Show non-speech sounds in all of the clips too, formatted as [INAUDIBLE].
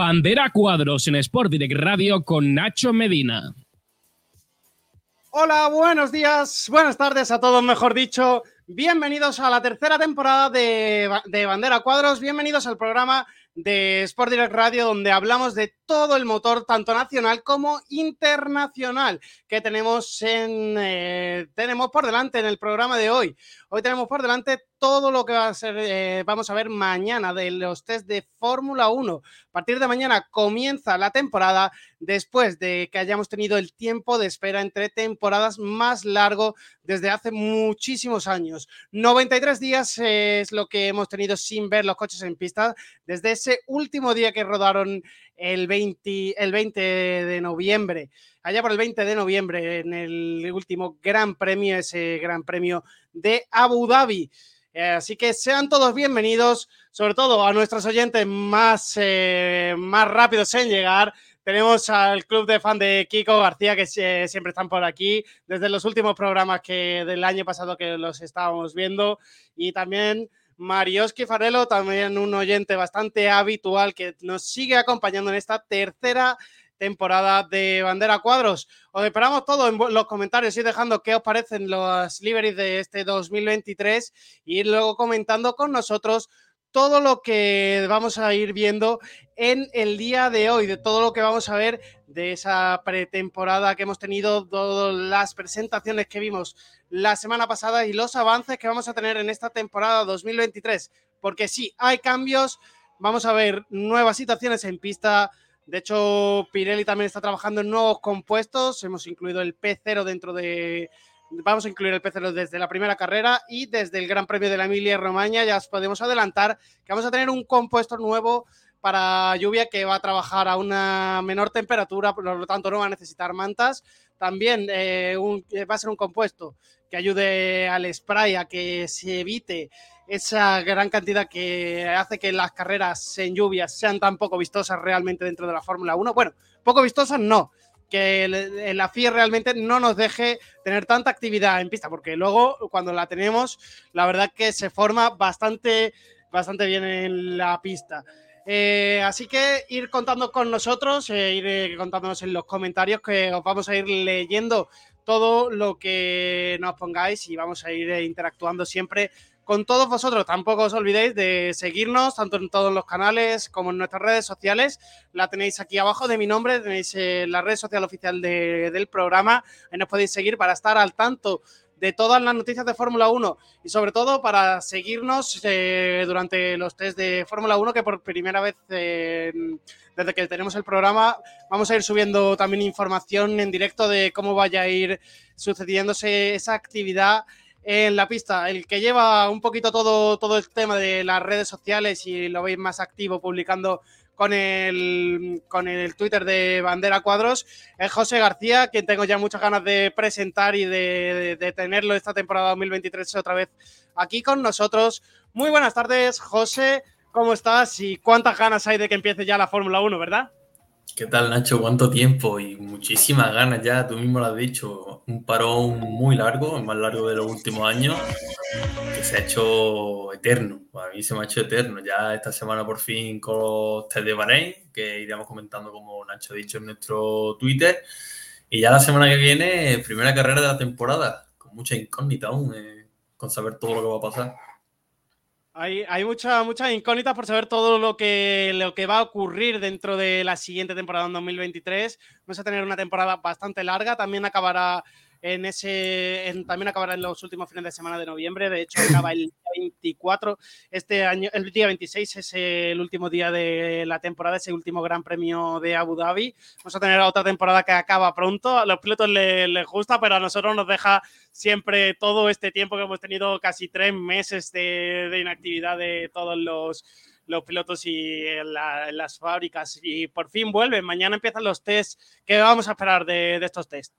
Bandera Cuadros en Sport Direct Radio con Nacho Medina. Hola, buenos días, buenas tardes a todos, mejor dicho. Bienvenidos a la tercera temporada de, Ba- de Bandera Cuadros. Bienvenidos al programa de Sport Direct Radio, donde hablamos de todo el motor, tanto nacional como internacional, que tenemos, en, eh, tenemos por delante en el programa de hoy. Hoy tenemos por delante todo lo que eh, vamos a ver mañana de los test de Fórmula 1. A partir de mañana comienza la temporada después de que hayamos tenido el tiempo de espera entre temporadas más largo desde hace muchísimos años. 93 días es lo que hemos tenido sin ver los coches en pista desde ese último día que rodaron el 20, el 20 de noviembre. Allá por el 20 de noviembre, en el último Gran Premio, ese Gran Premio de Abu Dhabi. Eh, así que sean todos bienvenidos, sobre todo a nuestros oyentes más, eh, más rápidos en llegar. Tenemos al club de fan de Kiko García, que sie- siempre están por aquí, desde los últimos programas que del año pasado que los estábamos viendo. Y también Marioski Farelo, también un oyente bastante habitual que nos sigue acompañando en esta tercera temporada de Bandera Cuadros. Os esperamos todo en los comentarios y dejando qué os parecen los liveries de este 2023 y luego comentando con nosotros todo lo que vamos a ir viendo en el día de hoy, de todo lo que vamos a ver de esa pretemporada que hemos tenido, todas las presentaciones que vimos la semana pasada y los avances que vamos a tener en esta temporada 2023. Porque sí, hay cambios, vamos a ver nuevas situaciones en pista. De hecho, Pirelli también está trabajando en nuevos compuestos. Hemos incluido el P0 dentro de, Vamos a incluir el P0 desde la primera carrera y desde el Gran Premio de la Emilia Romagna. Ya os podemos adelantar que vamos a tener un compuesto nuevo para lluvia que va a trabajar a una menor temperatura, por lo tanto no va a necesitar mantas. También eh, eh, va a ser un compuesto que ayude al spray a que se evite esa gran cantidad que hace que las carreras en lluvias sean tan poco vistosas realmente dentro de la Fórmula 1. Bueno, poco vistosas no, que la FIA realmente no nos deje tener tanta actividad en pista, porque luego cuando la tenemos, la verdad que se forma bastante, bastante bien en la pista. Eh, así que ir contando con nosotros, eh, ir eh, contándonos en los comentarios que os vamos a ir leyendo todo lo que nos pongáis y vamos a ir interactuando siempre con todos vosotros. Tampoco os olvidéis de seguirnos tanto en todos los canales como en nuestras redes sociales. La tenéis aquí abajo de mi nombre, tenéis eh, la red social oficial del programa. Ahí nos podéis seguir para estar al tanto de todas las noticias de Fórmula 1 y sobre todo para seguirnos eh, durante los test de Fórmula 1 que por primera vez eh, desde que tenemos el programa vamos a ir subiendo también información en directo de cómo vaya a ir sucediéndose esa actividad en la pista. El que lleva un poquito todo, todo el tema de las redes sociales y lo veis más activo publicando con el, con el Twitter de Bandera Cuadros es José García, quien tengo ya muchas ganas de presentar y de, tenerlo esta temporada 2023 otra vez aquí con nosotros. Muy buenas tardes, José. ¿Cómo estás? ¿Y cuántas ganas hay de que empiece ya la Fórmula 1, verdad? ¿Qué tal, Nacho? ¿Cuánto tiempo? Y muchísimas ganas ya, tú mismo lo has dicho. Un parón muy largo, el más largo de los últimos años, que se ha hecho eterno. A mí se me ha hecho eterno. Ya esta semana por fin con los test de Bahrein, que iremos comentando como Nacho ha dicho en nuestro Twitter. Y ya la semana que viene, primera carrera de la temporada, con mucha incógnita aún, eh, con saber todo lo que va a pasar. Hay, hay muchas muchas incógnitas por saber todo lo que, lo que va a ocurrir dentro de la siguiente temporada en 2023. Vamos a tener una temporada bastante larga. También acabará en ese también acabará en los últimos fines de semana de noviembre. De hecho, acaba el día 24. Este año, el día 26 es el último día de la temporada, ese último gran premio de Abu Dhabi. Vamos a tener otra temporada que acaba pronto. A los pilotos les, gusta, pero a nosotros nos deja siempre todo este tiempo que hemos tenido casi tres meses de, inactividad de todos los pilotos y las fábricas y por fin vuelven. Mañana empiezan los test. ¿Qué vamos a esperar de, de estos test?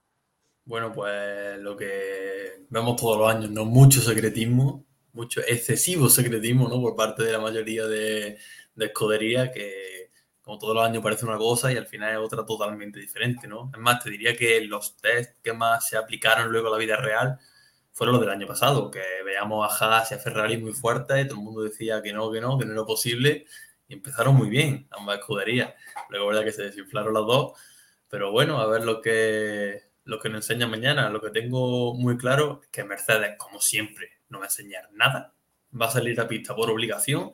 Bueno, pues lo que vemos todos los años, ¿no? Mucho secretismo, mucho excesivo secretismo, ¿no? Por parte de la mayoría de, de escuderías que, como todos los años, parece una cosa y al final es otra totalmente diferente, ¿no? Es más, te diría que los test que más se aplicaron luego a la vida real fueron los del año pasado, que veíamos a Haas y a Ferrari muy fuertes y todo el mundo decía que no, que no, que no era posible y empezaron muy bien ambas escuderías. Luego, verdad que se desinflaron las dos, pero bueno, a ver lo que lo que nos enseña mañana. Lo que tengo muy claro es que Mercedes, como siempre, no va a enseñar nada. Va a salir a pista por obligación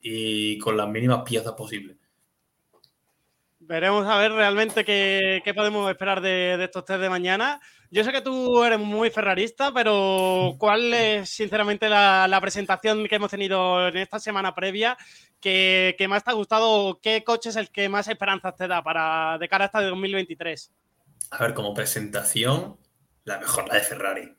y con las mínimas piezas posibles. Veremos a ver realmente qué, podemos esperar de, estos test de mañana. Yo sé que tú eres muy ferrarista, pero ¿cuál es sinceramente la, presentación que hemos tenido en esta semana previa que, más te ha gustado? ¿Qué coche es el que más esperanzas te da para de cara hasta de 2023? A ver, como presentación, la mejor la de Ferrari.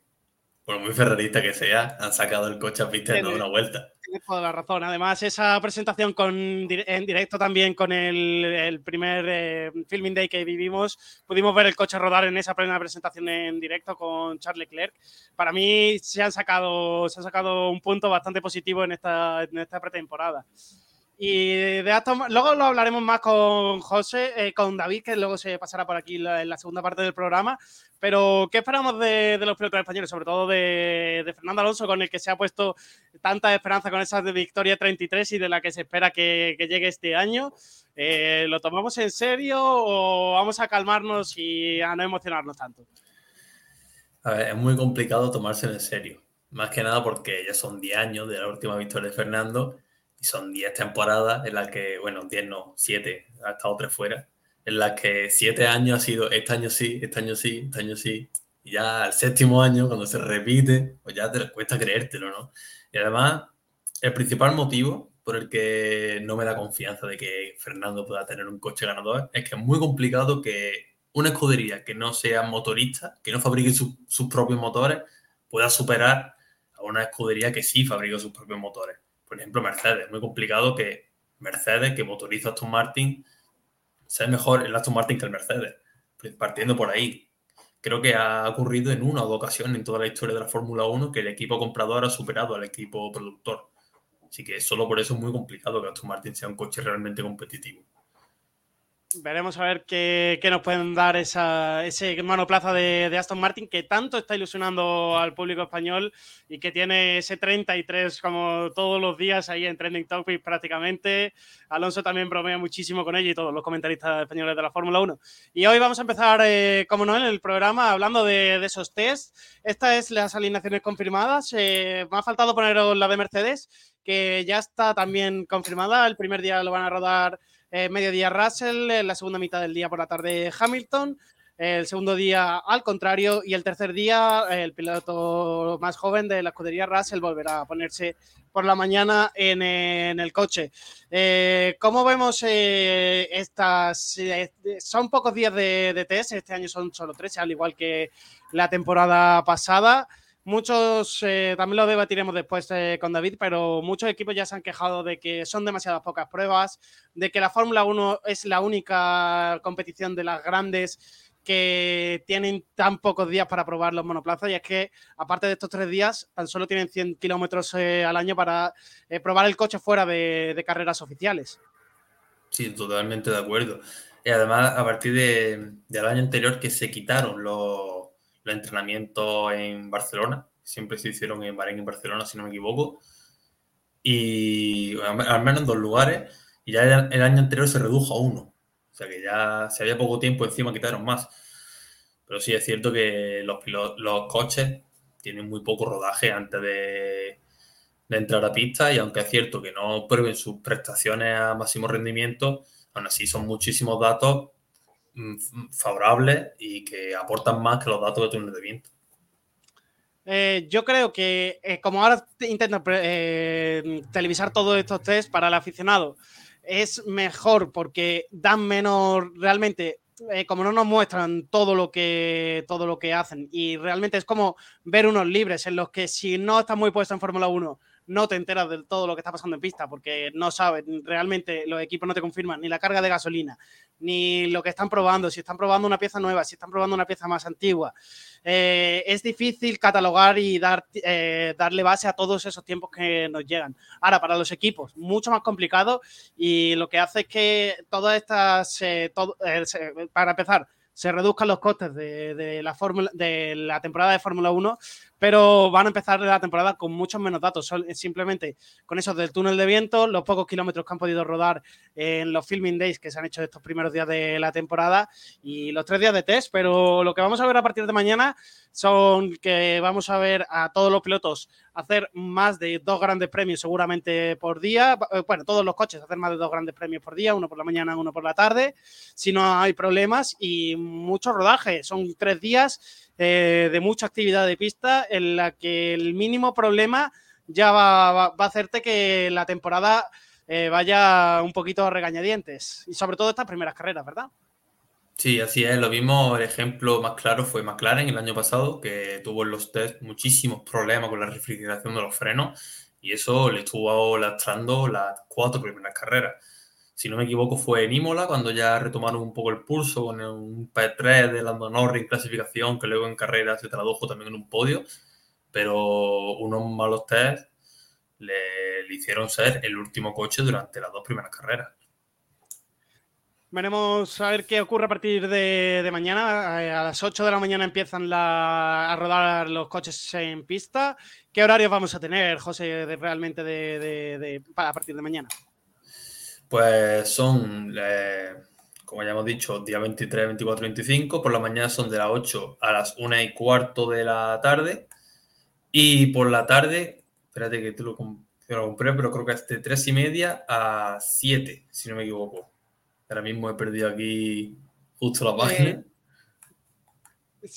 Por muy ferrarista que sea, han sacado el coche a pista y dado una vuelta. Tienes toda la razón. Además, esa presentación con, en directo también con el, primer eh, filming day que vivimos, pudimos ver el coche rodar en esa plena presentación en directo con Charles Leclerc. Para mí se han sacado, se ha sacado un punto bastante positivo en esta, en esta pretemporada. Y de Aston, luego lo hablaremos más con José, eh, con David, que luego se pasará por aquí en la segunda parte del programa. Pero, ¿qué esperamos de, los pilotos españoles? Sobre todo de, Fernando Alonso, con el que se ha puesto tanta esperanza con esa de Victoria 33 y de la que se espera que, llegue este año. Eh, ¿Lo tomamos en serio o vamos a calmarnos y a no emocionarnos tanto? A ver, es muy complicado tomárselo en serio. Más que nada porque ya son 10 años de la última victoria de Fernando y son 10 temporadas en las que, bueno, 10 no, 7, ha estado 3 fuera, en las que 7 años ha sido este año sí, este año sí, este año sí. Y ya al séptimo año, cuando se repite, pues ya te cuesta creértelo, ¿no? Y además, el principal motivo por el que no me da confianza de que Fernando pueda tener un coche ganador es que es muy complicado que una escudería que no sea motorista, que no fabrique sus propios motores, pueda superar a una escudería que sí fabrica sus propios motores por ejemplo, Mercedes. Es muy complicado que Mercedes, que motoriza Aston Martin, sea mejor el Aston Martin que el Mercedes. Pues, partiendo por ahí. Creo que ha ocurrido en una o dos ocasiones en toda la historia de la Fórmula 1 que el equipo comprador ha superado al equipo productor. Así que solo por eso es muy complicado que Aston Martin sea un coche realmente competitivo. Veremos a ver qué, nos pueden dar esa, ese monoplaza de, de, Aston Martin que tanto está ilusionando al público español y que tiene ese 33 como todos los días ahí en Trending Topics prácticamente. Alonso también bromea muchísimo con ella y todos los comentaristas españoles de la Fórmula 1. Y hoy vamos a empezar, eh, como no, en el programa hablando de, esos test. Estas es las alineaciones confirmadas. Eh, me ha faltado poneros la de Mercedes, que ya está también confirmada. El primer día lo van a rodar eh, mediodía Russell, la segunda mitad del día por la tarde Hamilton, el segundo día al contrario y el tercer día el piloto más joven de la escudería Russell volverá a ponerse por la mañana en, el coche. Eh, ¿Cómo vemos eh, estas? son pocos días de, test, este año son solo tres, al igual que la temporada pasada. Muchos, eh, también lo debatiremos después eh, con David, pero muchos equipos ya se han quejado de que son demasiadas pocas pruebas, de que la Fórmula 1 es la única competición de las grandes que tienen tan pocos días para probar los monoplazas y es que aparte de estos tres días tan solo tienen 100 kilómetros eh, al año para probar el coche fuera de, carreras oficiales. Sí, totalmente de acuerdo. Y además a partir del año anterior que se quitaron los los entrenamientos en Barcelona, siempre se hicieron en Bahrein en Barcelona, si no me equivoco, y al menos en dos lugares, y ya el año anterior se redujo a uno, o sea que ya si había poco tiempo encima quitaron más. Pero sí es cierto que los, los coches tienen muy poco rodaje antes de, de entrar a pista y aunque es cierto que no prueben sus prestaciones a máximo rendimiento, aún así son muchísimos datos favorables y que aportan más que los datos de túnel de viento. Eh, yo creo que eh, como ahora intentan eh, televisar todos estos test para el aficionado, es mejor porque dan menos, realmente, como no nos muestran todo lo que todo lo que hacen y realmente es como ver unos libres en los que si no estás muy puesto en Fórmula 1 no te enteras de todo lo que está pasando en pista porque no sabes, realmente los equipos no te confirman ni la carga de gasolina, ni lo que están probando, si están probando una pieza nueva, si están probando una pieza más antigua. Eh, es difícil catalogar y dar, eh, darle base a todos esos tiempos que nos llegan. Ahora, para los equipos, mucho más complicado y lo que hace es que todas estas, eh, para empezar, se reduzcan los costes de, la, de la temporada de Fórmula 1 pero van a empezar la temporada con muchos menos datos. Simplemente con esos del túnel de viento, los pocos kilómetros que han podido rodar en los filming days que se han hecho estos primeros días de la temporada y los tres días de test. Pero lo que vamos a ver a partir de mañana son que vamos a ver a todos los pilotos hacer más de dos grandes premios seguramente por día. Eh, bueno, todos los coches hacer más de dos grandes premios por día, uno por la mañana, uno por la tarde, si no hay problemas y mucho rodaje. Son tres días eh, de mucha actividad de pista en la que el mínimo problema ya va, a hacerte que la temporada eh, vaya un poquito a regañadientes. Y sobre todo estas primeras carreras, ¿verdad? Sí, así es. Lo mismo, el ejemplo más claro fue McLaren el año pasado, que tuvo en los test muchísimos problemas con la refrigeración de los frenos y eso le estuvo lastrando las cuatro primeras carreras si no me equivoco, fue en Imola, cuando ya retomaron un poco el pulso con un P3 de Lando Norris en clasificación, que luego en carrera se tradujo también en un podio, pero unos malos test le, hicieron ser el último coche durante las dos primeras carreras. Veremos a ver qué ocurre a partir de, mañana. Eh, a las 8 de la mañana empiezan a rodar los coches en pista. ¿Qué horarios vamos a tener, José, realmente de, a partir de mañana? Pues son, eh, como ya hemos dicho, día 23, 24, 25. Por la mañana son de las 8 a las 1 y cuarto de la tarde. Y por la tarde, espérate que tú lo, compré, pero creo que es de 3 y media a 7, si no me equivoco. Ahora mismo he perdido aquí justo la página. Eh,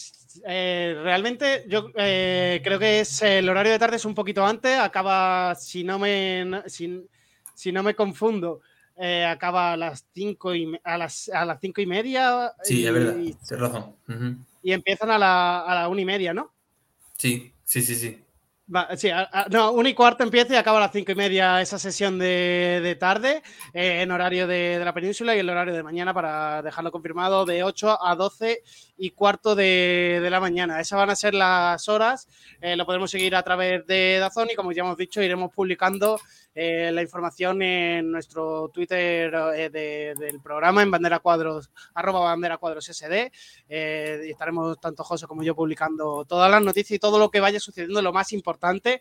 eh, realmente yo creo que es el horario de tarde es un poquito antes, acaba, si no me, si no me confundo, eh, acaba a las 5 y, a las, a las cinco y media. Sí, es verdad, tienes razón. Y empiezan a la, a la una y media, ¿no? Sí, sí, sí, sí. sí, no, una y cuarto empieza y acaba a las cinco y media esa sesión de, de tarde eh, en horario de, de, la península y el horario de mañana para dejarlo confirmado de 8 a 12 y cuarto de, la mañana. Esas van a ser las horas. Eh, lo podemos seguir a través de Dazón y como ya hemos dicho, iremos publicando eh, la información en nuestro Twitter eh, del programa, en bandera cuadros, arroba bandera cuadros SD. Eh, y estaremos tanto José como yo publicando todas las noticias y todo lo que vaya sucediendo, lo más importante.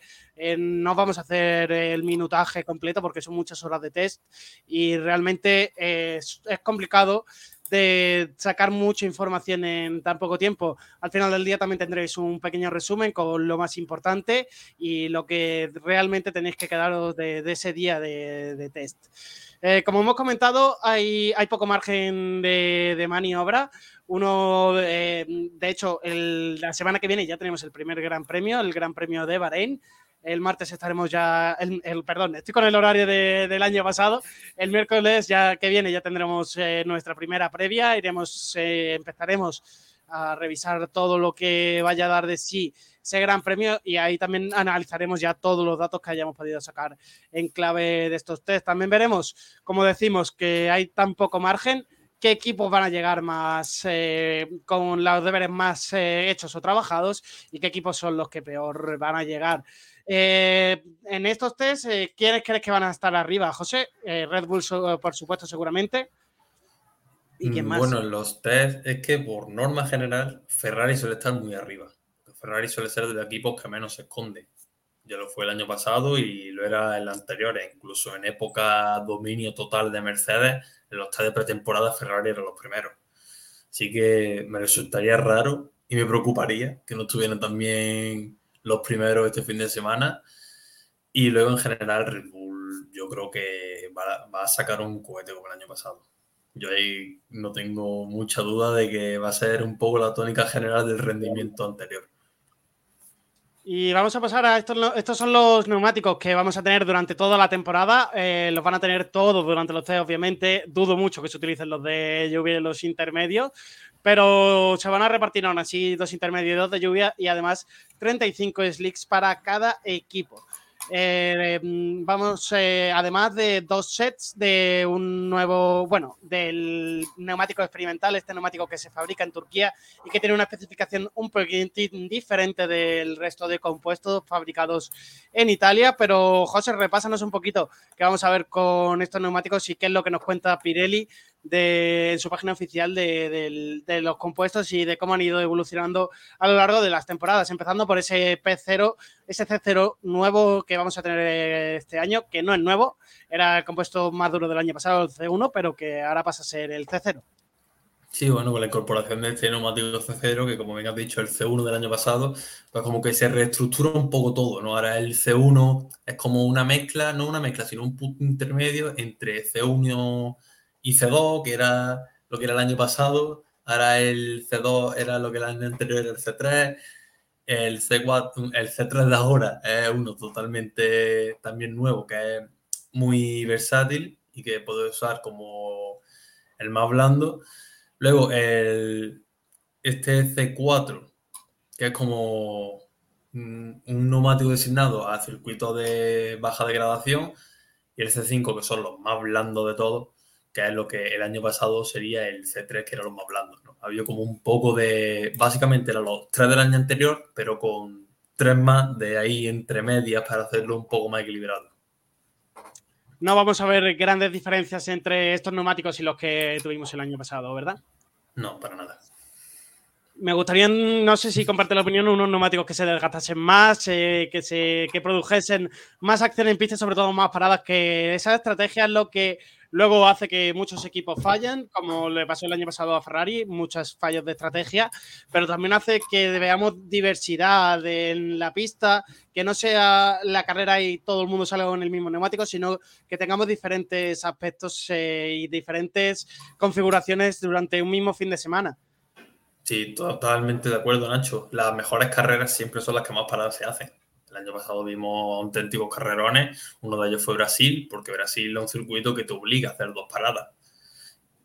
no vamos a hacer el minutaje completo porque son muchas horas de test y realmente es complicado de sacar mucha información en tan poco tiempo. Al final del día también tendréis un pequeño resumen con lo más importante y lo que realmente tenéis que quedaros de, ese día de, test. Eh, como hemos comentado, hay, hay poco margen de, maniobra. Uno, eh, de hecho, la semana que viene ya tenemos el primer Gran Premio, el Gran Premio de Bahrein. El martes estaremos ya, el, perdón, estoy con el horario del año pasado. El miércoles ya que viene ya tendremos eh, nuestra primera previa. Iremos, eh, empezaremos a revisar todo lo que vaya a dar de sí ese gran premio y ahí también analizaremos ya todos los datos que hayamos podido sacar en clave de estos test. También veremos, como decimos, que hay tan poco margen qué equipos van a llegar más eh, con los deberes más hechos o trabajados y qué equipos son los que peor van a llegar. Eh, en estos test, eh, ¿quiénes crees que van a estar arriba? José, eh, Red Bull, por supuesto, seguramente. ¿Y quién mm, más? Bueno, en los test es que por norma general, Ferrari suele estar muy arriba. Ferrari suele ser de los equipos que menos se esconde. Ya lo fue el año pasado y lo era el anterior. E incluso en época dominio total de Mercedes, en los test de pretemporada, Ferrari era los primeros. Así que me resultaría raro y me preocuparía que no estuvieran también los primeros este fin de semana. Y luego en general Red Bull yo creo que va, a sacar un cohete como el año pasado. Yo ahí no tengo mucha duda de que va a ser un poco la tónica general del rendimiento anterior. Y vamos a pasar a estos, estos son los neumáticos que vamos a tener durante toda la temporada. Eh, los van a tener todos durante los test, obviamente. Dudo mucho que se utilicen los de lluvia y los intermedios, pero se van a repartir aún así dos intermedios de lluvia y además 35 slicks para cada equipo. Eh, vamos, eh, además de dos sets de un nuevo, bueno, del neumático experimental, este neumático que se fabrica en Turquía y que tiene una especificación un poquitín diferente del resto de compuestos fabricados en Italia. Pero José, repásanos un poquito qué vamos a ver con estos neumáticos y qué es lo que nos cuenta Pirelli de su página oficial de, los compuestos y de cómo han ido evolucionando a lo largo de las temporadas, empezando por ese P0, ese C0 nuevo que vamos a tener este año, que no es nuevo, era el compuesto más duro del año pasado, el C1, pero que ahora pasa a ser el C0. Sí, bueno, con la incorporación de este neumático C0, que como bien has dicho, el C1 del año pasado, pues como que se reestructura un poco todo, ¿no? Ahora el C1 es como una mezcla, no una mezcla, sino un punto intermedio entre C1 y C2, que era lo que era el año pasado, ahora el C2 era lo que el año anterior era el C3, el C4, el C3 de ahora es uno totalmente también nuevo, que es muy versátil y que puede usar como el más blando. Luego el, este C4, que es como un neumático designado a circuito de baja degradación, y el C5, que son los más blandos de todos, que es lo que el año pasado sería el C3, que era lo más blando. ¿no? Había como un poco de. Básicamente eran los tres del año anterior, pero con tres más de ahí entre medias para hacerlo un poco más equilibrado. No vamos a ver grandes diferencias entre estos neumáticos y los que tuvimos el año pasado, ¿verdad? No, para nada. Me gustaría, no sé si comparte la opinión, unos neumáticos que se desgastasen más, eh, que se que produjesen más acción en pista, sobre todo más paradas, que esa estrategia es lo que Luego hace que muchos equipos fallen, como le pasó el año pasado a Ferrari, muchas fallos de estrategia, pero también hace que veamos diversidad en la pista, que no sea la carrera y todo el mundo salga con el mismo neumático, sino que tengamos diferentes aspectos eh, y diferentes configuraciones durante un mismo fin de semana. Sí, totalmente de acuerdo, Nacho. Las mejores carreras siempre son las que más paradas se hacen. El año pasado vimos auténticos carrerones, uno de ellos fue Brasil, porque Brasil es un circuito que te obliga a hacer dos paradas.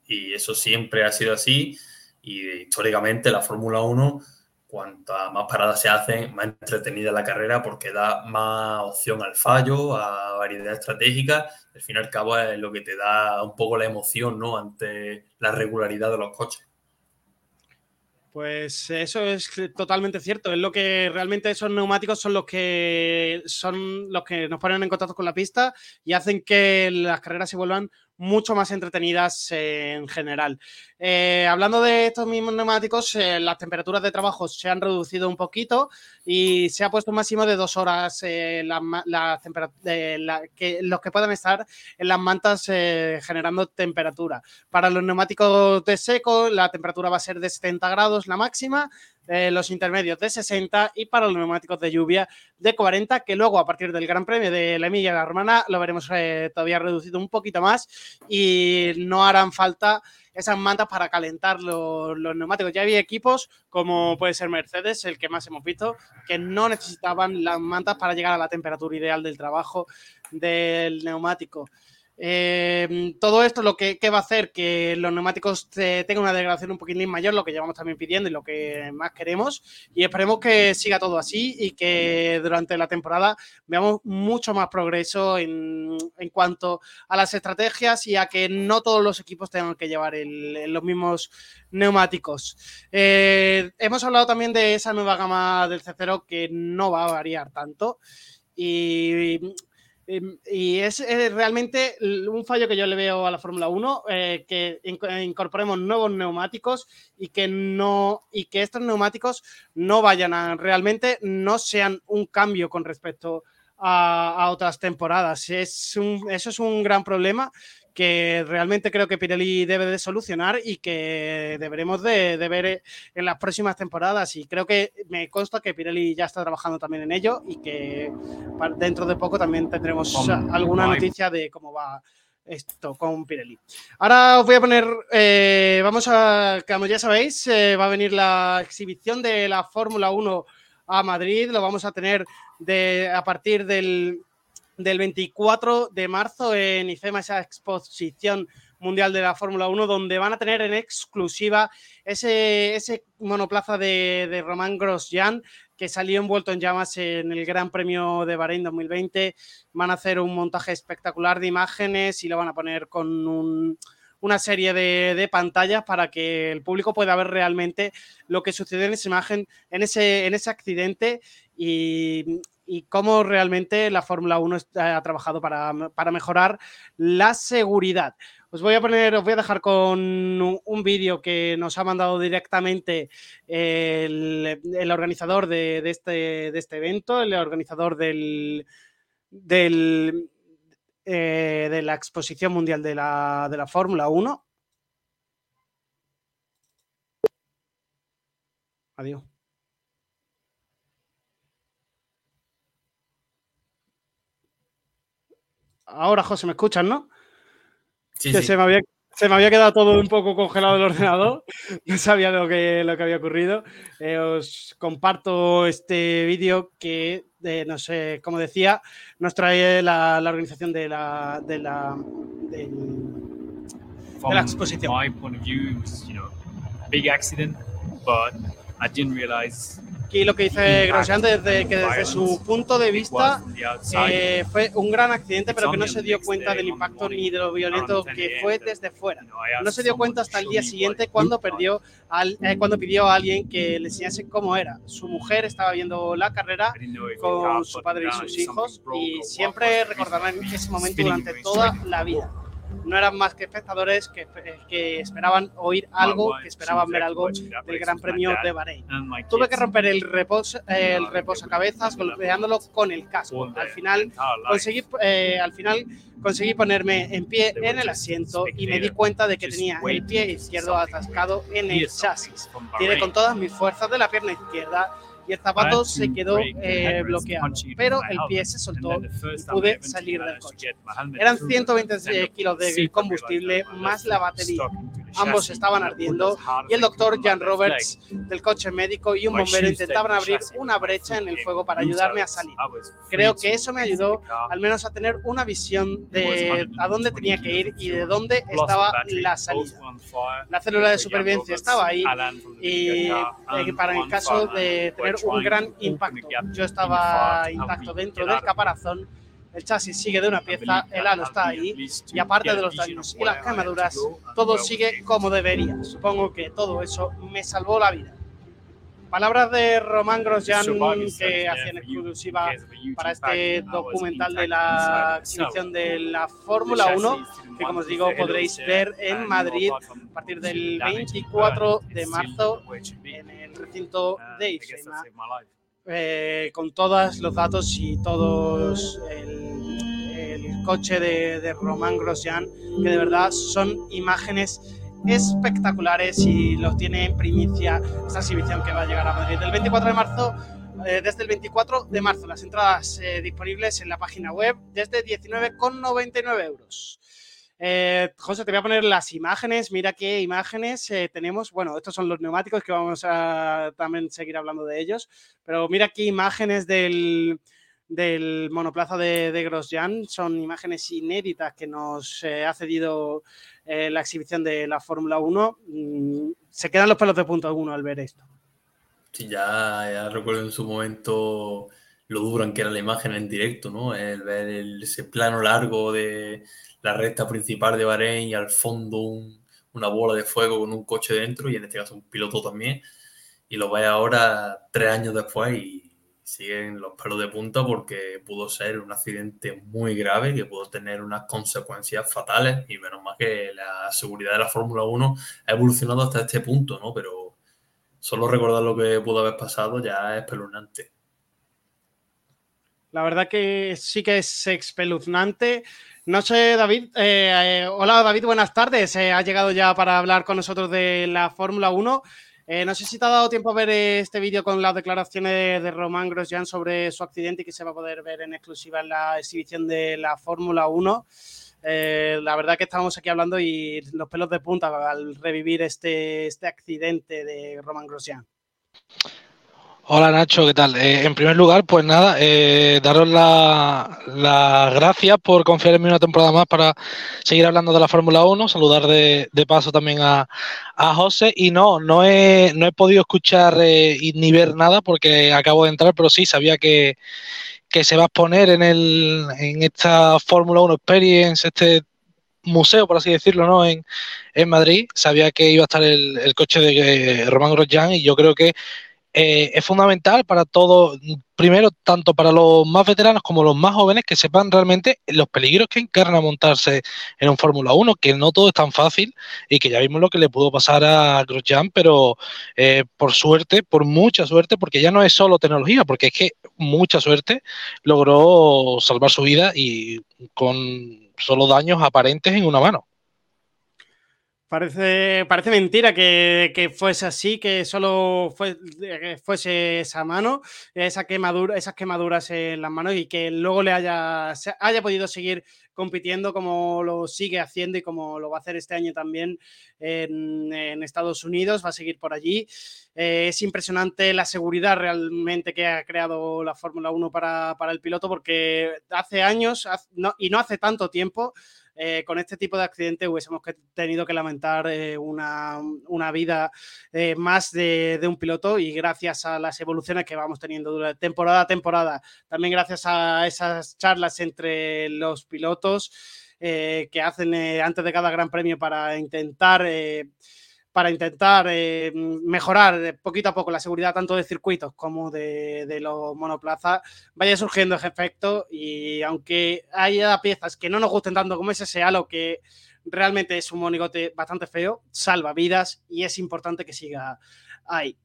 Y eso siempre ha sido así. Y históricamente la Fórmula 1, cuantas más paradas se hacen, más entretenida la carrera porque da más opción al fallo, a variedad estratégica. Al fin y al cabo es lo que te da un poco la emoción ¿no? ante la regularidad de los coches. Pues eso es totalmente cierto. Es lo que realmente esos neumáticos son los que son los que nos ponen en contacto con la pista y hacen que las carreras se vuelvan mucho más entretenidas en general. Eh, hablando de estos mismos neumáticos, eh, las temperaturas de trabajo se han reducido un poquito y se ha puesto un máximo de dos horas eh, que, los que puedan estar en las mantas generando temperatura. Para los neumáticos de seco, la temperatura va a ser de 70 grados la máxima los intermedios de 60 y para los neumáticos de lluvia de 40, que luego a partir del Gran Premio de la Emilia Romana lo veremos eh, todavía reducido un poquito más y no harán falta esas mantas para calentar los, neumáticos. Ya había equipos como puede ser Mercedes, el que más hemos visto, que no necesitaban las mantas para llegar a la temperatura ideal del trabajo del neumático. Eh, todo esto lo que, va a hacer que los neumáticos tengan una degradación un poquitín mayor, lo que llevamos también pidiendo y lo que más queremos. Y esperemos que siga todo así y que durante la temporada veamos mucho más progreso en, cuanto a las estrategias y a que no todos los equipos tengan que llevar los mismos neumáticos. Eh, hemos hablado también de esa nueva gama del C0 que no va a variar tanto. Y y es realmente un fallo que yo le veo a la Fórmula 1, eh, que incorporemos nuevos neumáticos y que no y que estos neumáticos no vayan a realmente no sean un cambio con respecto a, a otras temporadas. Es un, eso es un gran problema que realmente creo que Pirelli debe de solucionar y que deberemos de, ver en las próximas temporadas. Y creo que me consta que Pirelli ya está trabajando también en ello y que dentro de poco también tendremos alguna noticia de cómo va esto con Pirelli. Ahora os voy a poner, eh, vamos a, como ya sabéis, eh, va a venir la exhibición de la Fórmula 1 a Madrid, lo vamos a tener de, a partir del del 24 de marzo en IFEMA, esa exposición mundial de la Fórmula 1, donde van a tener en exclusiva ese, ese monoplaza de, de Román Grosjean que salió envuelto en llamas en el Gran Premio de Bahrein 2020. Van a hacer un montaje espectacular de imágenes y lo van a poner con una serie de, de, pantallas para que el público pueda ver realmente lo que sucedió en esa imagen, en ese, en ese accidente y, y cómo realmente la Fórmula 1 ha trabajado para, mejorar la seguridad. Os voy a poner, os voy a dejar con un, vídeo que nos ha mandado directamente el, organizador de, este, de, este, evento, el organizador del, del eh, de la exposición mundial de la, de la Fórmula 1. Adiós. Ahora, José, ¿me escuchas, no? Sí, que Se, me había, quedado todo un poco congelado el ordenador. [LAUGHS] No sabía lo que, lo que había ocurrido. Eh, os comparto este vídeo que, no sé, como decía, nos trae la, organización de la, de la, de la exposición. My point of view, was, you know, big accident, but I didn't realize aquí lo que dice Grosjean desde que desde su punto de vista eh, fue un gran accidente, pero que no se dio cuenta del impacto ni de lo violento que fue desde fuera. No se dio cuenta hasta el día siguiente cuando perdió al, eh, cuando pidió a alguien que le enseñase cómo era. Su mujer estaba viendo la carrera con su padre y sus hijos y siempre recordarán ese momento durante toda la vida no eran más que espectadores que, que esperaban oír algo, que esperaban ver algo del Gran Premio de Bahrein. Tuve que romper el reposo, el reposacabezas golpeándolo con el casco. Al final conseguí, eh, al final conseguí ponerme en pie en el asiento y me di cuenta de que tenía el pie izquierdo atascado en el chasis. Tiré con todas mis fuerzas de la pierna izquierda y el zapato se quedó eh, bloqueado, pero el pie se soltó y pude salir del coche. Eran 120 kilos de combustible más la batería. Ambos estaban ardiendo. Y el doctor Jan Roberts del coche médico y un bombero intentaban abrir una brecha en el fuego para ayudarme a salir. Creo que eso me ayudó al menos a tener una visión de a dónde tenía que ir y de dónde estaba la salida. La célula de supervivencia estaba ahí y eh, para el caso de tener un gran impacto. Yo estaba intacto dentro del caparazón el chasis sigue de una pieza, el halo está ahí y aparte de los daños y las quemaduras, todo sigue como debería. Supongo que todo eso me salvó la vida. palabras de Román Grosjean que hacían exclusiva para este documental de la exhibición de la Fórmula 1, que como os digo podréis ver en Madrid a partir del 24 de marzo en el recinto de IFEMA, eh, con todos los datos y todos el, coche de, de Román Grosjean, que de verdad son imágenes espectaculares y los tiene en primicia esta exhibición que va a llegar a Madrid el 24 de marzo. eh, desde el 24 de marzo, las entradas eh, disponibles en la página web desde 19,99 euros. Eh, José, te voy a poner las imágenes. Mira qué imágenes eh, tenemos. Bueno, estos son los neumáticos que vamos a también seguir hablando de ellos. Pero mira qué imágenes del, del monoplaza de, de Grosjean. Son imágenes inéditas que nos eh, ha cedido la exhibición de la Fórmula 1. Mm, se quedan los pelos de punta alguno al ver esto. Sí, ya, ya recuerdo en su momento lo duran que era la imagen en directo, ¿no? El ver ese plano largo de la recta principal de Bahrein y al fondo un- una bola de fuego con un coche dentro y en este caso un piloto también. Y lo ves ahora tres años después y siguen los pelos de punta porque pudo ser un accidente muy grave que pudo tener unas consecuencias fatales y menos mal que la seguridad de la Fórmula 1 ha evolucionado hasta este punto, ¿no? Pero solo recordar lo que pudo haber pasado ya es espeluznante. La verdad que sí que es espeluznante. No sé, David. eh, eh, hola, David, buenas tardes. Eh, ha llegado ya para hablar con nosotros de la Fórmula 1. Eh, no sé si te ha dado tiempo a ver este vídeo con las declaraciones de, de Román Grosjean sobre su accidente y que se va a poder ver en exclusiva en la exhibición de la Fórmula 1. Eh, la verdad que estábamos aquí hablando y los pelos de punta al revivir este, este accidente de Román Grosjean. Hola Nacho, ¿qué tal? Eh, en primer lugar, pues nada, eh, daros las la gracias por confiar en mí una temporada más para seguir hablando de la Fórmula 1, saludar de, de paso también a, a José y no, no he, no he podido escuchar eh, ni ver nada porque acabo de entrar, pero sí sabía que, que se va a exponer en, el, en esta Fórmula 1 Experience, este museo, por así decirlo, ¿no? En, en Madrid, sabía que iba a estar el, el coche de eh, Román Grosjean y yo creo que eh, es fundamental para todo, primero, tanto para los más veteranos como los más jóvenes, que sepan realmente los peligros que encarna montarse en un Fórmula 1, que no todo es tan fácil y que ya vimos lo que le pudo pasar a Grosjean, pero eh, por suerte, por mucha suerte, porque ya no es solo tecnología, porque es que mucha suerte logró salvar su vida y con solo daños aparentes en una mano. Parece, parece mentira que, que fuese así, que solo fue, que fuese esa mano, esa quemadura, esas quemaduras en las manos y que luego le haya, haya podido seguir compitiendo como lo sigue haciendo y como lo va a hacer este año también en, Estados Unidos, va a seguir por allí. Eh, es impresionante la seguridad realmente que ha creado la Fórmula 1 para, para, el piloto porque hace años y no hace tanto tiempo eh, con este tipo de accidentes hubiésemos tenido que lamentar eh, una, una, vida eh, más de, de, un piloto. Y gracias a las evoluciones que vamos teniendo durante temporada a temporada, también gracias a esas charlas entre los pilotos que hacen antes de cada gran premio para intentar para intentar eh, mejorar poquito a poco la seguridad tanto de circuitos como de, los monoplazas, vaya surgiendo ese efecto y aunque haya piezas que no nos gusten tanto como ese Halo que realmente es un monigote bastante feo, salva vidas y es importante que siga ahí.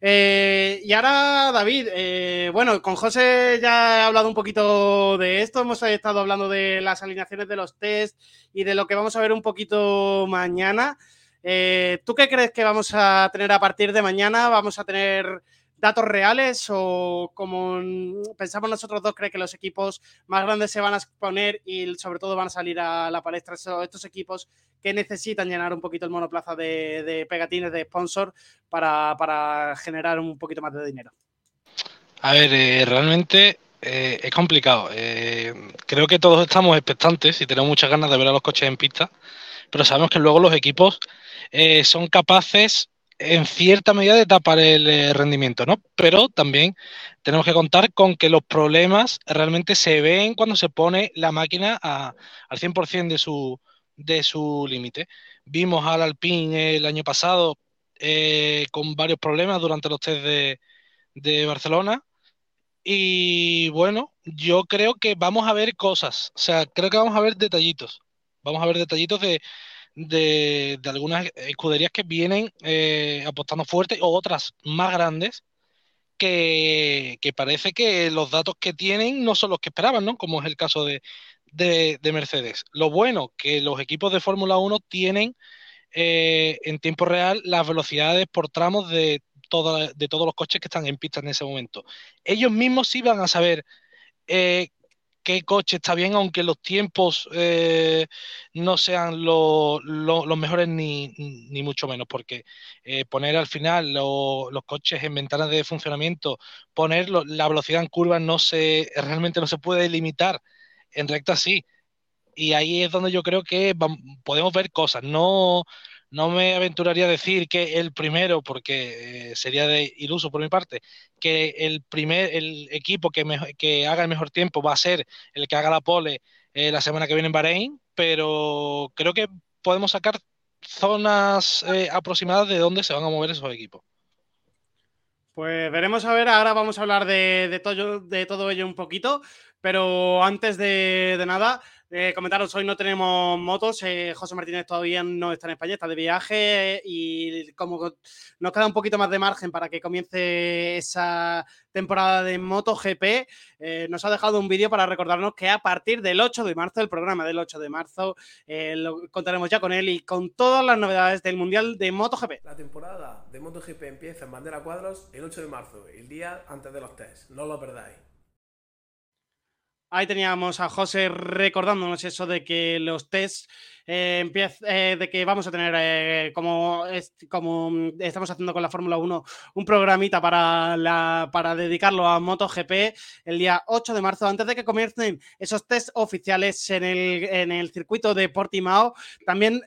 Eh, y ahora, David, eh, bueno, con José ya he hablado un poquito de esto, hemos estado hablando de las alineaciones de los test y de lo que vamos a ver un poquito mañana. Eh, ¿Tú qué crees que vamos a tener a partir de mañana? ¿Vamos a tener datos reales o como pensamos nosotros dos, cree que los equipos más grandes se van a exponer y sobre todo van a salir a la palestra estos equipos que necesitan llenar un poquito el monoplaza de, de pegatines de sponsor para, generar un poquito más de dinero? A ver, eh, realmente eh, es complicado. Eh, creo que todos estamos expectantes y tenemos muchas ganas de ver a los coches en pista, pero sabemos que luego los equipos eh, son capaces en cierta medida de tapar el eh, rendimiento, ¿no? Pero también tenemos que contar con que los problemas realmente se ven cuando se pone la máquina a, al 100% de su, de su límite. Vimos al Alpine el año pasado eh, con varios problemas durante los test de, de Barcelona. Y bueno, yo creo que vamos a ver cosas, o sea, creo que vamos a ver detallitos. Vamos a ver detallitos de, de, algunas escuderías que vienen eh, apostando fuerte o otras más grandes que, parece que los datos que tienen no son los que esperaban, ¿no? Como es el caso de, de, Mercedes. Lo bueno que los equipos de Fórmula 1 tienen eh, en tiempo real las velocidades por tramos de, de todos los coches que están en pista en ese momento. Ellos mismos sí van a saber eh, qué coche está bien, aunque los tiempos eh, no sean los mejores ni, mucho menos, porque eh, poner al final los coches en ventanas de funcionamiento, poner la velocidad en curvas no se, realmente no se puede limitar, en recta sí. Y ahí es donde yo creo que podemos ver cosas, no no me aventuraría a decir que el primero, porque eh, sería de iluso por mi parte, que el primer el equipo que, haga el mejor tiempo va a ser el que haga la pole eh, la semana que viene en Bahrein, pero creo que podemos sacar zonas eh, aproximadas de dónde se van a mover esos equipos. Pues veremos a ver, ahora vamos a hablar de, todo, de todo ello un poquito, pero antes de nada, eh, comentaros, hoy no tenemos motos, eh, José Martínez todavía no está en España, está de viaje y como nos queda un poquito más de margen para que comience esa temporada de MotoGP, eh, nos ha dejado un vídeo para recordarnos que a partir del 8 de marzo, el programa del 8 de marzo, eh, lo contaremos ya con él y con todas las novedades del Mundial de MotoGP. La temporada de MotoGP empieza en bandera cuadros el 8 de marzo, el día antes de los test, no lo perdáis. Ahí teníamos a José recordándonos eso de que los tests eh, eh, de que vamos a tener, eh, como, como estamos haciendo con la Fórmula 1, un programita para, la, para dedicarlo a MotoGP el día 8 de marzo, antes de que comiencen esos test oficiales en el, en el circuito de Portimao. También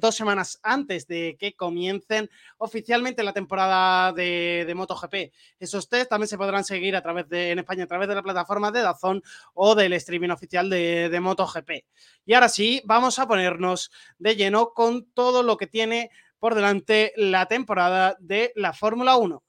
dos semanas antes de que comiencen oficialmente la temporada de, de MotoGP. Esos test también se podrán seguir a través de, en España a través de la plataforma de Dazón o del streaming oficial de, de MotoGP. Y ahora sí, vamos a ponernos de lleno con todo lo que tiene por delante la temporada de la Fórmula 1.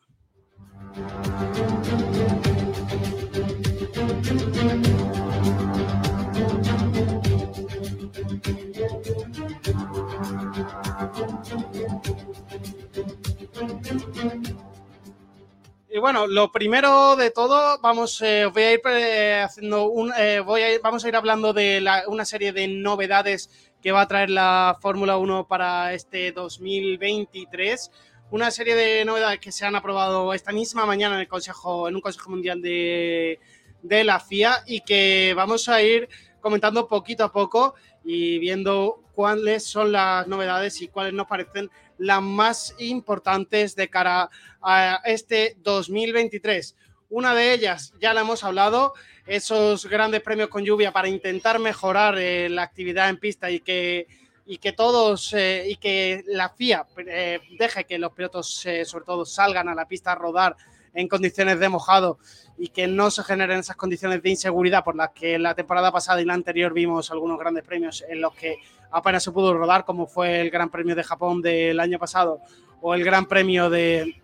Y bueno, lo primero de todo, vamos, eh, voy a ir eh, haciendo eh, voy a vamos a ir hablando de una serie de novedades que va a traer la Fórmula 1 para este 2023. Una serie de novedades que se han aprobado esta misma mañana en el Consejo, en un Consejo Mundial de, de la FIA y que vamos a ir comentando poquito a poco y viendo cuáles son las novedades y cuáles nos parecen las más importantes de cara a este 2023. Una de ellas, ya la hemos hablado, esos grandes premios con lluvia para intentar mejorar eh, la actividad en pista y que, y que todos eh, y que la FIA eh, deje que los pilotos, sobre todo, salgan a la pista a rodar en condiciones de mojado y que no se generen esas condiciones de inseguridad por las que la temporada pasada y la anterior vimos algunos grandes premios en los que apenas se pudo rodar, como fue el Gran Premio de Japón del año pasado o el Gran Premio de,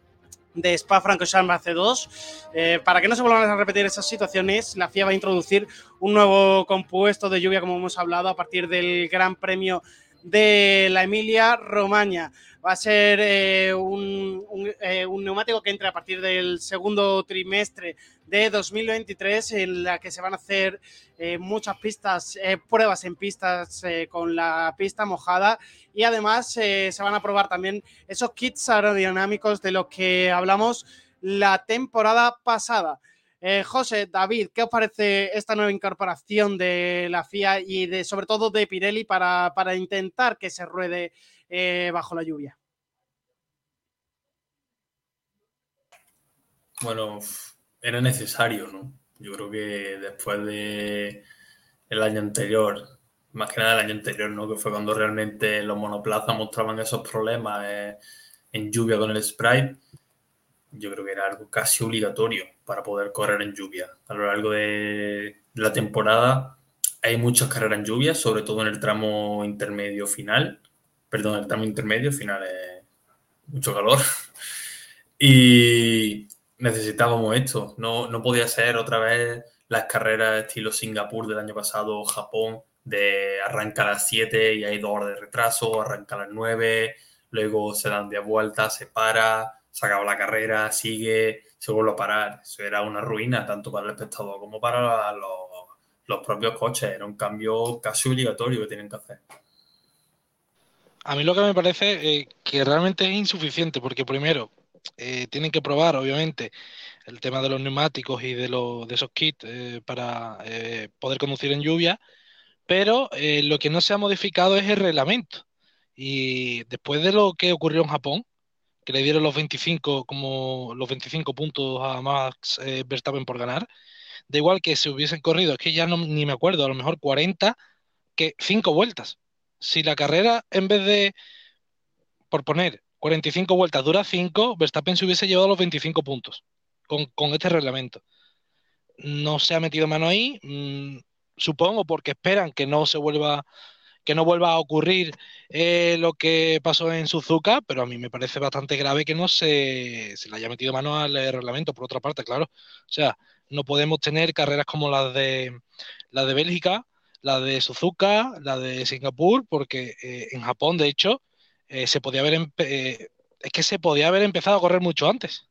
de Spa Francorchamps hace dos. Eh, para que no se vuelvan a repetir esas situaciones, la FIA va a introducir un nuevo compuesto de lluvia, como hemos hablado, a partir del Gran Premio de la Emilia Romagna. Va a ser eh, un, eh, un, neumático que entra a partir del segundo trimestre de 2023, en la que se van a hacer eh, muchas pistas, pruebas en pistas con la pista mojada y además se van a probar también esos kits aerodinámicos de los que hablamos la temporada pasada. Eh, José, David, ¿qué os parece esta nueva incorporación de la FIA y de sobre todo de Pirelli para, intentar que se ruede eh, bajo la lluvia? Bueno, era necesario, ¿no? Yo creo que después de el año anterior, más que nada el año anterior, ¿no? Que fue cuando realmente los monoplazas mostraban esos problemas eh, en lluvia con el Sprite yo creo que era algo casi obligatorio para poder correr en lluvia. A lo largo de la temporada hay muchas carreras en lluvia, sobre todo en el tramo intermedio final. Perdón, el tramo intermedio final es mucho calor. [LAUGHS] Y necesitábamos esto. No, no podía ser otra vez las carreras estilo Singapur del año pasado, Japón, de arranca a las 7 y hay dos horas de retraso, arranca a las 9, luego se dan de vuelta, se para, se acaba la carrera, sigue, se vuelve a parar. Eso era una ruina tanto para el espectador como para los, los propios coches. Era un cambio casi obligatorio que tienen que hacer. A mí lo que me parece eh, que realmente es insuficiente, porque primero eh, tienen que probar, obviamente, el tema de los neumáticos y de, los, de esos kits eh, para poder conducir en lluvia, pero lo que no se ha modificado es el reglamento. Y después de lo que ocurrió en Japón, que le dieron los 25 como los 25 puntos a Max Verstappen por ganar, da igual que se hubiesen corrido, es que ya ni me acuerdo, a lo mejor 40, que 5 vueltas si la carrera, en vez de, por poner 45 vueltas, dura 5, Verstappen se hubiese llevado los 25 puntos con, este reglamento. No se ha metido mano ahí, mm, supongo porque esperan que no se vuelva que no vuelva a ocurrir eh, lo que pasó en Suzuka, pero a mí me parece bastante grave que no se, se, le haya metido mano al reglamento, por otra parte, claro. O sea, no podemos tener carreras como las de las de Bélgica, la de Suzuka, la de Singapur, porque eh, en Japón, de hecho, eh, se podía haber eh, es que se podía haber empezado a correr mucho antes.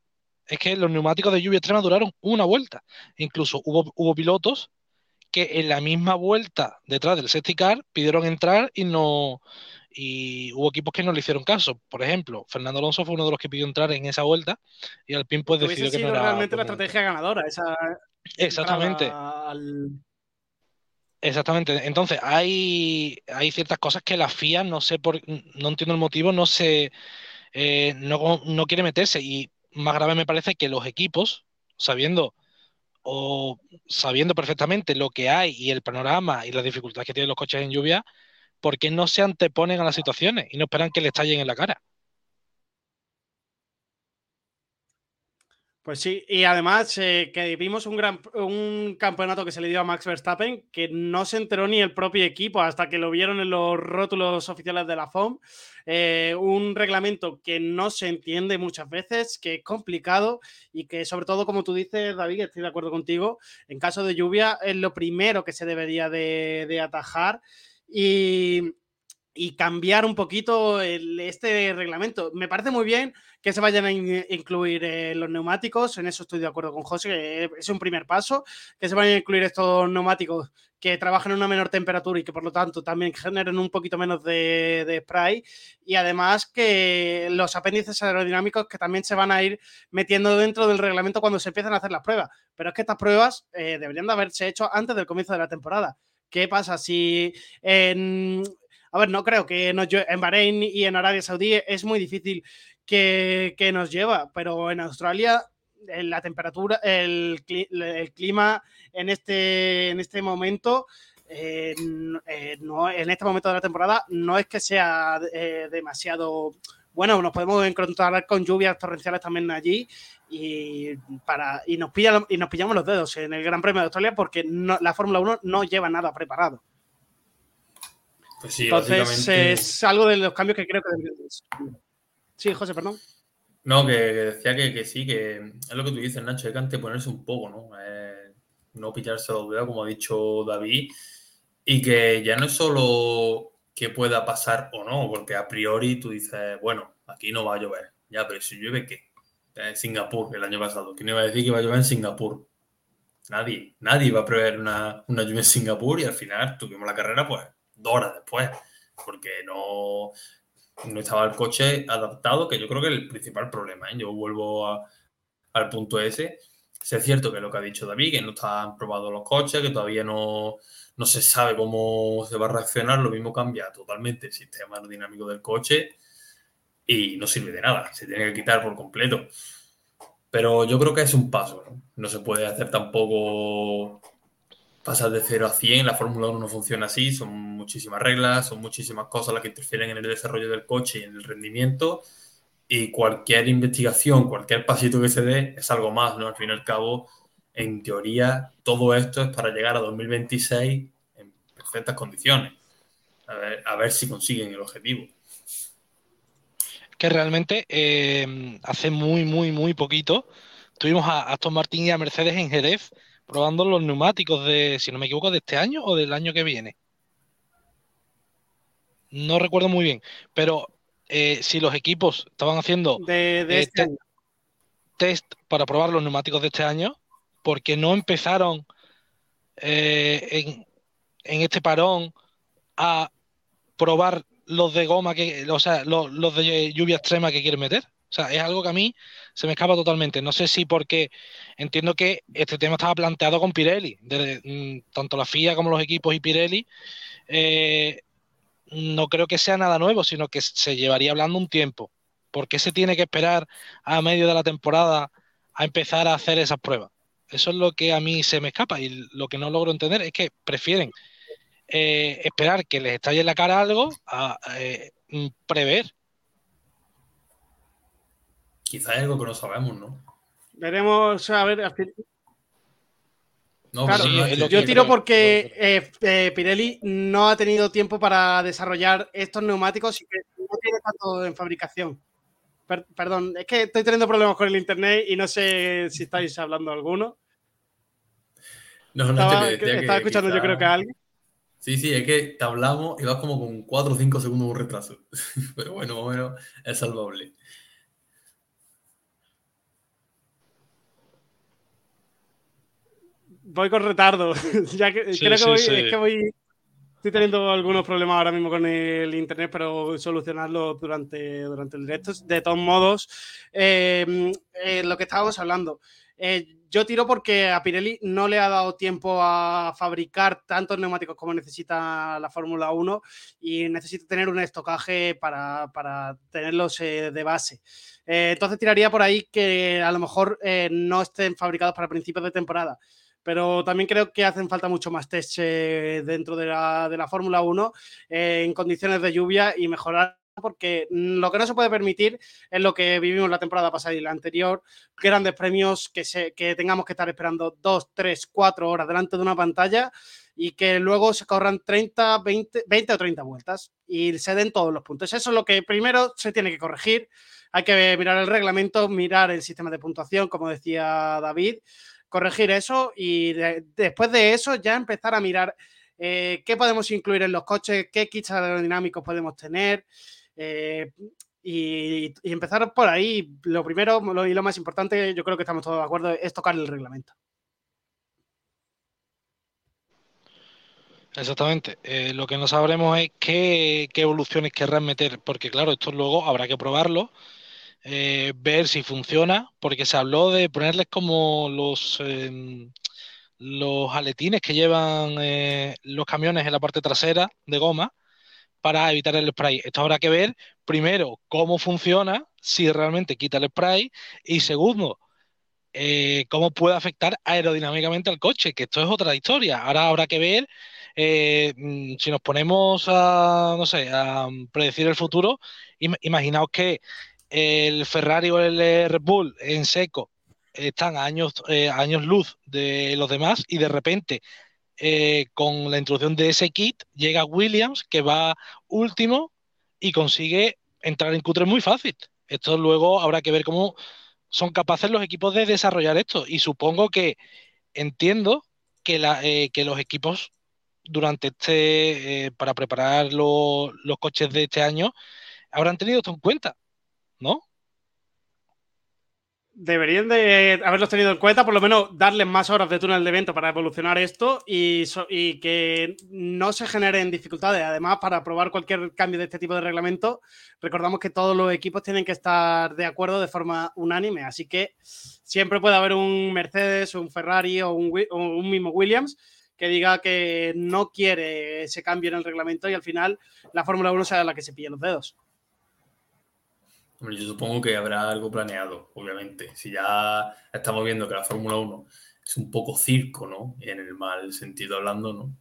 Es que los neumáticos de lluvia extrema duraron una vuelta. Incluso hubo, hubo pilotos que en la misma vuelta detrás del safety car pidieron entrar y no y hubo equipos que no le hicieron caso. Por ejemplo, Fernando Alonso fue uno de los que pidió entrar en esa vuelta y Alpine pues decidió que no era realmente la estrategia ganadora esa exactamente al Exactamente. Entonces, hay, hay ciertas cosas que la FIA, no sé por, no entiendo el motivo, no sé, eh, no, no quiere meterse. Y más grave me parece que los equipos, sabiendo o sabiendo perfectamente lo que hay y el panorama y las dificultades que tienen los coches en lluvia, ¿por qué no se anteponen a las situaciones y no esperan que les estallen en la cara? Pues sí, y además eh, que vimos un, gran, un campeonato que se le dio a Max Verstappen que no se enteró ni el propio equipo hasta que lo vieron en los rótulos oficiales de la FOM. Eh, un reglamento que no se entiende muchas veces, que es complicado y que sobre todo, como tú dices, David, estoy de acuerdo contigo, en caso de lluvia es lo primero que se debería de, de atajar. Y, y cambiar un poquito este reglamento. Me parece muy bien que se vayan a incluir eh, los neumáticos, en eso estoy de acuerdo con José, es un primer paso, que se vayan a incluir estos neumáticos que trabajan en una menor temperatura y que por lo tanto también generen un poquito menos de, spray y además que los apéndices aerodinámicos que también se van a ir metiendo dentro del reglamento cuando se empiezan a hacer las pruebas. Pero es que estas pruebas eh, deberían de haberse hecho antes del comienzo de la temporada. ¿Qué pasa si a ver, no creo que nos, en Bahrein y en Arabia Saudí es muy difícil que, nos lleva, pero en Australia la temperatura, el, clima en este, en este momento, eh, eh, no, en este momento de la temporada, no es que sea eh, demasiado bueno, nos podemos encontrar con lluvias torrenciales también allí y, para, y, nos, y nos pillamos los dedos en el Gran Premio de Australia porque la Fórmula 1 no lleva nada preparado. Pues sí, Entonces es algo de los cambios que creo que Sí, José, perdón. No, que, decía que, sí, que es lo que tú dices, Nacho, hay que anteponerse un poco, ¿no? Eh, no pillarse los dedos, como ha dicho David, y que ya no es solo que pueda pasar o no, porque a priori tú dices, bueno, aquí no va a llover, ya, pero si llueve, ¿qué? En Singapur, el año pasado, ¿quién iba a decir que iba a llover en Singapur? Nadie, nadie iba a prever una, una lluvia en Singapur y al final tuvimos la carrera, pues horas después, porque no, no estaba el coche adaptado, que yo creo que es el principal problema. ¿eh? Yo vuelvo al punto ese. es cierto que lo que ha dicho David, que no están probados los coches, que todavía no, no se sabe cómo se va a reaccionar, lo mismo cambia totalmente el sistema aerodinámico del coche y no sirve de nada, se tiene que quitar por completo. Pero yo creo que es un paso, ¿no? No se puede hacer tampoco pasar de 0 a 100. La Fórmula 1 no funciona así, son muchísimas reglas, son muchísimas cosas las que interfieren en el desarrollo del coche y en el rendimiento. Y cualquier investigación, cualquier pasito que se dé es algo más, ¿no? Al fin y al cabo, en teoría, todo esto es para llegar a 2026 en perfectas condiciones. A ver, si consiguen el objetivo. que realmente eh, hace muy, muy, muy poquito tuvimos a Aston Martin y a Mercedes en Jerez probando los neumáticos de, si no me equivoco, de este año o del año que viene. No recuerdo muy bien, pero eh, si los equipos estaban haciendo De, de eh, este año. test para probar los neumáticos de este año, porque no empezaron eh, en, en este parón a probar los de goma, que, o sea, los, los de lluvia extrema que quieren meter. O sea, es algo que a mí se me escapa totalmente. No sé si porque entiendo que este tema estaba planteado con Pirelli, mm, tanto la FIA como los equipos y Pirelli. eh, no creo que sea nada nuevo, sino que se llevaría hablando un tiempo. ¿Por qué se tiene que esperar a medio de la temporada a empezar a hacer esas pruebas? Eso es lo que a mí se me escapa y lo que no logro entender es que prefieren eh, esperar que les estalle en la cara algo a eh, prever. Quizá hay algo que no sabemos, ¿no? Veremos, a ver, No, Claro, pero no sí, es es lo que- yo tiro creo. porque eh, eh, Pirelli no ha tenido tiempo para desarrollar estos neumáticos y que no tiene tanto en fabricación. Per- perdón, es que estoy teniendo problemas con el internet y no sé si estáis hablando alguno. No, no Estaba, te decía que estaba escuchando quizá- yo creo que a alguien. Sí, sí, es que te hablamos y vas como con 4 o 5 segundos de retraso. [LAUGHS] Pero bueno, más o menos es salvable. Voy con retardo. [LAUGHS] ya que, Sí, creo que sí, voy, sí. es que voy. Estoy teniendo algunos problemas ahora mismo con el internet, pero solucionarlo durante, durante el directo. De todos modos, eh, eh, lo que estábamos hablando. eh, yo tiro porque a Pirelli no le ha dado tiempo a fabricar tantos neumáticos como necesita la Fórmula 1 y necesita tener un estocaje para, para tenerlos eh, de base. Eh, entonces tiraría por ahí que a lo mejor no estén fabricados para principios de temporada pero también creo que hacen falta mucho más test eh, dentro de la, de la Fórmula 1 eh, en condiciones de lluvia y mejorar porque mm, lo que no se puede permitir es lo que vivimos la temporada pasada y la anterior, grandes premios que, se, que tengamos que estar esperando dos, tres, cuatro horas delante de una pantalla y que luego se corran 30, 20, 20 o 30 vueltas y se den todos los puntos. Eso es lo que primero se tiene que corregir. Hay que mirar el reglamento, mirar el sistema de puntuación, como decía David, corregir eso y de- después de eso ya empezar a mirar eh, qué podemos incluir en los coches, qué kits aerodinámicos podemos tener eh, y, empezar por ahí. Lo primero lo- y lo más importante, yo creo que estamos todos de acuerdo, es tocar el reglamento. Exactamente. Eh, lo que no sabremos es qué evoluciones querrán meter, porque claro, esto luego habrá que probarlo, eh, ver si funciona, porque se habló de ponerles como los, eh, los aletines que llevan eh, los camiones en la parte trasera de goma para evitar el spray. Esto habrá que ver primero cómo funciona, si realmente quita el spray, y segundo, eh, cómo puede afectar aerodinámicamente al coche, que esto es otra historia. Ahora habrá que ver mm, si nos ponemos a, no sé, a mm, predecir el futuro, im- imaginaos que el Ferrari o el eh, Red Bull en seco están a años, eh, años luz de los demás y de repente eh, con la introducción de ese kit llega Williams que va último y consigue entrar en Q3 muy fácil. Esto luego habrá que ver cómo son capaces los equipos de desarrollar esto y supongo que entiendo que, eh, los equipos durante este, para preparar lo- los coches de este año, habrán tenido esto en cuenta, ¿no? Deberían de haberlos tenido en cuenta, por lo menos darles más horas de túnel de evento para evolucionar esto y, que no se generen dificultades. Además, para probar cualquier cambio de este tipo de reglamento, recordamos que todos los equipos tienen que estar de acuerdo de forma unánime. Así que siempre puede haber un Mercedes, un Ferrari o un, Wi- o un mismo Williams que diga que no quiere ese cambio en el reglamento y al final la Fórmula 1 sea la que se pille los dedos. Yo supongo que habrá algo planeado, obviamente. Si ya estamos viendo que la Fórmula 1 es un poco circo, ¿no? En el mal sentido hablando, ¿no?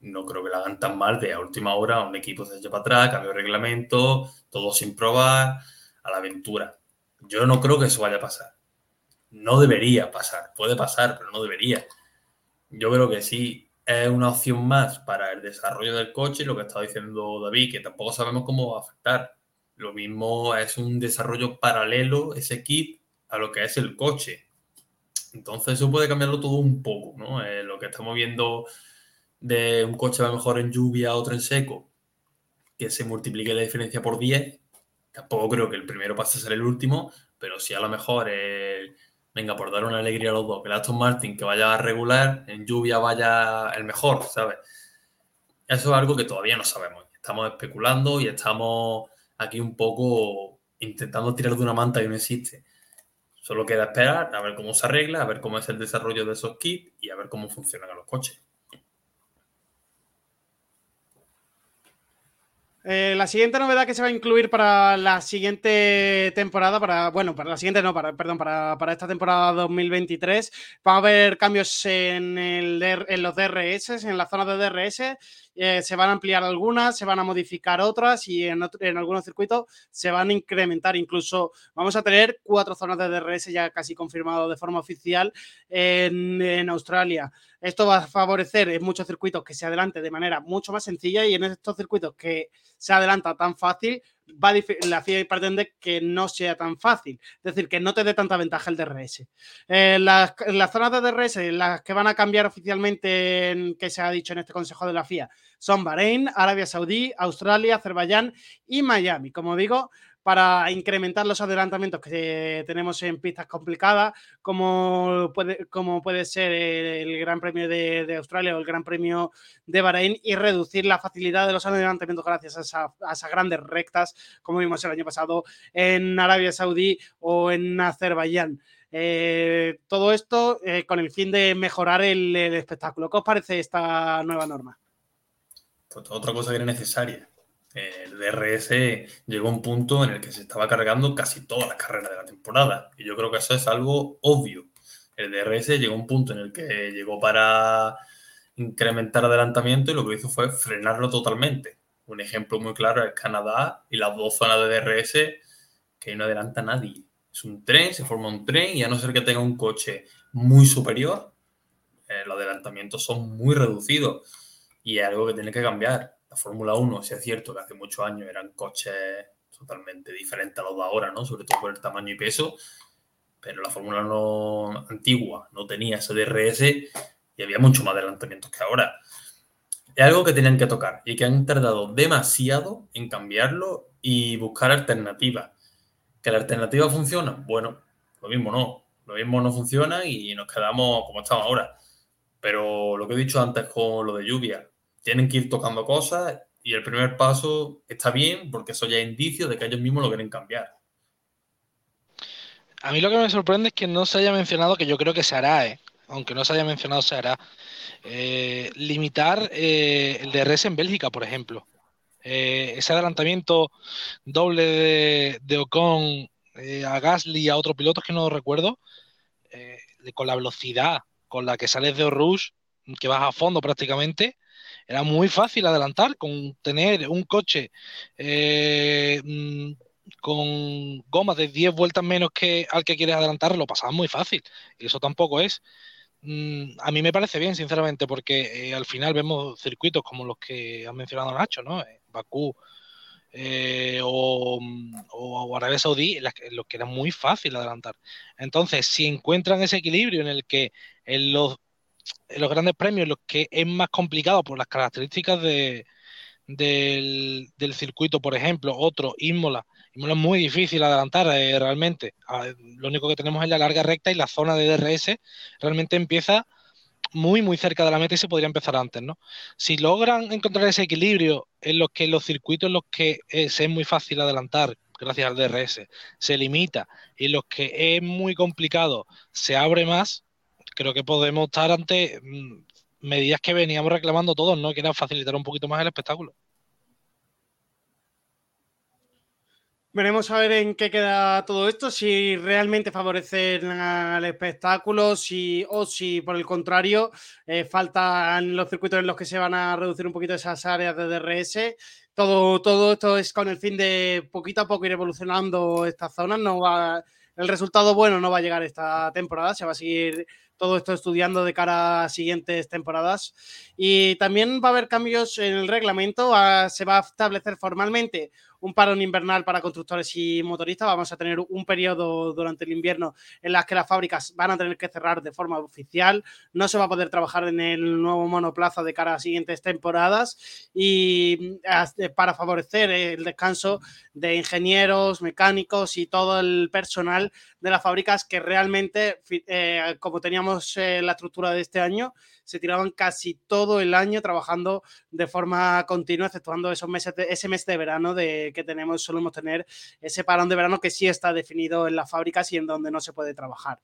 No creo que la hagan tan mal de a última hora un equipo se echa para atrás, cambio de reglamento, todo sin probar, a la aventura. Yo no creo que eso vaya a pasar. No debería pasar. Puede pasar, pero no debería. Yo creo que sí es una opción más para el desarrollo del coche, lo que estaba diciendo David, que tampoco sabemos cómo va a afectar Lo mismo es un desarrollo paralelo, ese kit, a lo que es el coche. Entonces eso puede cambiarlo todo un poco, ¿no? Eh, lo que estamos viendo de un coche va mejor en lluvia, otro en seco, que se multiplique la diferencia por 10. Tampoco creo que el primero pase a ser el último, pero si a lo mejor, venga, por dar una alegría a los dos, que el Aston Martin que vaya a regular, en lluvia vaya el mejor, ¿sabes? Eso es algo que todavía no sabemos. Estamos especulando y estamos aquí un poco intentando tirar de una manta que no existe. Solo queda esperar a ver cómo se arregla, a ver cómo es el desarrollo de esos kits y a ver cómo funcionan los coches. Eh, la siguiente novedad que se va a incluir para la siguiente temporada, para, bueno, para la siguiente no, para, perdón, para, esta temporada 2023, va a haber cambios en, el, en los DRS, en la zona de DRS, eh, se van a ampliar algunas, se van a modificar otras y en, en, algunos circuitos se van a incrementar. Incluso vamos a tener cuatro zonas de DRS ya casi confirmado de forma oficial en, en Australia. Esto va a favorecer en muchos circuitos que se adelante de manera mucho más sencilla y en estos circuitos que se adelanta tan fácil, va la FIA pretende que no sea tan fácil, es decir, que no te dé tanta ventaja el DRS. Eh, las, las, zonas de DRS, las que van a cambiar oficialmente, en, que se ha dicho en este Consejo de la FIA, son Bahrein, Arabia Saudí, Australia, Azerbaiyán y Miami. Como digo, para incrementar los adelantamientos que tenemos en pistas complicadas, como puede, como puede ser el Gran Premio de, Australia o el Gran Premio de Bahrein, y reducir la facilidad de los adelantamientos gracias a, esas grandes rectas, como vimos el año pasado en Arabia Saudí o en Azerbaiyán. Eh, todo esto eh, con el fin de mejorar el, espectáculo. ¿Qué os parece esta nueva norma? Pues otra cosa que era necesaria el DRS llegó a un punto en el que se estaba cargando casi toda la carrera de la temporada. Y yo creo que eso es algo obvio. El DRS llegó a un punto en el que llegó para incrementar adelantamiento y lo que hizo fue frenarlo totalmente. Un ejemplo muy claro es Canadá y las dos zonas de DRS que no adelanta nadie. Es un tren, se forma un tren y a no ser que tenga un coche muy superior, eh, los adelantamientos son muy reducidos y es algo que tiene que cambiar la Fórmula 1, si es cierto que hace muchos años eran coches totalmente diferentes a los de ahora, ¿no? Sobre todo por el tamaño y peso, pero la Fórmula 1 antigua no tenía ese DRS y había mucho más adelantamientos que ahora. Es algo que tenían que tocar y que han tardado demasiado en cambiarlo y buscar alternativas. ¿Que la alternativa funciona? Bueno, lo mismo no. Lo mismo no funciona y nos quedamos como estamos ahora. Pero lo que he dicho antes con lo de lluvia, tienen que ir tocando cosas y el primer paso está bien porque eso ya es indicio de que ellos mismos lo quieren cambiar. A mí lo que me sorprende es que no se haya mencionado, que yo creo que se hará, ¿eh? aunque no se haya mencionado, se hará, eh, limitar eh, el DRS en Bélgica, por ejemplo. ese adelantamiento doble de, Ocon a Gasly y a otros pilotos que no recuerdo, con la velocidad con la que sales de Rouge, que vas a fondo prácticamente, era muy fácil adelantar con tener un coche eh, mm, con goma de 10 vueltas menos que al que quieres adelantar, lo pasaba muy fácil. Y eso tampoco es. Mm, a mí me parece bien, sinceramente, porque eh, al final vemos circuitos como los que han mencionado Nacho, ¿no? Eh, Bakú o, Arabia Saudí, en los que era muy fácil adelantar. Entonces, si encuentran ese equilibrio en el que en los los grandes premios, los que es más complicado por las características de, del, circuito, por ejemplo, otro, Imola. Imola es muy difícil adelantar eh, realmente. lo único que tenemos es la larga recta y la zona de DRS realmente empieza muy, muy cerca de la meta y se podría empezar antes, ¿no? Si logran encontrar ese equilibrio en los que los circuitos en los que es, es muy fácil adelantar, gracias al DRS, se limita y en los que es muy complicado se abre más, creo que podemos estar ante mm, medidas que veníamos reclamando todos, ¿no? Que era facilitar un poquito más el espectáculo. Veremos a ver en qué queda todo esto, si realmente favorecen al espectáculo, si, o si por el contrario eh, faltan los circuitos en los que se van a reducir un poquito esas áreas de DRS. Todo, todo esto es con el fin de poquito a poco ir evolucionando estas zonas. No el resultado bueno no va a llegar esta temporada, se va a seguir todo esto estudiando de cara a siguientes temporadas. Y también va a haber cambios en el reglamento, se va a establecer formalmente un parón invernal para constructores y motoristas. Vamos a tener un periodo durante el invierno en las que las fábricas van a tener que cerrar de forma oficial. No se va a poder trabajar en el nuevo monoplaza de cara a siguientes temporadas y para favorecer el descanso de ingenieros, mecánicos y todo el personal de las fábricas que realmente, eh, como teníamos eh, la estructura de este año, se tiraban casi todo el año trabajando de forma continua, exceptuando esos meses ese mes de verano de que tenemos, solemos tener ese parón de verano que sí está definido en las fábricas y en donde no se puede trabajar.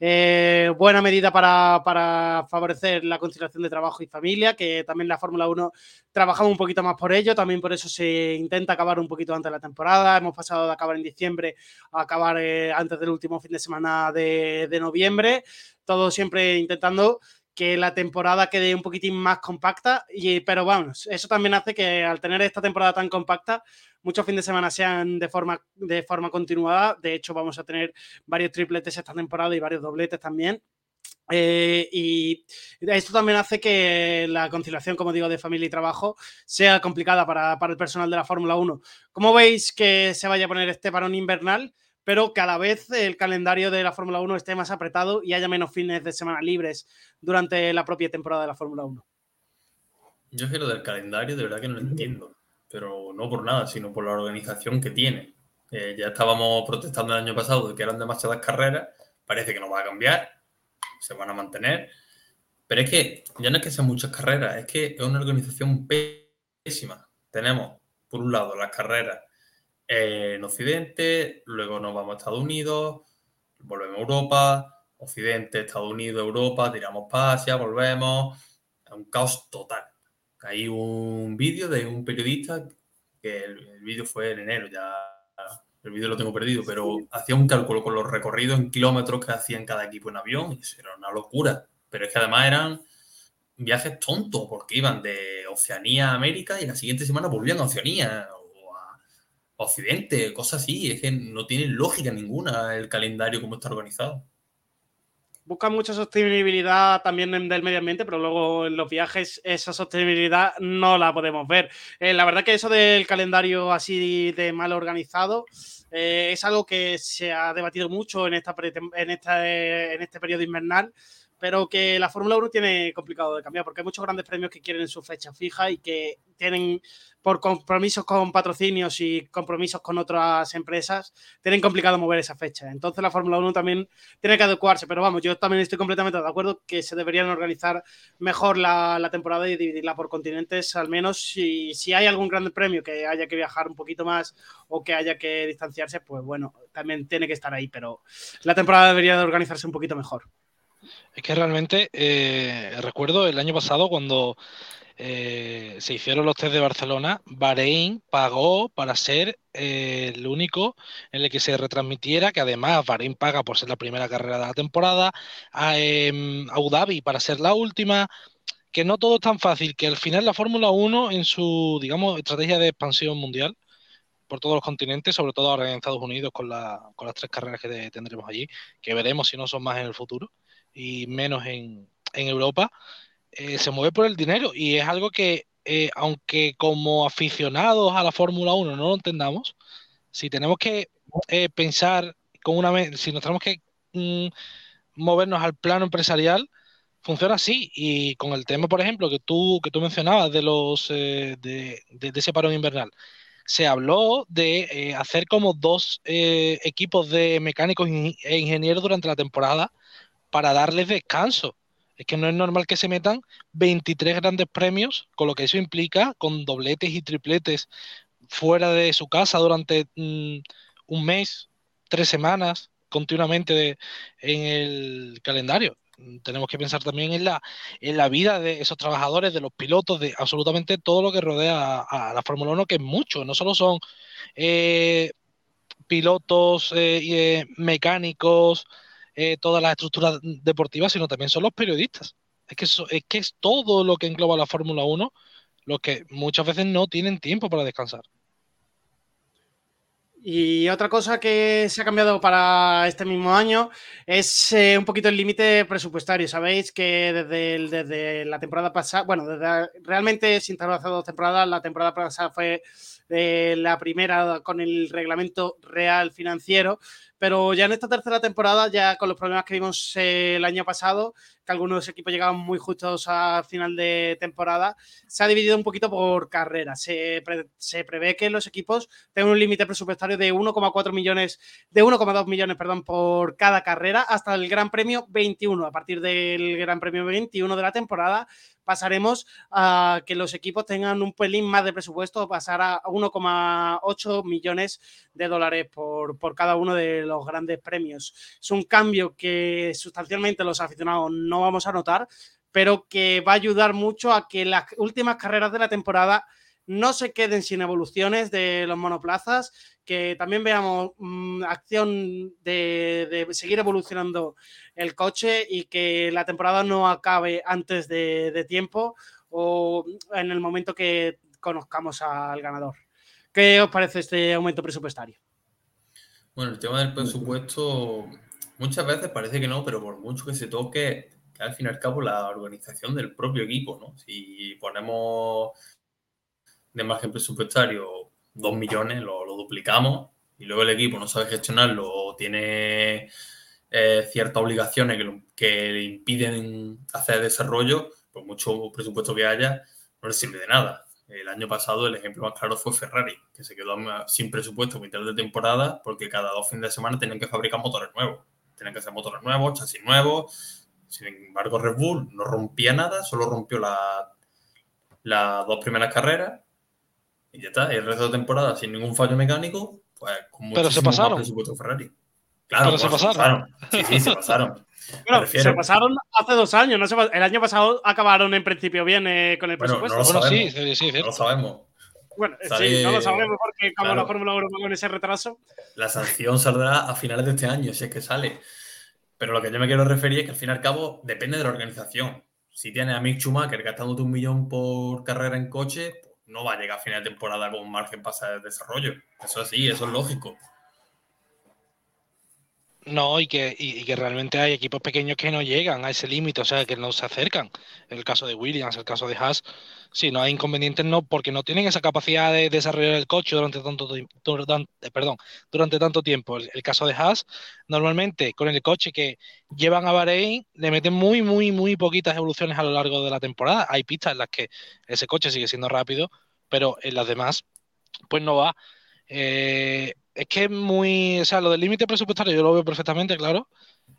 Eh, buena medida para, para, favorecer la conciliación de trabajo y familia, que también la Fórmula 1 trabajamos un poquito más por ello, también por eso se intenta acabar un poquito antes de la temporada, hemos pasado de acabar en diciembre a acabar eh, antes del último fin de semana de noviembre, todo siempre intentando que la temporada quede un poquitín más compacta, y, pero vamos, eso también hace que al tener esta temporada tan compacta, muchos fines de semana sean de forma, de forma continuada. De hecho, vamos a tener varios tripletes esta temporada y varios dobletes también. Eh, y esto también hace que la conciliación, como digo, de familia y trabajo sea complicada para, para el personal de la Fórmula 1. ¿Cómo veis que se vaya a poner este parón invernal? Pero que a la vez el calendario de la Fórmula 1 esté más apretado y haya menos fines de semana libres durante la propia temporada de la Fórmula 1. Yo es que lo del calendario de verdad que no lo entiendo, pero no por nada, sino por la organización que tiene. Eh, ya estábamos protestando el año pasado de que eran demasiadas carreras, parece que no va a cambiar, se van a mantener, pero es que ya no es que sean muchas carreras, es que es una organización pésima. Tenemos, por un lado, las carreras en Occidente, luego nos vamos a Estados Unidos, volvemos a Europa, Occidente, Estados Unidos, Europa, tiramos para Asia, volvemos. Es un caos total. Hay un vídeo de un periodista, que el, vídeo fue en enero, ya el vídeo lo tengo perdido, pero hacía un cálculo con los recorridos en kilómetros que hacían cada equipo en avión y eso era una locura. Pero es que además eran viajes tontos, porque iban de Oceanía a América y la siguiente semana volvían a Oceanía Occidente, cosas así. Es que no tiene lógica ninguna el calendario como está organizado. Buscan mucha sostenibilidad también del medio ambiente, pero luego en los viajes esa sostenibilidad no la podemos ver. Eh, la verdad que eso del calendario así de mal organizado eh, es algo que se ha debatido mucho en, esta, en, esta, en este periodo invernal pero que la Fórmula 1 tiene complicado de cambiar porque hay muchos grandes premios que quieren su fecha fija y que tienen por compromisos con patrocinios y compromisos con otras empresas, tienen complicado mover esa fecha. Entonces la Fórmula 1 también tiene que adecuarse, pero vamos, yo también estoy completamente de acuerdo que se deberían organizar mejor la, la temporada y dividirla por continentes, al menos si, si hay algún gran premio que haya que viajar un poquito más o que haya que distanciarse, pues bueno, también tiene que estar ahí, pero la temporada debería de organizarse un poquito mejor. Es que realmente eh, recuerdo el año pasado cuando eh, se hicieron los test de Barcelona, Bahrein pagó para ser eh, el único en el que se retransmitiera, que además Bahrein paga por ser la primera carrera de la temporada, a em, Abu Dhabi para ser la última, que no todo es tan fácil, que al final la Fórmula 1 en su, digamos, estrategia de expansión mundial por todos los continentes, sobre todo ahora en Estados Unidos con, con las tres carreras que tendremos allí, que veremos si no son más en el futuro y menos en, Europa, eh, se mueve por el dinero y es algo que, eh, aunque como aficionados a la Fórmula 1 no lo entendamos, si tenemos que eh, pensar con una si nos tenemos que mm, movernos al plano empresarial, funciona así. Y con el tema, por ejemplo, que tú, que tú mencionabas de los de, de, ese parón invernal, se habló de hacer como dos equipos de mecánicos e ingenieros durante la temporada para darles descanso. Es que no es normal que se metan 23 grandes premios, con lo que eso implica, con dobletes y tripletes fuera de su casa durante mm, un mes, tres semanas, continuamente en el calendario. Tenemos que pensar también en la, en la vida de esos trabajadores, de los pilotos, de absolutamente todo lo que rodea a, la Fórmula 1, que es mucho. No solo son eh, pilotos, eh, eh, mecánicos, eh, todas las estructuras deportivas, sino también son los periodistas. Es que, es que es todo lo que engloba la Fórmula 1, los que muchas veces no tienen tiempo para descansar. Y otra cosa que se ha cambiado para este mismo año es eh, un poquito el límite presupuestario. Sabéis que desde, desde la temporada pasada, bueno, desde, realmente sin hace dos temporadas, la temporada pasada fue eh, la primera con el reglamento real financiero, pero ya en esta tercera temporada, ya con los problemas que vimos eh, el año pasado, que algunos equipos llegaban muy justos al final de temporada, se ha dividido un poquito por carreras. Se, se prevé que los equipos tengan un límite presupuestario de 1,4 millones, de 1,2 millones, perdón, por cada carrera hasta el Gran Premio 21. A partir del Gran Premio 21 de la temporada pasaremos a que los equipos tengan un pelín más de presupuesto, pasar a 1,8 millones de dólares por, por, cada uno de los grandes premios. Es un cambio que sustancialmente los aficionados no vamos a notar, pero que va a ayudar mucho a que las últimas carreras de la temporada no se queden sin evoluciones de los monoplazas, que también veamos mmm, acción de, seguir evolucionando el coche y que la temporada no acabe antes de, tiempo o en el momento que conozcamos al ganador. ¿Qué os parece este aumento presupuestario? Bueno, el tema del presupuesto muchas veces parece que no, pero por mucho que se toque, que al fin y al cabo la organización del propio equipo, ¿no? Si ponemos de margen presupuestario 2 millones, lo, duplicamos y luego el equipo no sabe gestionarlo o tiene eh, ciertas obligaciones que, que, le impiden hacer desarrollo, por mucho presupuesto que haya, no le sirve de nada. El año pasado el ejemplo más claro fue Ferrari, que se quedó sin presupuesto a mitad de temporada porque cada dos fines de semana tenían que fabricar motores nuevos. Tenían que hacer motores nuevos, chasis nuevos. Sin embargo, Red Bull no rompía nada, solo rompió las la dos primeras carreras y ya está, el resto de temporada sin ningún fallo mecánico, pues con Pero se pasaron. presupuesto Ferrari. Claro, Pero se pasaron. se pasaron. Sí, sí, se pasaron. [LAUGHS] Bueno, se pasaron hace dos años. No se, el año pasado acabaron en principio bien eh, con el presupuesto. Bueno, no lo bueno, sabemos. sí, sí, sí, no lo sabemos. Bueno, Sale... sí, no lo sabemos porque como claro. la Fórmula 1 con ese retraso. La sanción saldrá a finales de este año, si es que sale. Pero lo que yo me quiero referir es que al fin y al cabo depende de la organización. Si tienes a Mick Schumacher gastándote un millón por carrera en coche, no va a llegar a final de temporada con un margen para de desarrollo. Eso sí, eso es lógico. No, y que, y, que realmente hay equipos pequeños que no llegan a ese límite, o sea, que no se acercan. El caso de Williams, el caso de Haas, sí, no hay inconvenientes, no, porque no tienen esa capacidad de desarrollar el coche durante tanto, durante, perdón, durante tanto tiempo. El, el, caso de Haas, normalmente con el coche que llevan a Bahrein, le meten muy, muy, muy poquitas evoluciones a lo largo de la temporada. Hay pistas en las que ese coche sigue siendo rápido, pero en las demás, pues no va. Eh, es que es muy, o sea, lo del límite presupuestario yo lo veo perfectamente, claro,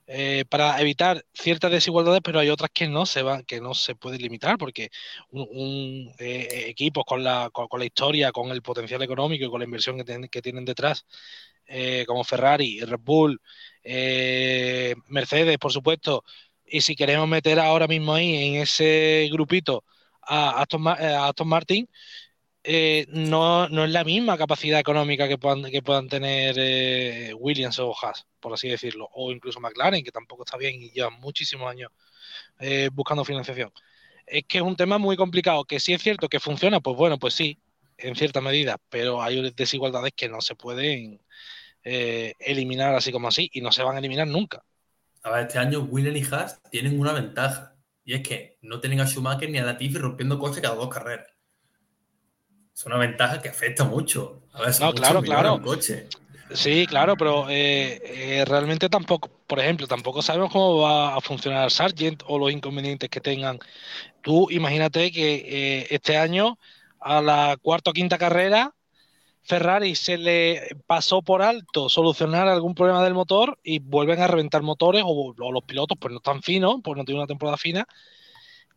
eh, para evitar ciertas desigualdades, pero hay otras que no se van, que no se puede limitar, porque un, un eh, equipo con la, con, la historia, con el potencial económico y con la inversión que tienen detrás, eh, como Ferrari, Red Bull, eh, Mercedes, por supuesto, y si queremos meter ahora mismo ahí en ese grupito a Aston, a Aston Martin, eh, no, no, es la misma capacidad económica que puedan, que puedan tener eh, Williams o Haas, por así decirlo, o incluso McLaren, que tampoco está bien y lleva muchísimos años eh, buscando financiación. Es que es un tema muy complicado, que si es cierto que funciona, pues bueno, pues sí, en cierta medida, pero hay desigualdades que no se pueden eliminar así como así y no se van a eliminar nunca. A ver, este año Williams y Haas tienen una ventaja, y es que no tienen a Schumacher ni a Latifi rompiendo coches cada dos carreras es una ventaja que afecta mucho. A ver, no, claro, claro. Coche. Sí, claro, pero eh, eh, realmente tampoco, por ejemplo, tampoco sabemos cómo va a funcionar Sargent o los inconvenientes que tengan. Tú imagínate que eh, este año, a la cuarta o quinta carrera, Ferrari se le pasó por alto solucionar algún problema del motor y vuelven a reventar motores o, o los pilotos pues no están finos, pues no tienen una temporada fina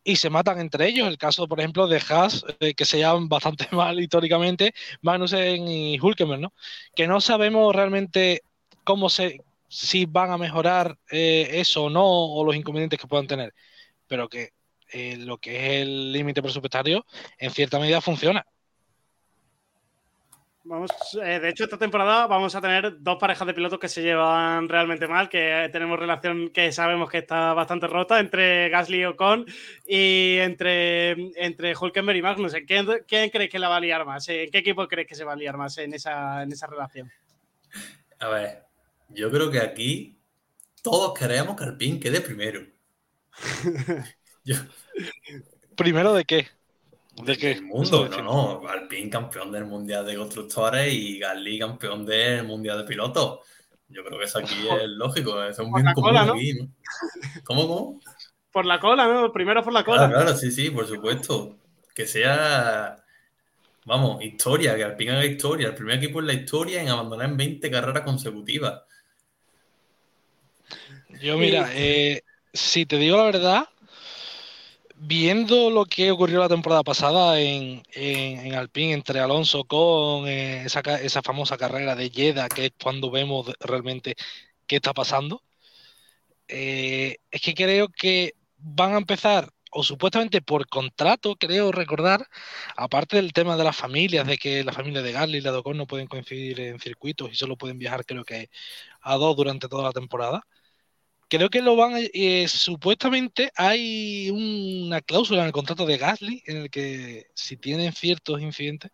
y se matan entre ellos. El caso, por ejemplo, de Haas, eh, que se llaman bastante [LAUGHS] mal históricamente, Magnussen y Hulkenberg, ¿no? Que no sabemos realmente cómo se, si van a mejorar eh, eso o no, o los inconvenientes que puedan tener, pero que eh, lo que es el límite presupuestario, en cierta medida funciona. Vamos, eh, de hecho, esta temporada vamos a tener dos parejas de pilotos que se llevan realmente mal, que tenemos relación que sabemos que está bastante rota entre Gasly y Ocon y entre, entre Hulkenberg y Magnussen. ¿Quién, ¿Quién crees que la va a liar más? ¿En qué equipo crees que se va a liar más en esa, en esa relación? A ver, yo creo que aquí todos queremos que Alpine quede primero. [LAUGHS] Yo, ¿Primero de qué? ¿De qué? del mundo, no, no. Alpine campeón del Mundial de Constructores y Gasly campeón del Mundial de Pilotos. Yo creo que eso aquí [LAUGHS] es lógico, es un Por bien la común cola, ¿no? aquí, ¿no? ¿Cómo, cómo? Por la cola, ¿no? Primero por la cola. Claro, claro, sí, sí, por supuesto. Que sea, vamos, historia, que Alpine haga historia. El primer equipo en la historia en abandonar en 20 carreras consecutivas. Yo, mira, eh, si te digo la verdad, viendo lo que ocurrió la temporada pasada en, en, Alpine entre Alonso con eh, esa, esa famosa carrera de Jeddah, que es cuando vemos realmente qué está pasando, eh, es que creo que van a empezar, o supuestamente por contrato, creo recordar, aparte del tema de las familias, de que la familia de Gasly y la de Ocon no pueden coincidir en circuitos y solo pueden viajar, creo que a dos durante toda la temporada. Creo que lo van a- eh, supuestamente hay una cláusula en el contrato de Gasly en el que si tienen ciertos incidentes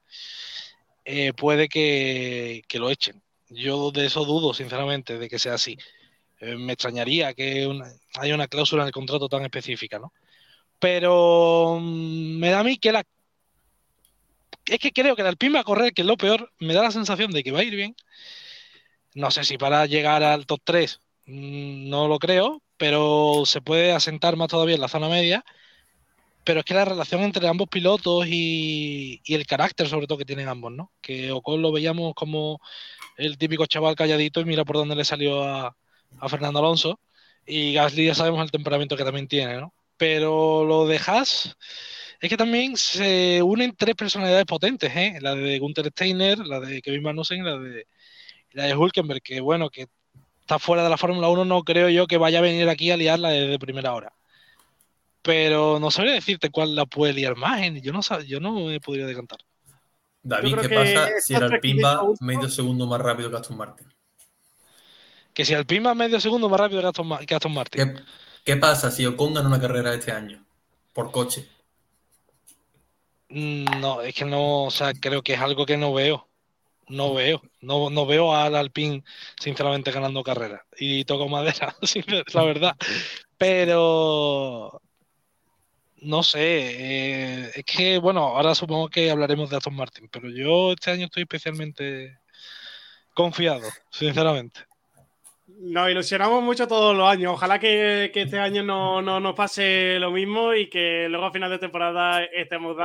eh, puede que, que lo echen. Yo de eso dudo, sinceramente, de que sea así. Eh, me extrañaría que haya una cláusula en el contrato tan específica, ¿no? Pero mm, me da a mí que la... Es que creo que el Alpine va a correr, que es lo peor, me da la sensación de que va a ir bien. No sé si para llegar al top 3 Mm, No lo creo, pero se puede asentar más todavía en la zona media. Pero es que la relación entre ambos pilotos y, y el carácter, sobre todo, que tienen ambos, ¿no? Que Ocon lo veíamos como el típico chaval calladito y mira por dónde le salió a, a Fernando Alonso. Y Gasly ya sabemos el temperamento que también tiene, ¿no? Pero lo de Haas es que también se unen tres personalidades potentes, ¿eh? La de Gunther Steiner, la de Kevin Magnussen y la de, la de Hulkenberg, que bueno, que está fuera de la Fórmula 1, no creo yo que vaya a venir aquí a liarla desde primera hora. Pero no sabría decirte cuál la puede liar más, ¿eh? yo no, sab- yo no me podría decantar. David, ¿qué pasa si el Alpine va medio segundo más rápido que Aston Martin? Que si Alpine va medio segundo más rápido que Aston, Ma- que Aston Martin. ¿Qué, qué pasa si Ocon gana una carrera este año? Por coche. Mm, No, es que no, o sea, creo que es algo que no veo. No veo. No, no veo al Alpine, sinceramente, ganando carreras. Y toco madera, [LAUGHS] la verdad. Pero no sé. eh, es que, bueno, ahora supongo que hablaremos de Aston Martin, pero yo este año estoy especialmente confiado, sinceramente. Nos ilusionamos mucho todos los años. Ojalá que, este año no, no nos pase lo mismo y que luego a final de temporada estemos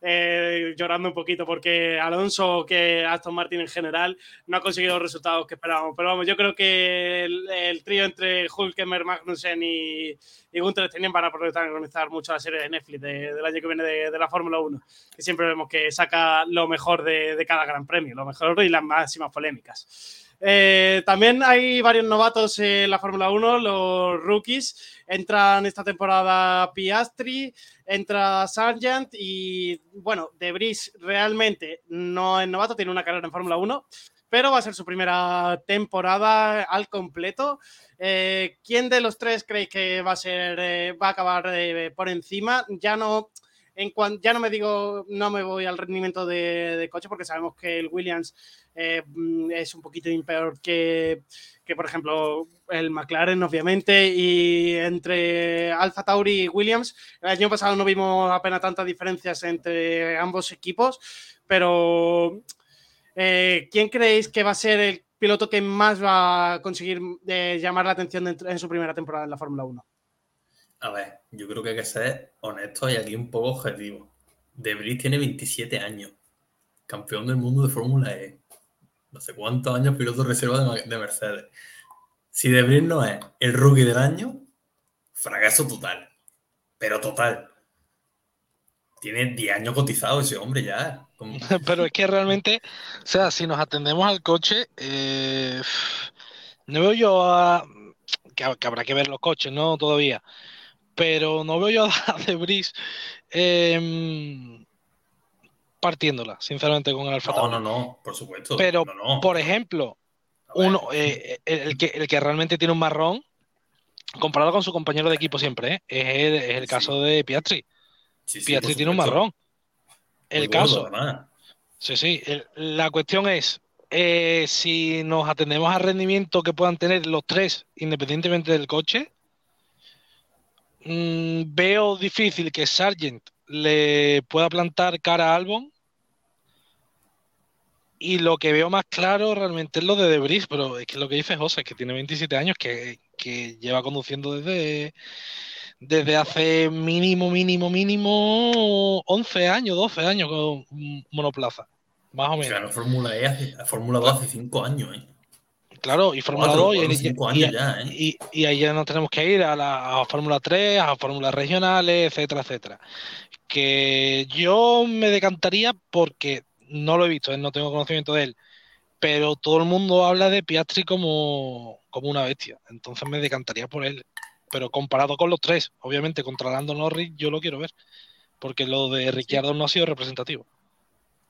eh, llorando un poquito porque Alonso, que Aston Martin en general, no ha conseguido los resultados que esperábamos. Pero vamos, yo creo que el, trío entre Hulkenberg, Magnussen y, y Gunther Steiner van a protagonizar mucho la serie de Netflix de- del año que viene de, de la Fórmula 1, que siempre vemos que saca lo mejor de, de cada gran premio, lo mejor y las máximas polémicas. Eh, también hay varios novatos en la Fórmula 1, los rookies. Entran esta temporada Piastri, entra Sargent y, bueno, De Vries realmente no es novato, tiene una carrera en Fórmula 1, pero va a ser su primera temporada al completo. Eh, ¿Quién de los tres creéis que va a ser, eh, va a acabar por encima? Ya no. En cuan- ya no me digo, no me voy al rendimiento de, coche porque sabemos que el Williams eh, mm, es un poquito peor que, por ejemplo, el McLaren, obviamente, y entre Alfa Tauri y Williams. El año pasado no vimos apenas tantas diferencias entre ambos equipos, pero eh, ¿quién creéis que va a ser el piloto que más va a conseguir eh, llamar la atención en, en su primera temporada en la Fórmula 1? A ver, yo creo que hay que ser honesto y aquí un poco objetivo. De tiene 27 años, campeón del mundo de Fórmula E. No sé cuántos años piloto reserva de, Mercedes. Si De no es el rookie del año, fracaso total. Pero total. Tiene 10 años cotizado ese hombre ya. [LAUGHS] Pero es que realmente, o sea, si nos atendemos al coche, eh, no veo yo a. Que habrá que ver los coches, ¿no? Todavía. Pero no veo yo a [LAUGHS] De Vries eh, partiéndola, sinceramente, con el Alfa No, Tauri. no, no, por supuesto. Pero, No, no. por ejemplo, uno, eh, el, el que, el que realmente tiene un marrón, comparado con su compañero de equipo siempre, ¿eh? es el, es el Sí. caso de Piastri. sí, sí, Piastri tiene un marrón. El caso, sí, sí. el- la cuestión es, eh, si nos atendemos al rendimiento que puedan tener los tres, independientemente del coche, mm, veo difícil que Sargent le pueda plantar cara a Albon. Y lo que veo más claro realmente es lo de Debris, pero es que lo que dice José, que tiene 27 años, que, lleva conduciendo desde, desde hace mínimo, mínimo, mínimo 11 años, 12 años con monoplaza. Más o menos. Claro, Fórmula E Fórmula 2 hace 5 años, ¿eh? Claro, y Fórmula Cuatro, 2 y, y- ¿eh? y- y ahí ya nos tenemos que ir a la a Fórmula 3, a Fórmulas regionales, etcétera, etcétera. Que yo me decantaría porque no lo he visto, ¿eh? no tengo conocimiento de él, pero todo el mundo habla de Piastri como, como una bestia, entonces me decantaría por él. Pero comparado con los tres, obviamente contra Lando Norris, yo lo quiero ver, porque lo de Ricciardo no ha sido representativo.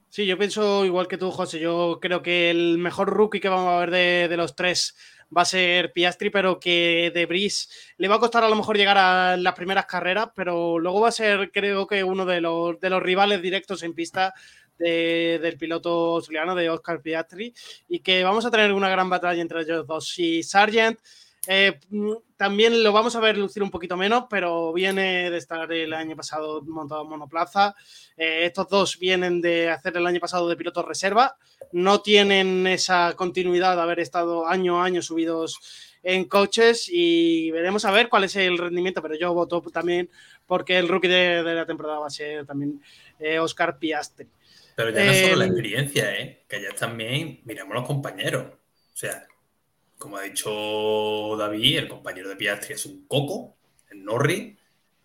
Sí, yo pienso igual que tú, José. Yo creo que el mejor rookie que vamos a ver de, de los tres va a ser Piastri, pero que De Vries le va a costar a lo mejor llegar a las primeras carreras, pero luego va a ser, creo que uno de los, de los rivales directos en pista de- del piloto australiano, de Oscar Piastri, y que vamos a tener una gran batalla entre ellos dos. Y Sargent eh, mm, también lo vamos a ver lucir un poquito menos, pero viene de estar el año pasado montado en monoplaza. Eh, estos dos vienen de hacer el año pasado de pilotos reserva, no tienen esa continuidad de haber estado año a año subidos en coches y veremos a ver cuál es el rendimiento, pero yo voto también porque el rookie de, de la temporada va a ser también eh, Oscar Piastri. Pero ya no solo la experiencia, ¿eh? Que ya también miramos los compañeros. O sea, como ha dicho David, el compañero de Piastri es un coco, el Norris,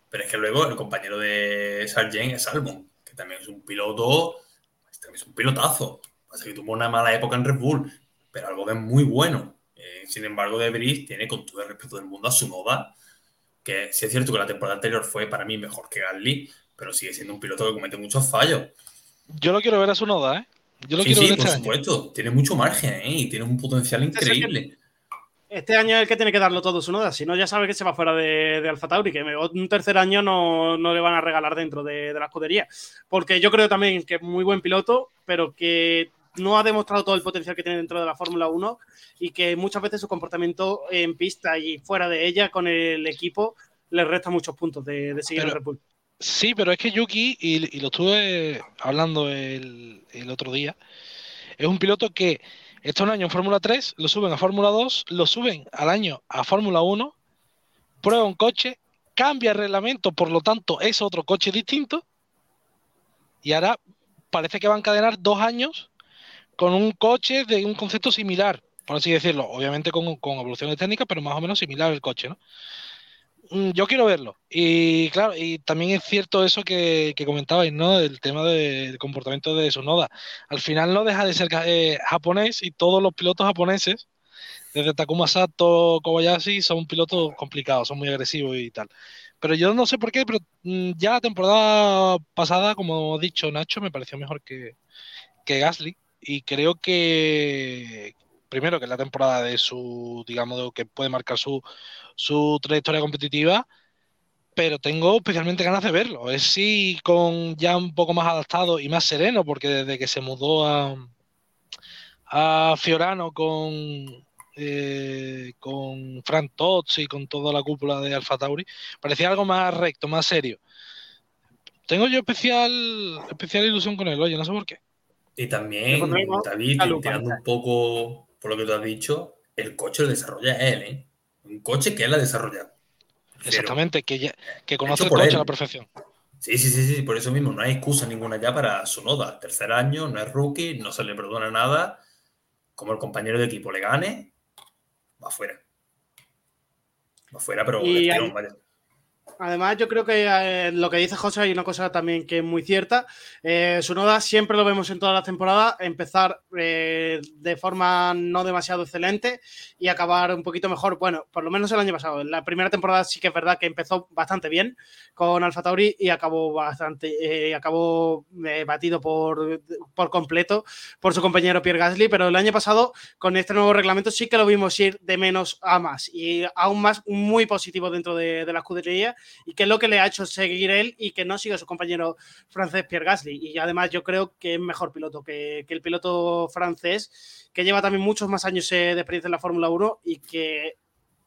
pero es que luego el compañero de Sargent es Albon, que también es un piloto, también es un pilotazo. Pasa que tuvo una mala época en Red Bull, pero Albon es muy bueno. Eh, sin embargo, De Vries tiene con todo el respeto del mundo a su Noda, que sí es cierto que la temporada anterior fue para mí mejor que Gasly, pero sigue siendo un piloto que comete muchos fallos. Yo lo quiero ver a su noda, ¿eh? Yo lo Sí, quiero sí, ver por este año. supuesto. Tiene mucho margen ¿eh? y tiene un potencial Este increíble. Este año es el que tiene que darlo todo su noda, si no ya sabe que se va fuera de, de Alfa Tauri, que un tercer año no, no le van a regalar dentro de, de la escudería. Porque yo creo también que es muy buen piloto, pero que no ha demostrado todo el potencial que tiene dentro de la Fórmula 1 y que muchas veces su comportamiento en pista y fuera de ella con el equipo le resta muchos puntos de, de seguir Pero- el Red Bull. Sí, pero es que Yuki, y, y lo estuve hablando el, el otro día, es un piloto que está un año en Fórmula 3, lo suben a Fórmula 2, lo suben al año a Fórmula 1, prueba un coche, cambia el reglamento, por lo tanto es otro coche distinto, y ahora parece que va a encadenar dos años con un coche de un concepto similar, por así decirlo, obviamente con, con evoluciones técnicas, pero más o menos similar el coche, ¿no? Mm, Yo quiero verlo. Y claro, y también es cierto eso que, comentabais, ¿no? El tema del comportamiento de Sonoda. Al final no deja de ser eh, japonés y todos los pilotos japoneses, desde Takuma Sato, Kobayashi, son pilotos complicados, son muy agresivos y tal. Pero yo no sé por qué, pero mm, ya la temporada pasada, como ha dicho Nacho, me pareció mejor que, que Gasly. Y creo que, primero, que es la temporada de su, digamos, de que puede marcar su, su trayectoria competitiva, pero tengo especialmente ganas de verlo. Es sí con ya un poco más adaptado y más sereno, porque desde que se mudó a, a Fiorano con, eh, con Frank Tots y con toda la cúpula de Alfa Tauri, parecía algo más recto, más serio. Tengo yo especial, especial ilusión con él, oye, no sé por qué. Y también, David, tirando un poco por lo que tú has dicho, el coche lo desarrolla él, ¿eh? Un coche que él ha desarrollado. Exactamente, que, ya- que conoce el coche él. a la perfección. Sí, sí, sí, sí, por eso mismo, no hay excusa ninguna ya para Sonoda. Tercer año, no es rookie, no se le perdona nada. Como el compañero de equipo le gane, va fuera. Va fuera, pero Y hay-. Además, yo creo que eh, lo que dice José hay una cosa también que es muy cierta. Eh, Sunoda siempre lo vemos en todas las temporadas, empezar eh, de forma no demasiado excelente y acabar un poquito mejor. Bueno, por lo menos el año pasado. En la primera temporada sí que es verdad que empezó bastante bien con Alfa Tauri y acabó bastante, eh, acabó eh, batido por, por completo por su compañero Pierre Gasly, pero el año pasado con este nuevo reglamento sí que lo vimos ir de menos a más y aún más muy positivo dentro de, de la escudería y qué es lo que le ha hecho seguir él y que no siga su compañero francés Pierre Gasly. Y además yo creo que es mejor piloto que, que el piloto francés, que lleva también muchos más años eh, de experiencia en la Fórmula 1 y que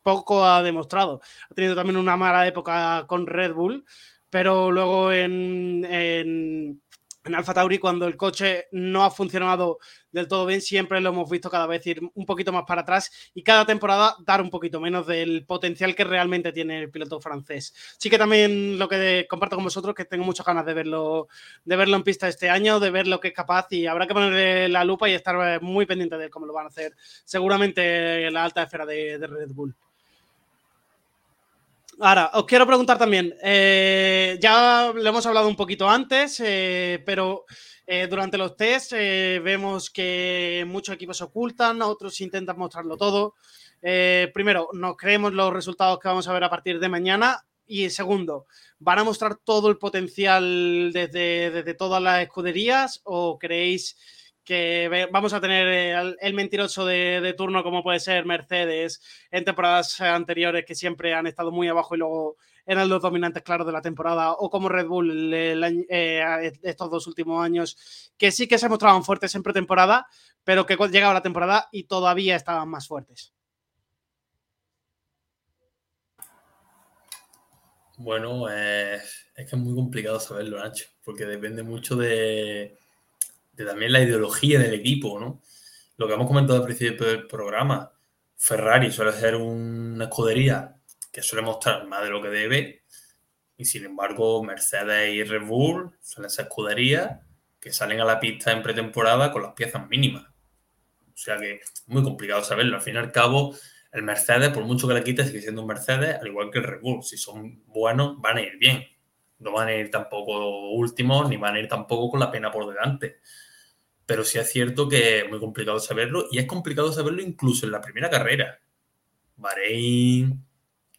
poco ha demostrado. Ha tenido también una mala época con Red Bull, pero luego en, en Alfa Tauri, cuando el coche no ha funcionado del todo bien, siempre lo hemos visto cada vez ir un poquito más para atrás y cada temporada dar un poquito menos del potencial que realmente tiene el piloto francés. Sí que también lo que comparto con vosotros, que tengo muchas ganas de verlo, de verlo en pista este año, de ver lo que es capaz y habrá que ponerle la lupa y estar muy pendiente de cómo lo van a hacer seguramente en la alta esfera de, de Red Bull. Ahora, os quiero preguntar también, eh, ya lo hemos hablado un poquito antes, eh, pero eh, durante los tests eh, vemos que muchos equipos ocultan, otros intentan mostrarlo todo. Primero, nos creemos los resultados que vamos a ver a partir de mañana. Y segundo, ¿van a mostrar todo el potencial desde, desde todas las escuderías o creéis que vamos a tener el, el mentiroso de, turno como puede ser Mercedes en temporadas anteriores que siempre han estado muy abajo y luego eran los dominantes claros de la temporada o como Red Bull eh, estos dos últimos años que sí que se mostraban fuertes en pretemporada pero que llegaba la temporada y todavía estaban más fuertes. Bueno, eh, es que es muy complicado saberlo, Nacho, porque depende mucho de, de también la ideología del equipo, ¿no? Lo que hemos comentado al principio del programa, Ferrari suele ser una escudería que suele mostrar más de lo que debe, y sin embargo Mercedes y Red Bull suelen ser escuderías que salen a la pista en pretemporada con las piezas mínimas. O sea que es muy complicado saberlo. Al fin y al cabo, el Mercedes, por mucho que le quite, sigue siendo un Mercedes, al igual que el Red Bull. Si son buenos, van a ir bien. No van a ir tampoco últimos, ni van a ir tampoco con la pena por delante pero sí es cierto que es muy complicado saberlo y es complicado saberlo incluso en la primera carrera. Bahrein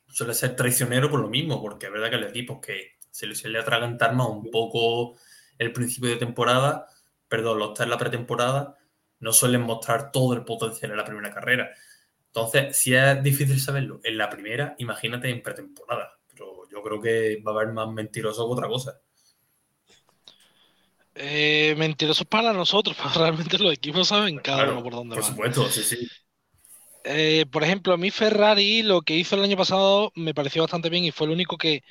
suele ser traicionero por lo mismo, porque es verdad que los equipos que se les suele atragantar más un poco el principio de temporada, perdón, los en la pretemporada, no suelen mostrar todo el potencial en la primera carrera. Entonces, si es difícil saberlo en la primera, imagínate en pretemporada. Creo que va a haber más mentiroso que otra cosa. Eh, mentirosos para nosotros, [LAUGHS] pero realmente los equipos saben cada claro, uno por dónde por van. Por supuesto, sí, sí. Eh, por ejemplo, a mí Ferrari lo que hizo el año pasado me pareció bastante bien y fue el único que,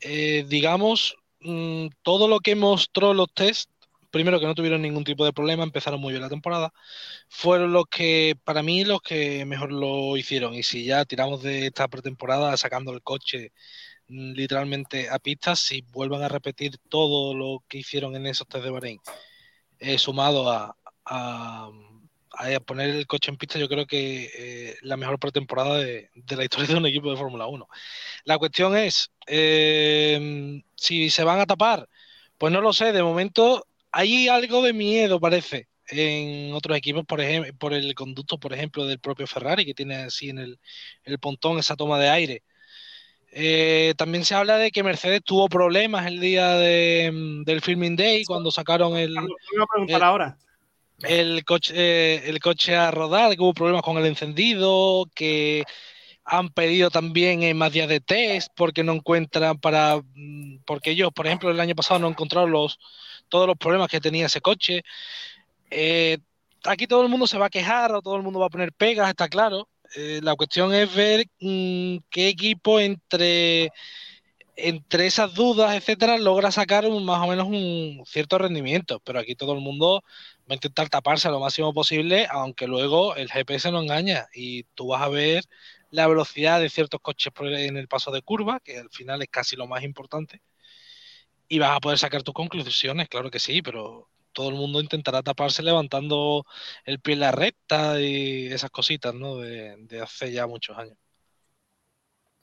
eh, digamos, mmm, todo lo que mostró los test, primero que no tuvieron ningún tipo de problema, empezaron muy bien la temporada, fueron los que, para mí, los que mejor lo hicieron. Y si ya tiramos de esta pretemporada sacando el coche literalmente a pistas si vuelvan a repetir todo lo que hicieron en esos test de Bahrein, eh, sumado a, a, a, poner el coche en pista, yo creo que eh, la mejor pretemporada de, de, la historia de un equipo de Fórmula 1. La cuestión es, eh, si se van a tapar, pues no lo sé, de momento hay algo de miedo, parece. En otros equipos, por ejemplo, por el conducto, por ejemplo, del propio Ferrari, que tiene así en el, el pontón esa toma de aire, eh, también se habla de que Mercedes tuvo problemas el día de, del Filming Day cuando sacaron el, el, ahora. el, coche, eh, el coche a rodar, que hubo problemas con el encendido, que han pedido también eh, más días de test porque no encuentran para mm, porque ellos, por ejemplo, el año pasado no encontraron los todos los problemas que tenía ese coche. Eh, aquí todo el mundo se va a quejar o todo el mundo va a poner pegas, está claro eh, la cuestión es ver mmm, qué equipo entre, entre esas dudas, etcétera, logra sacar un, más o menos un cierto rendimiento. Pero aquí todo el mundo va a intentar taparse lo máximo posible, aunque luego el GPS no engaña y tú vas a ver la velocidad de ciertos coches en el paso de curva, que al final es casi lo más importante, y vas a poder sacar tus conclusiones, claro que sí, pero todo el mundo intentará taparse levantando el pie en la recta y esas cositas, ¿no? De, de hace ya muchos años.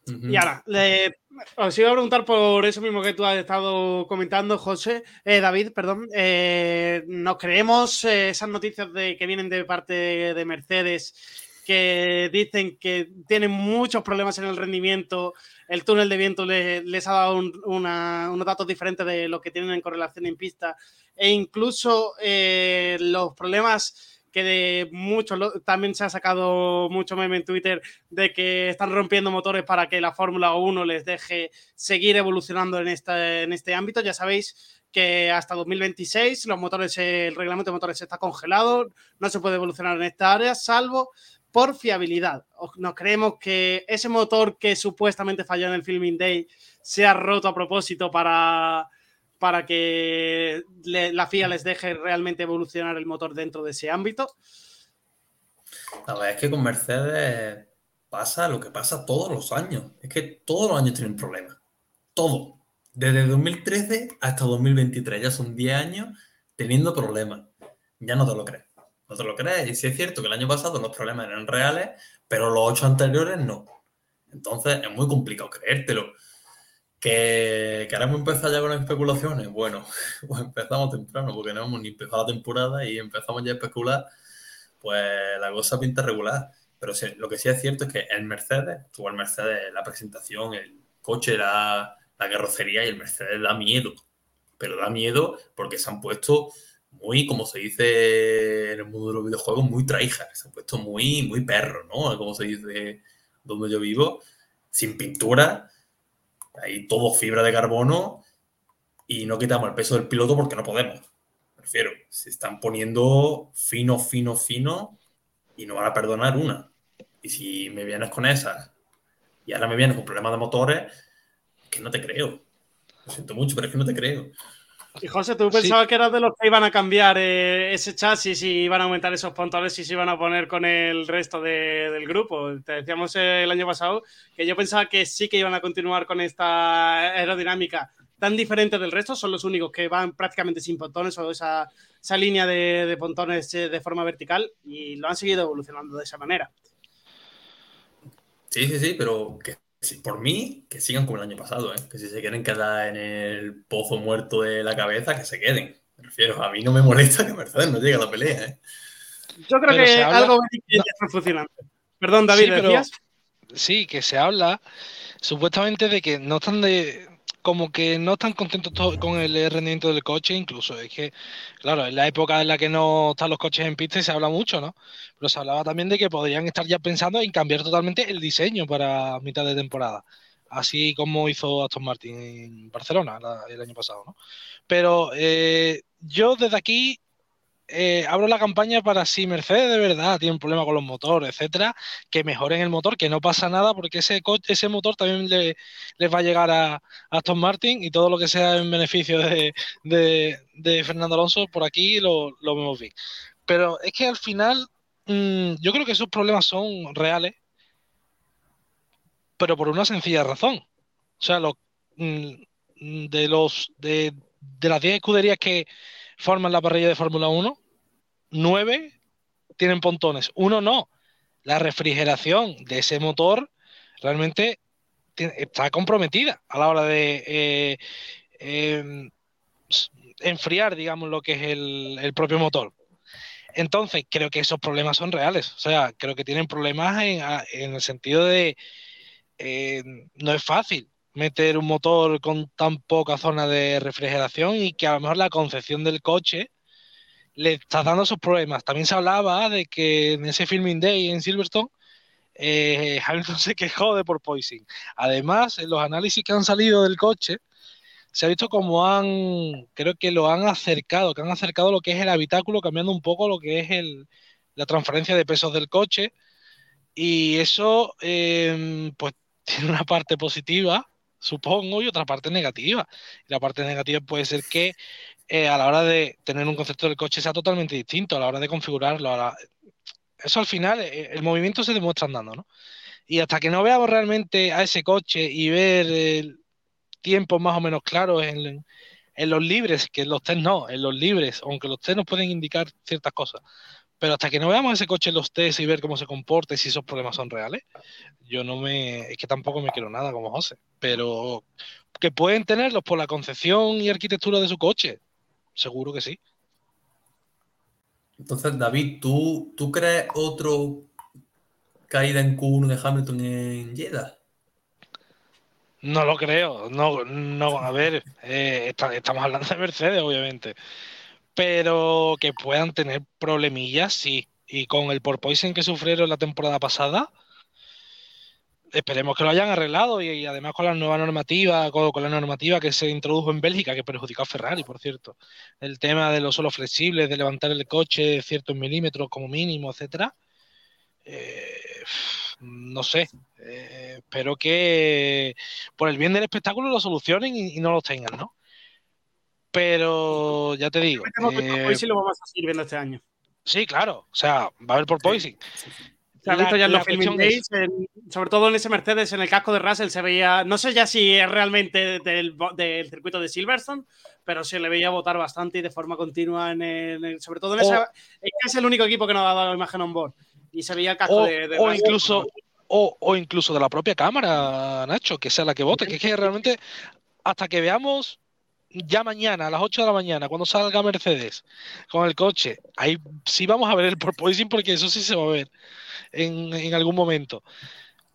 Uh -huh. Y ahora, le, os iba a preguntar por eso mismo que tú has estado comentando, José, eh, David, perdón. Eh, ¿Nos creemos eh, esas noticias de, que vienen de parte de Mercedes que dicen que tienen muchos problemas en el rendimiento, el túnel de viento les, ha dado unos datos diferentes de lo que tienen en correlación en pista e incluso eh, los problemas que de muchos también se ha sacado mucho meme en Twitter de que están rompiendo motores para que la Fórmula 1 les deje seguir evolucionando en este, en este ámbito. Ya sabéis que hasta 2026 los motores, el reglamento de motores está congelado, no se puede evolucionar en esta área, salvo por fiabilidad. Nos creemos que ese motor que supuestamente falló en el Filming Day se ha roto a propósito para para que la FIA les deje realmente evolucionar el motor dentro de ese ámbito? La verdad es que con Mercedes pasa lo que pasa todos los años. Es que todos los años tienen problemas. Todo. Desde 2013 hasta 2023. Ya son 10 años teniendo problemas. Ya no te lo crees. No te lo crees. Y sí es cierto que el año pasado los problemas eran reales, pero los ocho anteriores no. Entonces es muy complicado creértelo. ¿Que, que ahora hemos empezado ya con las especulaciones? Bueno, [LAUGHS] pues empezamos temprano porque no hemos ni empezado la temporada y empezamos ya a especular, pues la cosa pinta regular. Pero lo que sí es cierto es que el Mercedes, tuvo el Mercedes la presentación, el coche, la, la carrocería y el Mercedes da miedo. Pero da miedo porque se han puesto muy, como se dice en el mundo de los videojuegos, muy tryhard. Se han puesto muy, muy perros, ¿no? Como se dice donde yo vivo, sin pintura Ahí todo fibra de carbono y no quitamos el peso del piloto porque no podemos. Me refiero, se están poniendo fino, fino, fino y no van a perdonar una. Y si me vienes con esas y ahora me vienes con problemas de motores, que no te creo. Lo siento mucho, pero es que no te creo. Y José, ¿tú pensabas que eras de los que iban a cambiar eh, ese chasis y iban a aumentar esos pontones y se iban a poner con el resto del grupo? Te decíamos el año pasado que yo pensaba que sí que iban a continuar con esta aerodinámica tan diferente del resto, son los únicos que van prácticamente sin pontones o esa, esa línea de, de pontones eh, de forma vertical y lo han seguido evolucionando de esa manera. Sí, sí, sí, pero que por mí, que sigan como el año pasado, ¿eh? que si se quieren quedar en el pozo muerto de la cabeza, que se queden. Me refiero, a mí no me molesta que Mercedes no llegue a la pelea. ¿eh? Yo creo que algo está funcionando. Perdón, David, sí, ¿decías? Sí, que se habla supuestamente de que no están de como que no están contentos con el rendimiento del coche, incluso es que, claro, en la época en la que no están los coches en pista se habla mucho, ¿no? Pero se hablaba también de que podrían estar ya pensando en cambiar totalmente el diseño para mitad de temporada, así como hizo Aston Martin en Barcelona el año pasado, ¿no? Pero eh, yo desde aquí eh, abro la campaña para si Mercedes de verdad tiene un problema con los motores, etcétera, que mejoren el motor, que no pasa nada, porque ese, ese motor también le, les va a llegar a, Aston Martin y todo lo que sea en beneficio de, Fernando Alonso por aquí lo, lo vemos bien. Pero es que al final, mm, yo creo que esos problemas son reales, pero por una sencilla razón. O sea, mm, de los de, de las 10 escuderías que forman la parrilla de Fórmula 1, nueve tienen pontones, uno no. La refrigeración de ese motor realmente está comprometida a la hora de eh, em, enfriar, digamos, lo que es el, propio motor. Entonces, creo que esos problemas son reales. O sea, creo que tienen problemas en, el sentido de eh, no es fácil meter un motor con tan poca zona de refrigeración y que a lo mejor la concepción del coche le está dando esos problemas. También se hablaba de que en ese filming day en Silverstone, eh, Hamilton [LAUGHS] se quejó de porpoising. Además, en los análisis que han salido del coche, se ha visto como han, creo que lo han acercado, que han acercado lo que es el habitáculo, cambiando un poco lo que es el, la transferencia de pesos del coche. Y eso, em, pues, [LAUGHS] tiene una parte positiva, supongo, y otra parte negativa. Y la parte negativa puede ser que eh, a la hora de tener un concepto del coche sea totalmente distinto, a la hora de configurarlo. Eso al final, eh, el movimiento se demuestra andando, ¿no? Y hasta que no veamos realmente a ese coche y ver tiempos más o menos claros en, los libres, que en los test no, en los libres, aunque los test nos pueden indicar ciertas cosas, pero hasta que no veamos ese coche en los test y ver cómo se comporta y si esos problemas son reales, yo no me, es que tampoco me quiero nada como José, pero que pueden tenerlos por la concepción y arquitectura de su coche, seguro que sí. Entonces, David, ¿tú, ¿tú crees otro caída en Q1 de Hamilton en Jeddah? No lo creo. No, no, a ver, eh, estamos hablando de Mercedes, obviamente. pero que puedan tener problemillas, sí. Y con el porpoising que sufrieron la temporada pasada, esperemos que lo hayan arreglado y, además con la nueva normativa, con, la normativa que se introdujo en Bélgica, que perjudicó a Ferrari, por cierto. El tema de los suelos flexibles, de levantar el coche ciertos milímetros como mínimo, etcétera. Eh, no sé. Eh, espero que por el bien del espectáculo lo solucionen y, no lo tengan, ¿no? Pero ya te digo. Eh, lo vamos a seguir viendo este año. Sí, claro. O sea, va a haber por Poison. Se ha visto ya en los filming days, sobre todo en ese Mercedes, en el casco de Russell se veía, no sé ya si es realmente del, circuito de Silverstone, pero se le veía votar bastante y de forma continua en el, sobre todo en esa, es el único equipo que no ha dado la imagen on board y se veía el casco de, o incluso o, o, incluso de la propia cámara, Nacho, que sea la que vote, que es que realmente hasta que veamos ya mañana, a las 8 de la mañana, cuando salga Mercedes con el coche, ahí sí vamos a ver el porpoising porque eso sí se va a ver en, algún momento.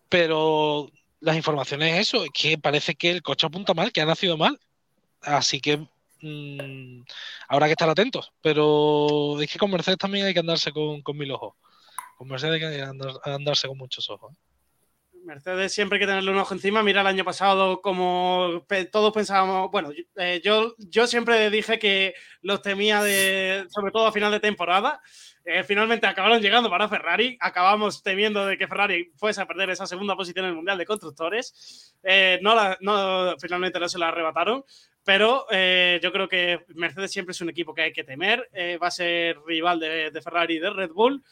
Pero las informaciones es eso, que parece que el coche apunta mal, que ha nacido mal. Así que mmm, habrá que estar atentos. Pero es que con Mercedes también hay que andarse con, mil ojos. Con Mercedes hay que andarse con muchos ojos. ¿eh? Mercedes siempre hay que tenerle un ojo encima. Mira el año pasado como todos pensábamos, bueno, eh, yo, yo siempre dije que los temía de, sobre todo a final de temporada. Eh, finalmente acabaron llegando para Ferrari. Acabamos temiendo de que Ferrari fuese a perder esa segunda posición en el Mundial de Constructores. Eh, no, finalmente no se la arrebataron. Pero yo creo que Mercedes siempre es un equipo que hay que temer. va a ser rival de, Ferrari y de Red Bull.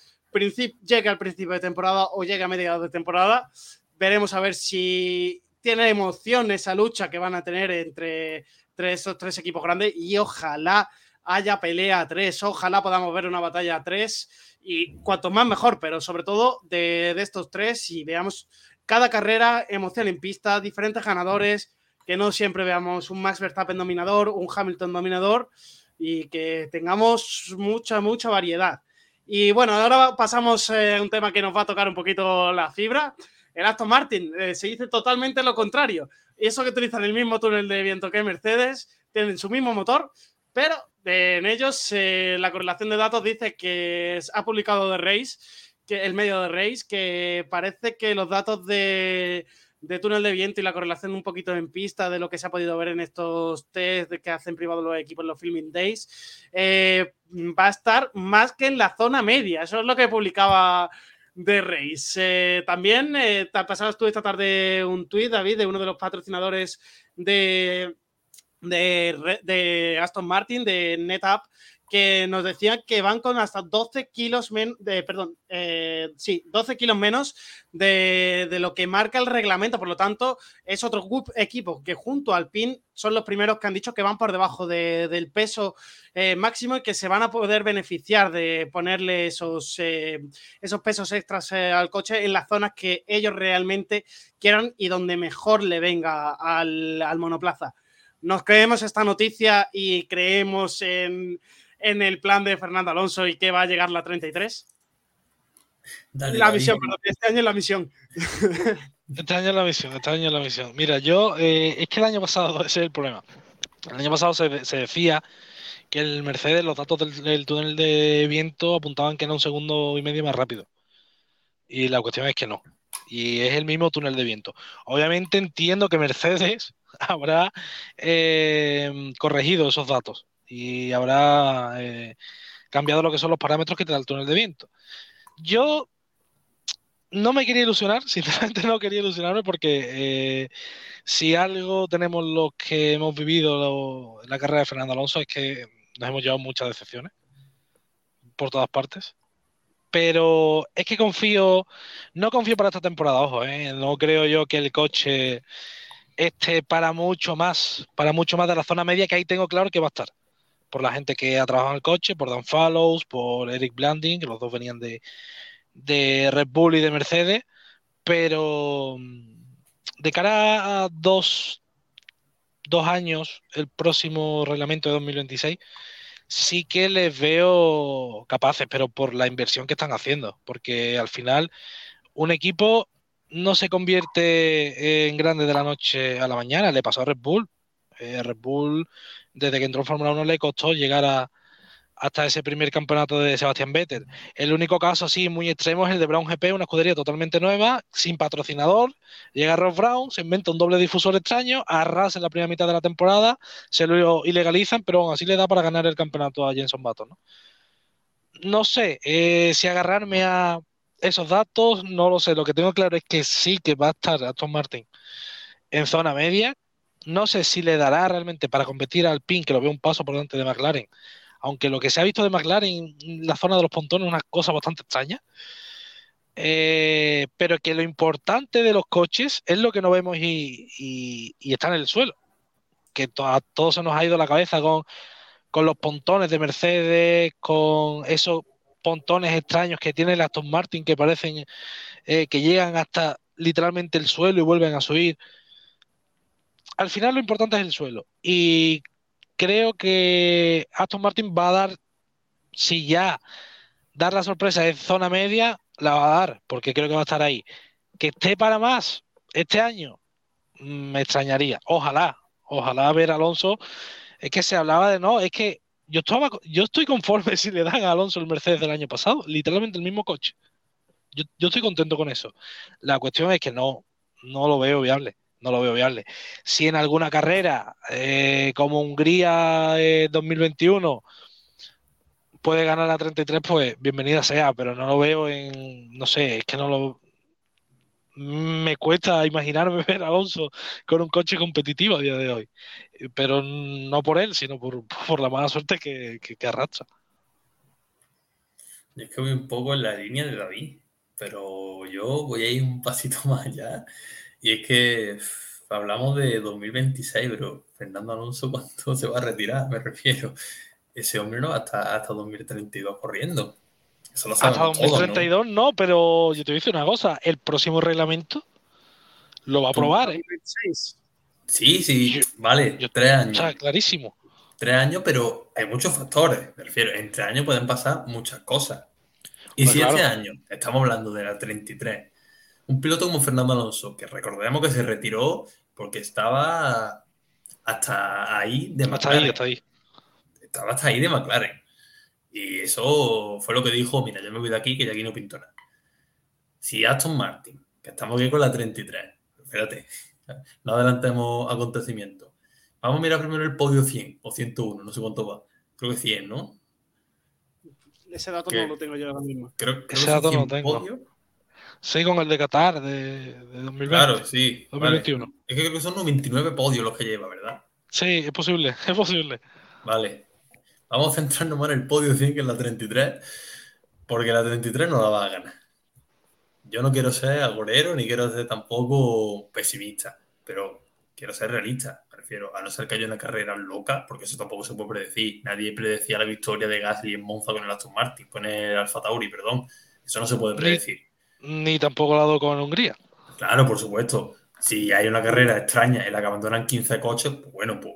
llega al principio de temporada o llega a mediados de temporada veremos a ver si tiene emoción esa lucha que van a tener entre, esos tres equipos grandes y ojalá haya pelea a tres, ojalá podamos ver una batalla a tres y cuanto más mejor, pero sobre todo de, estos tres y veamos cada carrera, emoción en pista, diferentes ganadores, que no siempre veamos un Max Verstappen dominador, un Hamilton dominador y que tengamos mucha, mucha variedad. Y bueno, ahora pasamos a un tema que nos va a tocar un poquito la fibra, el Aston Martin eh, se dice totalmente lo contrario. Y eso que utilizan el mismo túnel de viento que Mercedes, tienen su mismo motor, pero en ellos eh, la correlación de datos dice que ha publicado de Race, que el medio de Race, que parece que los datos de, túnel de viento y la correlación un poquito en pista de lo que se ha podido ver en estos test que hacen privado los equipos en los filming days, eh, va a estar más que en la zona media. Eso es lo que publicaba de Reis. Eh, también eh, pasabas tú esta tarde un tuit, David, de uno de los patrocinadores de, de, de Aston Martin, de NetApp, que nos decían que van con hasta 12 kilos menos, de, perdón, eh, sí, 12 kilos menos de, lo que marca el reglamento. Por lo tanto, es otro equipo que junto al PIN son los primeros que han dicho que van por debajo del peso eh, máximo y que se van a poder beneficiar de ponerle esos, eh, esos pesos extras al coche en las zonas que ellos realmente quieran y donde mejor le venga al, al monoplaza. Nos creemos esta noticia y creemos en en el plan de Fernando Alonso y que va a llegar la 33? la misión, perdón, este año es la misión. Este año es la misión, este año es la misión. Mira, yo, eh, es que el año pasado, [LAUGHS] ese es el problema. El año pasado se, decía que el Mercedes, los datos del, túnel de viento apuntaban que era un segundo y medio más rápido. Y la cuestión es que no. Y es el mismo túnel de viento. Obviamente entiendo que Mercedes [LAUGHS] habrá eh, corregido esos datos y habrá eh, cambiado lo que son los parámetros que te da el túnel de viento. Yo no me quería ilusionar, [LAUGHS] sinceramente no quería ilusionarme porque eh, si algo tenemos los que hemos vivido en la carrera de Fernando Alonso es que nos hemos llevado muchas decepciones por todas partes. Pero es que confío, no confío para esta temporada, ojo, eh, no creo yo que el coche esté para mucho más, para mucho más de la zona media que ahí tengo claro que va a estar por la gente que ha trabajado en el coche, por Dan Fallows, por Eric Blanding, que los dos venían de, Red Bull y de Mercedes, pero mm, de cara a dos, dos años, el próximo reglamento de 2026, sí que les veo capaces, pero por la inversión que están haciendo, porque al final un equipo no se convierte en grande de la noche a la mañana, le pasó a Red Bull. Eh, Red Bull desde que entró en Fórmula 1 le costó llegar a, hasta ese primer campeonato de Sebastián Vettel. El único caso así muy extremo es el de Brown GP, una escudería totalmente nueva, sin patrocinador. Llega Ross Brown, se inventa un doble difusor extraño, arrasa en la primera mitad de la temporada, se lo ilegalizan, pero aún así le da para ganar el campeonato a Jenson Button. ¿no? sé eh, si agarrarme a esos datos, no lo sé. Lo que tengo claro es que sí que va a estar Aston Martin en zona media. No sé si le dará realmente para competir al PIN, que lo veo un paso por delante de McLaren. Aunque lo que se ha visto de McLaren en la zona de los pontones es una cosa bastante extraña. Eh, pero que lo importante de los coches es lo que no vemos y, está en el suelo. Que a todos se nos ha ido la cabeza con los pontones de Mercedes, con esos pontones extraños que tiene el Aston Martin que parecen eh, que llegan hasta literalmente el suelo y vuelven a subir. Al final lo importante es el suelo. Y creo que Aston Martin va a dar, si ya dar la sorpresa en zona media, la va a dar, porque creo que va a estar ahí. Que esté para más este año, mm, me extrañaría. Ojalá, ojalá ver Alonso es que se hablaba de no, es que yo estaba, yo estoy conforme [LAUGHS] si le dan a Alonso el Mercedes del año pasado, literalmente el mismo coche. Yo, estoy contento con eso. La cuestión es que no, no lo veo viable. No lo veo viable. Si en alguna carrera, eh, como Hungría 2021, puede ganar la 33, pues bienvenida sea, pero no lo veo en, no sé, es que no lo, me cuesta imaginarme [LAUGHS] ver a Alonso con un coche competitivo a día de hoy. Pero no por él, sino por, la mala suerte que, que, arrastra. Es que voy un poco en la línea de David, pero yo voy a ir un pasito [LAUGHS] más allá. Y es que hablamos de 2026, pero Fernando Alonso, [LAUGHS] ¿cuánto se va a retirar? Me refiero. Ese hombre no va hasta, hasta 2032 corriendo. Hasta 2032 ¿no? pero yo te voy a decir una cosa, el próximo reglamento lo va a aprobar. ¿eh? Sí, sí, vale, tres años. Está clarísimo. Tres años, pero hay muchos factores, me refiero, en tres años pueden pasar muchas cosas. Y pues si este año estamos hablando de la 33, un piloto como Fernando Alonso, que recordemos que se retiró porque estaba hasta ahí de McLaren. hasta ahí. Estaba hasta ahí de McLaren. Y eso fue lo que dijo, mira, yo me voy de aquí, que ya aquí no pinto nada. Si Aston Martin, que estamos aquí con la 33, espérate, no adelantemos acontecimientos. Vamos a mirar primero el podio 100 o 101, no sé cuánto va. Creo que 100, ¿no? Ese dato no lo tengo yo ahora mismo. Creo, Ese dato no lo tengo. Sí, con el de Qatar de, de 2020. Claro, sí. 2021. Es que creo que son 99 podios los que lleva, ¿verdad? Sí, es posible, [LAUGHS] es posible. Vale. Vamos a centrarnos más en el podio 100 que en la 33, porque la 33 no la va a ganar. Yo no quiero ser agorero ni quiero ser tampoco pesimista, pero quiero ser realista. Prefiero, a no ser que haya una carrera loca, porque eso tampoco se puede predecir. Nadie predecía la victoria de Gasly en Monza con el Aston Martin, con el Alfa Tauri, perdón. Eso no se puede predecir. Ni, tampoco lado con Hungría. Claro, por supuesto. Si hay una carrera extraña en la que abandonan 15 coches, pues bueno, pues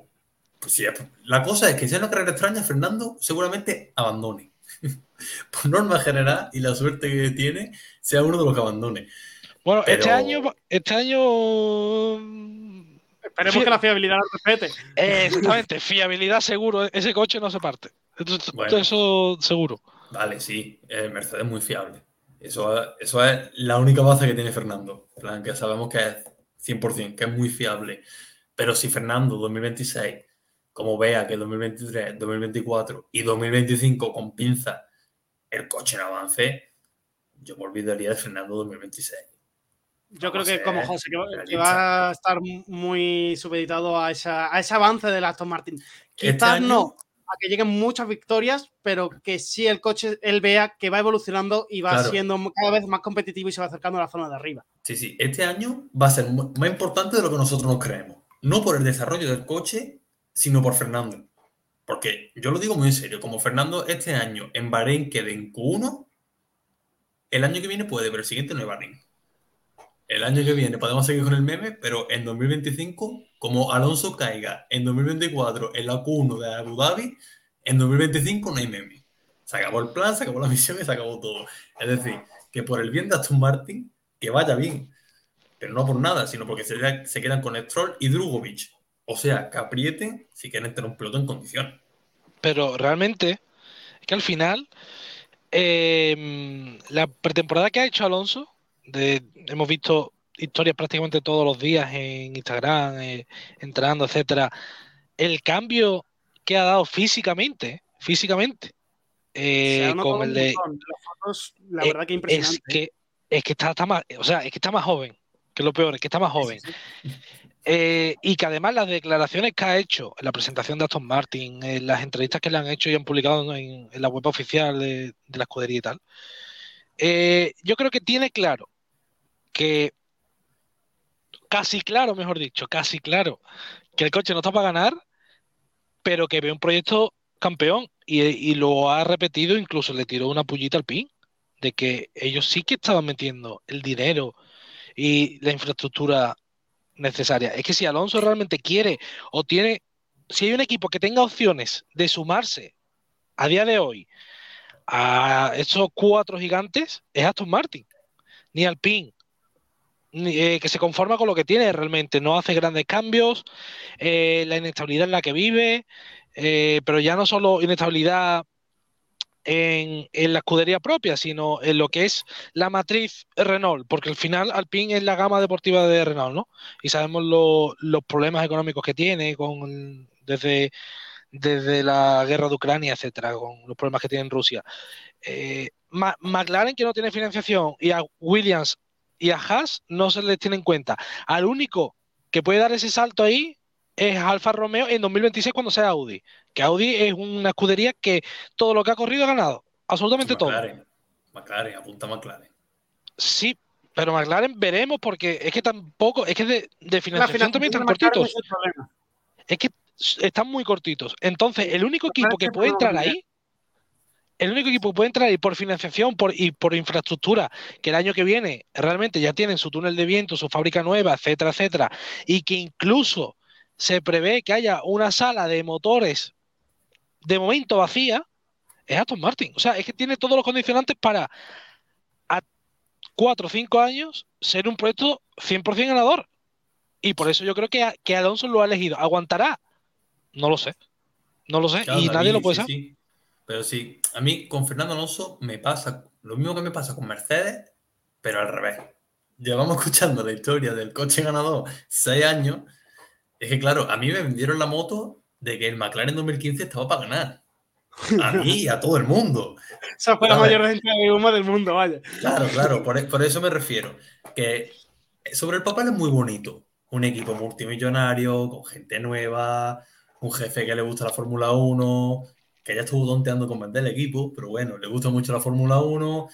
pues sí, la cosa es que si es una carrera extraña, Fernando seguramente abandone. [LAUGHS] Por norma general y la suerte que tiene, sea uno de los que abandone. Bueno, este año, este año. Esperemos que la fiabilidad lo respete. exactamente, fiabilidad seguro. Ese coche no se parte. eso seguro. Vale, sí. Mercedes es muy fiable. Eso, eso es la única base que tiene Fernando. plan, que sabemos que es 100%, que es muy fiable. Pero si Fernando 2026 como vea que 2023, 2024 y 2025 con pinza el coche en avance, yo me olvidaría de Fernando 2026. Yo creo que como José, que, va a estar muy supeditado a, esa, a ese avance del Aston Martin. Este Quizás no a que lleguen muchas victorias, pero que sí el coche, él vea que va evolucionando y va siendo cada vez más competitivo y se va acercando a la zona de arriba. Sí, sí, este año va a ser más importante de lo que nosotros nos creemos. No por el desarrollo del coche, sino por Fernando. Porque yo lo digo muy en serio, como Fernando este año en Bahrein quede en Q1, el año que viene puede, pero el siguiente no es Bahrein. El año que viene podemos seguir con el meme, pero en 2025, como Alonso caiga en 2024 en la Q1 de Abu Dhabi, en 2025 no hay meme. Se acabó el plan, se acabó la [LAUGHS] misión y se acabó todo. Es decir, que por el bien de Aston Martin, que vaya bien. Pero no por nada, sino porque se, quedan con Stroll y Drugovic, o sea, que aprieten si quieren tener un piloto en condiciones. Pero realmente, que al final eh, la pretemporada que ha hecho Alonso, de, hemos visto historias prácticamente todos los días en Instagram, eh, entrando, etcétera. El cambio que ha dado físicamente, físicamente, eh, con el de. Fotos, la verdad que impresionante. Es que, es que está, está, más, o sea, es que está más joven, que es lo peor, es que está más joven. Sí, sí. Eh, y que además las declaraciones que ha hecho en la presentación de Aston Martin, en las entrevistas que le han hecho y han publicado en, en la web oficial de, de, la escudería y tal, eh, yo creo que tiene claro que, casi claro, mejor dicho, casi claro, que el coche no está para ganar, pero que ve un proyecto campeón y, lo ha repetido, incluso le tiró una pullita al pin, de que ellos sí que estaban metiendo el dinero y la infraestructura necesaria. Es que si Alonso realmente quiere o tiene, si hay un equipo que tenga opciones de sumarse a día de hoy a esos cuatro gigantes, es Aston Martin, ni Alpine, eh, que se conforma con lo que tiene realmente, no hace grandes cambios, eh, la inestabilidad en la que vive, eh, pero ya no solo inestabilidad en, en, la escudería propia, sino en lo que es la matriz Renault, porque al final Alpine es la gama deportiva de Renault, ¿no? Y sabemos lo, los problemas económicos que tiene con desde, desde la guerra de Ucrania, etcétera, con los problemas que tiene en Rusia. McLaren, que no tiene financiación, y a Williams y a Haas no se les tiene en cuenta. Al único que puede dar ese salto ahí es Alfa Romeo en 2026 cuando sea Audi. Que Audi es una escudería que todo lo que ha corrido ha ganado. Absolutamente McLaren, todo. McLaren, apunta McLaren. Sí, pero McLaren veremos porque es que tampoco, es que de, de financiación también están cortitos. Es, es que están muy cortitos. Entonces, el único equipo que puede entrar ahí, el único equipo que puede entrar ahí por financiación por, y por infraestructura, que el año que viene realmente ya tienen su túnel de viento, su fábrica nueva, etcétera, etcétera, y que incluso se prevé que haya una sala de motores de momento vacía, es Aston Martin. O sea, es que tiene todos los condicionantes para a cuatro o cinco años ser un proyecto 100% ganador. Y por eso yo creo que, que Alonso lo ha elegido. ¿Aguantará? No lo sé. No lo sé. Claro, y David, nadie lo puede sí, saber. Sí. Pero sí, a mí con Fernando Alonso me pasa lo mismo que me pasa con Mercedes, pero al revés. Llevamos [LAUGHS] escuchando la historia del coche ganador seis años es que, claro, a mí me vendieron la moto de que el McLaren 2015 estaba para ganar. A mí y [LAUGHS] a todo el mundo. Esa fue la mayor venta de humo del mundo, vaya. Claro, claro, por, por, eso me refiero. Que sobre el papel es muy bonito. Un equipo multimillonario, con gente nueva, un jefe que le gusta la Fórmula 1, que ya estuvo tonteando con vender el equipo, pero bueno, le gusta mucho la Fórmula 1.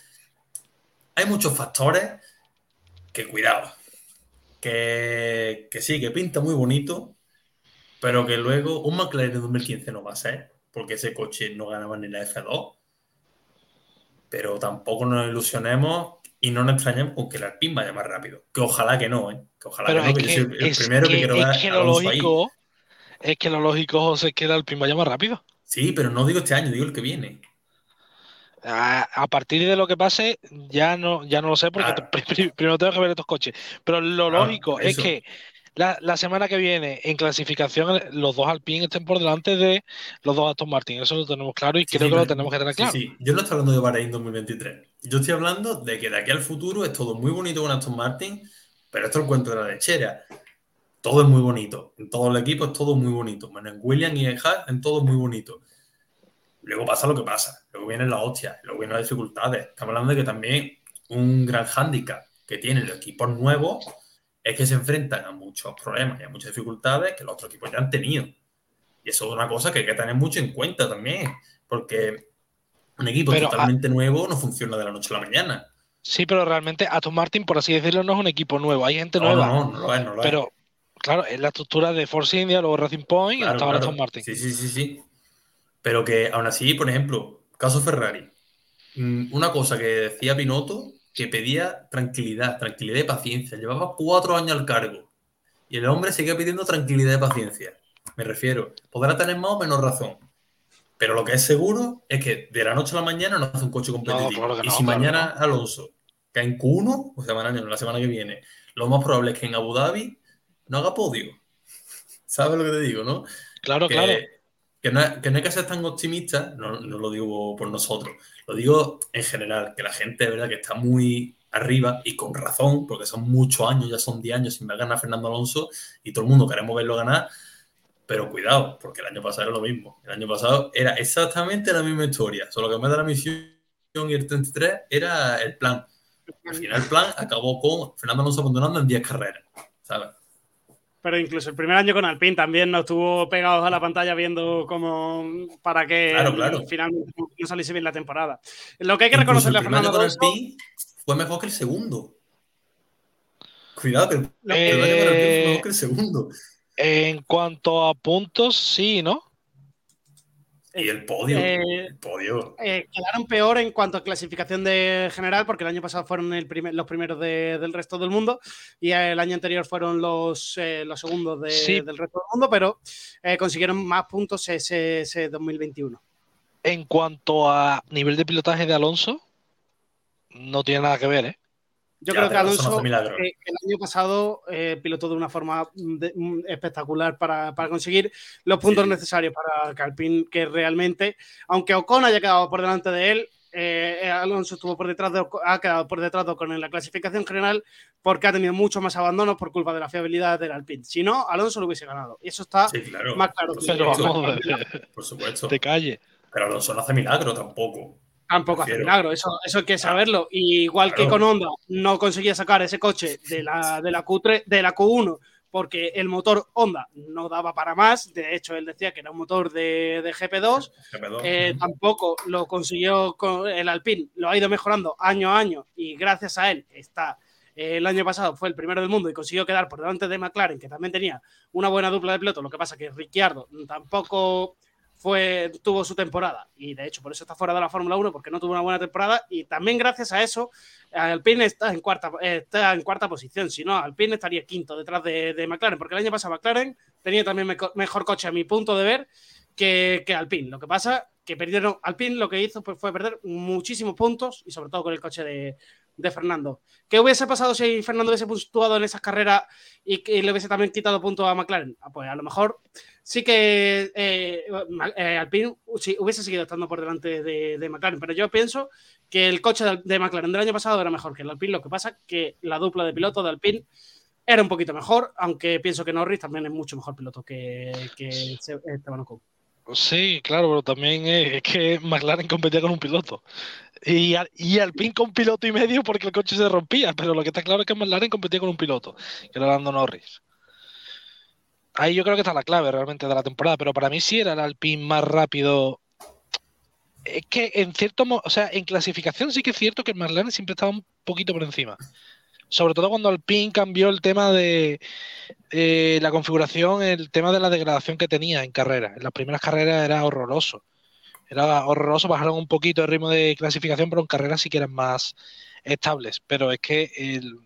Hay muchos factores que, cuidado, que, que, sí, que pinta muy bonito, pero que luego un McLaren de 2015 no va a ser, porque ese coche no ganaba ni la F2. Pero tampoco nos ilusionemos y no nos extrañemos con que el Alpine vaya más rápido. Que ojalá que no, ¿eh? Que ojalá pero que no, que, que yo soy el primero que, que, quiero es ver que lo lógico, ahí. Es que lo lógico, José, es que el Alpine vaya más rápido. Sí, pero no digo este año, digo el que viene. A, a, partir de lo que pase, ya no, ya no lo sé, porque [LAUGHS] te- primero tengo que ver estos coches. Pero lo Claro, lógico es que la, la semana que viene, en clasificación, los dos Alpine estén por delante de los dos Aston Martin. Eso lo tenemos claro y Sí, creo sí, que lo tenemos que tener sí, claro. sí. Yo no estoy hablando de Bahrein 2023. Yo estoy hablando de que de aquí al futuro es todo muy bonito con Aston Martin, pero esto es el cuento de la lechera. Todo es muy bonito. En todo el equipo es todo muy bonito. Bueno, en William y en Haas, en todo es muy bonito. Luego pasa lo que pasa. Luego vienen las hostias. Luego vienen las dificultades. Estamos hablando de que también un gran hándicap que tienen los equipos nuevos es que se enfrentan a muchos problemas y a muchas dificultades que los otros equipos ya han tenido. Y eso es una cosa que hay que tener mucho en cuenta también. Porque un equipo Pero, totalmente nuevo no funciona de la noche a la mañana. Sí, pero realmente Aston Martin, por así decirlo, no es un equipo nuevo. Hay gente No, nueva. no, no, no lo es, no lo es. Claro, es la estructura de Force India, luego Racing Point y Claro, hasta ahora claro. Aston Martin. Sí, sí, sí, sí. Pero que aún así, por ejemplo, caso Ferrari. Mm, Una cosa que decía Pinotto, que pedía tranquilidad, tranquilidad y paciencia. Llevaba cuatro años al cargo. Y el hombre seguía pidiendo tranquilidad y paciencia. Me refiero, podrá tener más o menos razón. Pero lo que es seguro es que de la noche a la mañana no hace un coche competitivo. claro y si mañana Alonso cae en Q1, o sea, mañana, la semana que viene, lo más probable es que en Abu Dhabi no haga podio. [LAUGHS] ¿Sabes lo que te digo, no? Claro, que, claro. que no, hay, que no hay que ser tan optimista, no, no lo digo por nosotros, lo digo en general, que la gente verdad que está muy arriba y con razón, porque son muchos años, ya son 10 años sin ver ganar Fernando Alonso y todo el mundo queremos verlo ganar, pero cuidado, porque el año pasado era lo mismo. El año pasado era exactamente la misma historia, solo que en vez de la misión y el 33 era el plan. Al final el plan acabó con Fernando Alonso abandonando en 10 carreras, ¿sabes? Pero incluso el primer año con Alpine también nos estuvo pegados a la pantalla viendo cómo para que Claro, claro. finalmente no saliese bien la temporada. Lo que hay que reconocerle a el primer año Fernando con Alpine fue mejor que el segundo. Cuidado, que el, Lo el primer año con Alpine fue Eh, mejor que el segundo. En cuanto a puntos, sí, ¿no? Y el podio. eh, el podio. eh, quedaron peor en cuanto a clasificación de general, porque el año pasado fueron el primer- los primeros de- del resto del mundo y el año anterior fueron los, eh, los segundos de- Sí. del resto del mundo, pero eh, consiguieron más puntos ese, ese 2021. En cuanto a nivel de pilotaje de Alonso, no tiene nada que ver, ¿eh? Yo Ya, creo que Alonso eh, el año pasado eh, pilotó de una forma mm, de- mm, espectacular para, para conseguir los puntos Sí. necesarios para que Alpine, que realmente, aunque Ocon haya quedado por delante de él, eh, Alonso estuvo por detrás de Ocon- ha quedado por detrás de Ocon en la clasificación general porque ha tenido mucho más abandonos por culpa de la fiabilidad del Alpine. Si no, Alonso lo hubiese ganado. Y eso está Sí, claro. más claro Por que supuesto. Por supuesto. te calle. Pero Alonso no hace milagro tampoco. Tampoco hace milagro, eso, eso hay que saberlo. Y igual que con Honda no conseguía sacar ese coche de la, de la Q3, de la Q1, porque el motor Honda no daba para más. De hecho, él decía que era un motor de, de GP2. GP2. Eh, tampoco lo consiguió con el Alpine, lo ha ido mejorando año a año y gracias a él está. eh, el año pasado fue el primero del mundo y consiguió quedar por delante de McLaren, que también tenía una buena dupla de pilotos. Lo que pasa que Ricciardo tampoco fue, tuvo su temporada. Y de hecho por eso está fuera de la Fórmula 1 porque no tuvo una buena temporada. Y también gracias a eso Alpine está en cuarta, eh, está en cuarta posición, si no Alpine estaría quinto detrás de, de McLaren porque el año pasado McLaren tenía también mejor coche a mi punto de ver que, que Alpine. Lo que pasa que perdieron Alpine lo que hizo pues, fue perder muchísimos puntos y sobre todo con el coche de, de Fernando. ¿Qué hubiese pasado si Fernando hubiese puntuado en esas carreras y le hubiese también quitado puntos a McLaren? Ah, Pues a lo mejor sí que eh, eh, Alpine sí, hubiese seguido estando por delante de, McLaren, pero yo pienso que el coche de, de McLaren del año pasado era mejor que el Alpine. Lo que pasa que la dupla de pilotos de Alpine era un poquito mejor, aunque pienso que Norris también es mucho mejor piloto que, que Esteban Ocon. Sí, claro, pero también es que McLaren competía con un piloto. Y, al- y con piloto y medio porque el coche se rompía, pero lo que está claro es que McLaren competía con un piloto, que era Lando Norris. Ahí yo creo que está la clave realmente de la temporada, pero para mí sí era el Alpine más rápido. Es que en cierto modo, o sea, en clasificación sí que es cierto que el McLaren siempre estaba un poquito por encima. Sobre todo cuando Alpine cambió el tema de la configuración, el tema de la degradación que tenía en carrera. En las primeras carreras era horroroso. Era horroroso, bajaron un poquito el ritmo de clasificación, pero en carreras sí que eran más estables. Pero es que, el,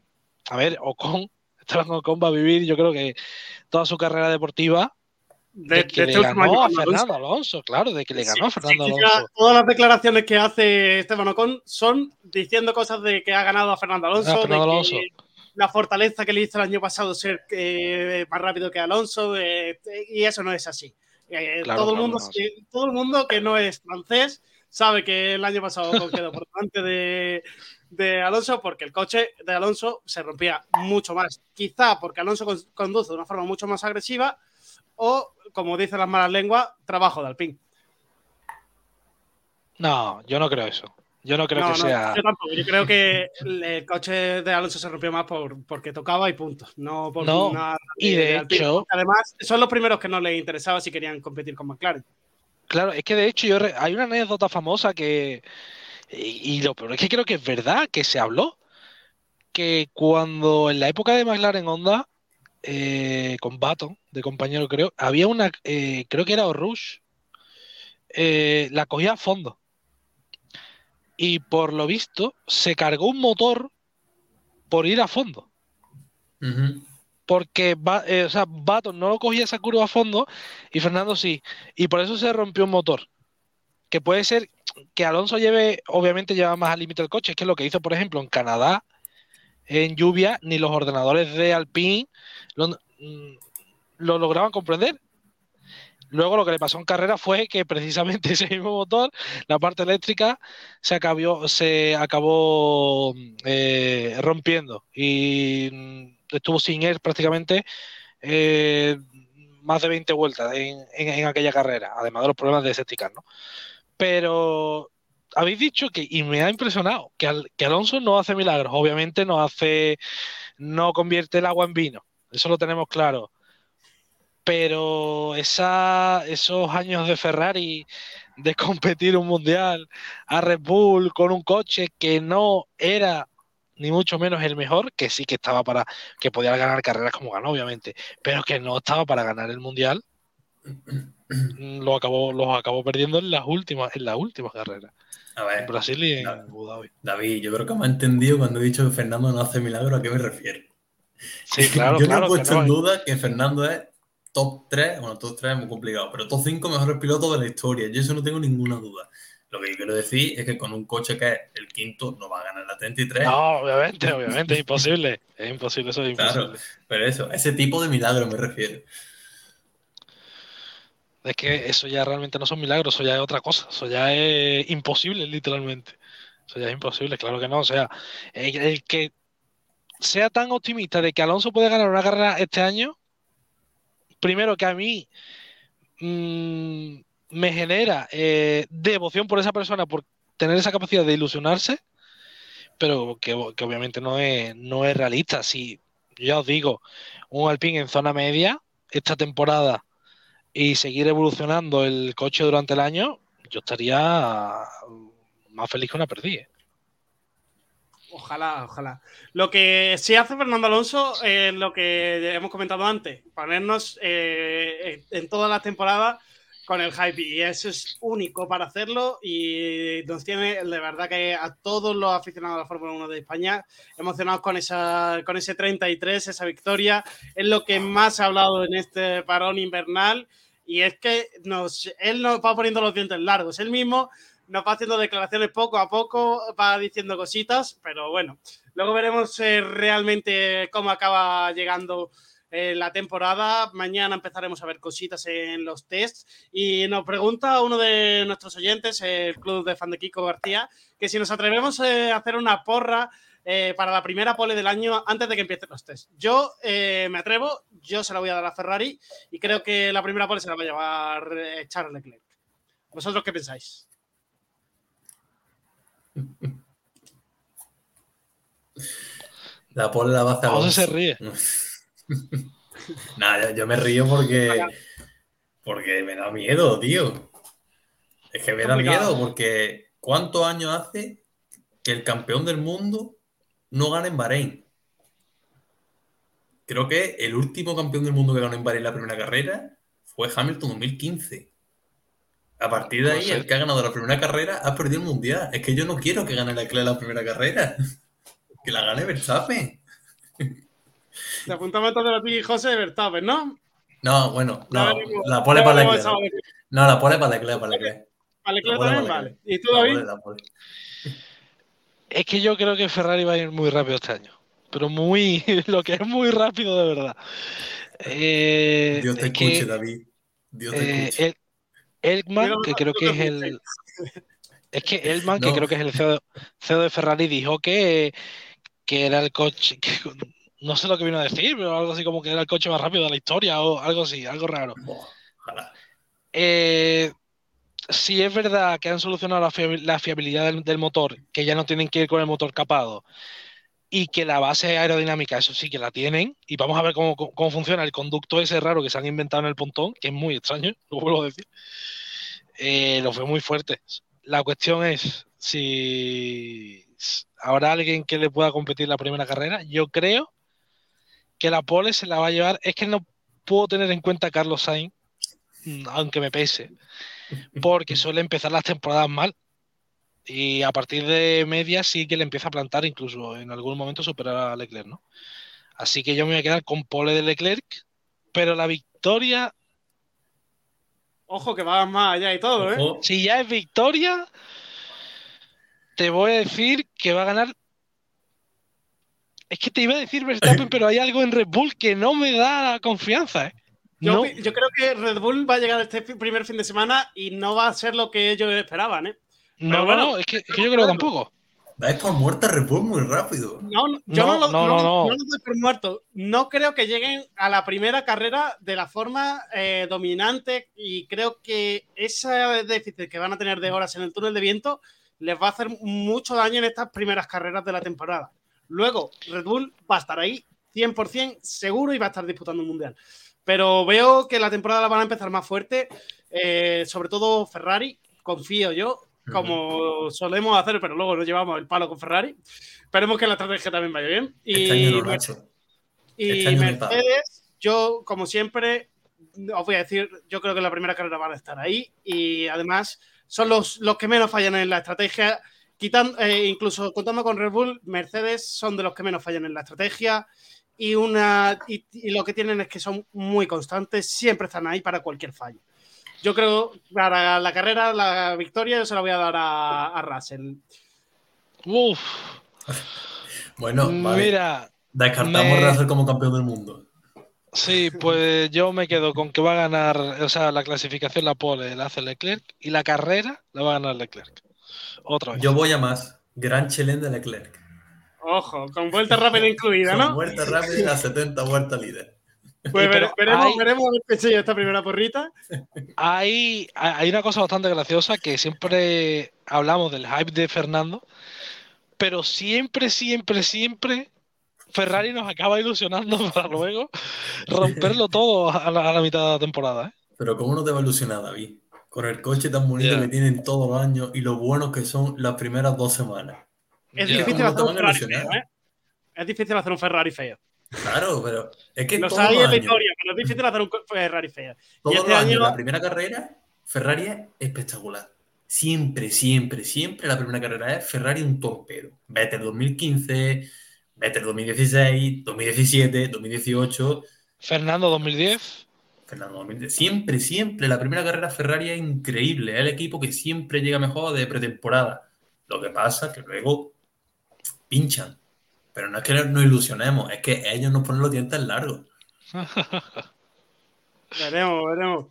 a ver, Ocon, [LAUGHS] Esteban Ocon va a vivir, yo creo que toda su carrera deportiva De, de que de le ganó a Alonso. Fernando Alonso, claro, de que le Sí, ganó a Fernando Alonso. todas las declaraciones que hace Esteban Ocon son diciendo cosas de que ha ganado a Fernando Alonso, Ah, Fernando de que Alonso. la fortaleza que le hizo el año pasado ser eh, más rápido que Alonso, eh, y eso no es así. Eh, Claro, todo, el mundo, no. eh, todo el mundo que no es francés sabe que el año pasado quedó por delante de, de Alonso porque el coche de Alonso se rompía mucho más. Quizá porque Alonso con- conduce de una forma mucho más agresiva o, como dicen las malas lenguas, trabajo de Alpine. No, yo no creo eso. Yo no creo No, que no, sea. yo tampoco. Yo creo que el, coche de Alonso se rompió más por, porque tocaba y punto. No por No, nada. y de hecho- Además, son los primeros que no les interesaba si querían competir con McLaren. Claro, es que de hecho yo re- hay una anécdota famosa que, y, y lo peor es que creo que es verdad, que se habló, que cuando en la época de McLaren Honda, eh, con Baton, de compañero creo, había una, eh, creo que era Rush, la cogía a fondo. Y por lo visto se cargó un motor por ir a fondo. Porque Ba- eh, o sea, Baton no lo cogía esa curva a fondo y Fernando sí. Y por eso se rompió un motor. Que puede ser que Alonso lleve, obviamente lleva más al límite el coche. Es que lo que hizo, por ejemplo, en Canadá, en lluvia, ni los ordenadores de Alpine lo, mm, lo lograban comprender. Luego lo que le pasó en carrera fue que precisamente [LAUGHS] ese mismo motor, la parte eléctrica, se acabó, se acabó eh, rompiendo y mm, estuvo sin él prácticamente eh, más de 20 vueltas en, en- en aquella carrera, además de los problemas de safety car, ¿no? Pero habéis dicho que, y me ha impresionado, que Alonso no hace milagros, obviamente no hace, no convierte el agua en vino, eso lo tenemos claro. Pero esa, esos años de Ferrari de competir un mundial a Red Bull con un coche que no era ni mucho menos el mejor, que sí que estaba para, que podía ganar carreras como ganó, obviamente, pero que no estaba para ganar el mundial, [CLEARS THROAT] lo acabó, los acabó perdiendo en las últimas, en las últimas carreras, A en ver, Brasil y en. Abu Dhabi. David, yo creo que me ha entendido cuando he dicho que Fernando no hace milagro, ¿a qué me refiero? Sí, claro, [LAUGHS] yo claro. no he puesto no, en duda que Fernando es top 3, bueno, top 3 es muy complicado, pero top 5 mejores pilotos de la historia. Yo eso no tengo ninguna duda. Lo que yo quiero decir es que con un coche que es el quinto no va a ganar la 33. No, obviamente, obviamente, es imposible. Es imposible, eso es Claro. imposible. Pero eso, a ese tipo de milagro me refiero. Es que eso ya realmente no son milagros, eso ya es otra cosa, eso ya es imposible, literalmente. Eso ya es imposible, claro que no. O sea, el, el que sea tan optimista de que Alonso puede ganar una carrera este año, primero que a mí mm, me genera eh, devoción por esa persona, por tener esa capacidad de ilusionarse, pero que, obviamente no es, no es realista. Si ya os digo, un Alpine en zona media esta temporada y seguir evolucionando el coche durante el año, yo estaría más feliz que una perdida. Ojalá, ojalá. Lo que sí hace Fernando Alonso es lo que hemos comentado antes, ponernos eh, en todas las temporadas con el hype y eso es único para hacerlo y nos tiene de verdad que a todos los aficionados a la Fórmula 1 de España emocionados con, esa, con ese 33, esa victoria, es lo que más ha hablado en este parón invernal y es que nos, él nos va poniendo los dientes largos, él mismo nos va haciendo declaraciones poco a poco, va diciendo cositas, pero bueno, luego veremos eh, realmente cómo acaba llegando eh, la temporada. Mañana empezaremos a ver cositas en los tests. Y nos pregunta uno de nuestros oyentes, el club de fan de Kiko García, que si nos atrevemos eh, a hacer una porra para la primera pole del año antes de que empiecen los tests. Yo me atrevo, yo se la voy a dar a Ferrari y creo que la primera pole se la va a llevar Charles Leclerc. ¿Vosotros qué pensáis? La pole la va a hacer. José se ríe. [LAUGHS] Nada, yo, yo me río porque. Porque me da miedo, tío. Es que me da miedo porque ¿cuántos años hace que el campeón del mundo no gana en Bahrein? Creo que el último campeón del mundo que ganó en Bahrein la primera carrera fue Hamilton 2015. A partir de ahí, el que ha ganado la primera carrera ha perdido el mundial. Es que yo no quiero que gane Leclerc la primera carrera. [LAUGHS] Que la gane Verstappen. Te apuntamos entonces a ti, José Verstappen, ¿no? No, bueno, no, la pole para veremos Leclerc. No, la pole para Leclerc, para Leclerc. La claro, pole también, para vale. Leclerc. ¿Y tú, La David? la. Es que yo creo que Ferrari va a ir muy rápido este año. Pero muy, [LAUGHS] lo que es muy rápido de verdad. Eh, Dios te es que, escuche, David. Dios te eh, escuche. el- [LAUGHS] Elkman, que creo que es el. Es que Elman, que creo que es el CEO, CEO de Ferrari, dijo que, que era el coche. que- no sé lo que vino a decir, pero algo así como que era el coche más rápido de la historia o algo así, algo raro. Ojalá. Eh, si es verdad que han solucionado la, fiabi- la fiabilidad del, del motor, que ya no tienen que ir con el motor capado, y que la base aerodinámica, eso sí que la tienen, y vamos a ver cómo, cómo- funciona el conducto ese raro que se han inventado en el pontón, que es muy extraño, [LAUGHS] lo vuelvo a decir. Eh, lo fue muy fuerte. La cuestión es si habrá alguien que le pueda competir la primera carrera. Yo creo que la pole se la va a llevar. Es que no puedo tener en cuenta a Carlos Sainz, mm, aunque me pese, porque suele empezar las temporadas mal. Y a partir de media sí que le empieza a plantar, incluso en algún momento superar a Leclerc, ¿no? Así que yo me voy a quedar con pole de Leclerc, pero la victoria, Ojo que va más allá y todo, ¿eh? Ojo, si ya es victoria, te voy a decir que va a ganar. Es que te iba a decir Verstappen, [LAUGHS] pero hay algo en Red Bull que no me da confianza, ¿eh? Yo, No. yo creo que Red Bull va a llegar este primer fin de semana y no va a ser lo que ellos esperaban, ¿eh? No, no, bueno, no, es que, es que yo creo que tampoco. Dais por muerta Red Bull muy rápido. No, no, yo No, no, lo, no, no, no, no. no lo doy por muerto. No creo que lleguen a la primera carrera de la forma eh, dominante y creo que ese déficit que van a tener de horas en el túnel de viento les va a hacer mucho daño en estas primeras carreras de la temporada. Luego, Red Bull va a estar ahí 100% seguro y va a estar disputando un mundial. Pero veo que la temporada la van a empezar más fuerte, eh, sobre todo Ferrari, confío yo, como solemos hacer, pero luego nos llevamos el palo con Ferrari. Esperemos que la estrategia también vaya bien. Y, Este no, y este hay palo. Mercedes, yo, como siempre, os voy a decir, yo creo que la primera carrera van a estar ahí y además son los, los que menos fallan en la estrategia. Quitando, eh, incluso contando con Red Bull, Mercedes son de los que menos fallan en la estrategia y, una, y, y lo que tienen es que son muy constantes, siempre están ahí para cualquier fallo. Yo creo para la carrera, la victoria, yo se la voy a dar a, a Russell. Uf, Bueno, vale. mira, Descartamos me- Russell como campeón del mundo. sí, pues yo me quedo con que va a ganar, o sea, la clasificación la pole la hace Leclerc y la carrera la va a ganar Leclerc. Otra vez. Yo voy a más. Gran Chelén de Leclerc. Ojo, con vuelta rápida incluida, Con ¿no? Vuelta rápida a 70 vueltas líder. [LAUGHS] Pues veremos, hay- veremos a ver qué sello esta primera porrita. Hay, hay una cosa bastante graciosa que siempre hablamos del hype de Fernando, pero siempre, siempre, siempre Ferrari nos acaba ilusionando [LAUGHS] para luego romperlo todo a la, a la mitad de la temporada. ¿eh? Pero ¿cómo no te va a ilusionar, David? Con el coche tan bonito que tienen todos los años y lo buenos que son las primeras dos semanas. Es difícil ¿Cómo hacer un Ferrari feo, ¿eh? Es difícil hacer un Ferrari feo. Claro, pero es que Los todos hay los en la años, historia, pero es difícil hacer un Ferrari feo. todos este los años, año- la primera carrera, Ferrari es espectacular. Siempre, siempre, siempre la primera carrera es Ferrari un torpedo. Vettel 2015, Vettel 2016, 2017, 2018, Fernando 2010. Fernando 2010. Siempre, siempre la primera carrera Ferrari es increíble. Es el equipo que siempre llega mejor de pretemporada. Lo que pasa es que luego pinchan. Pero no es que nos ilusionemos, es que ellos nos ponen los dientes largos. [LAUGHS] Veremos, veremos.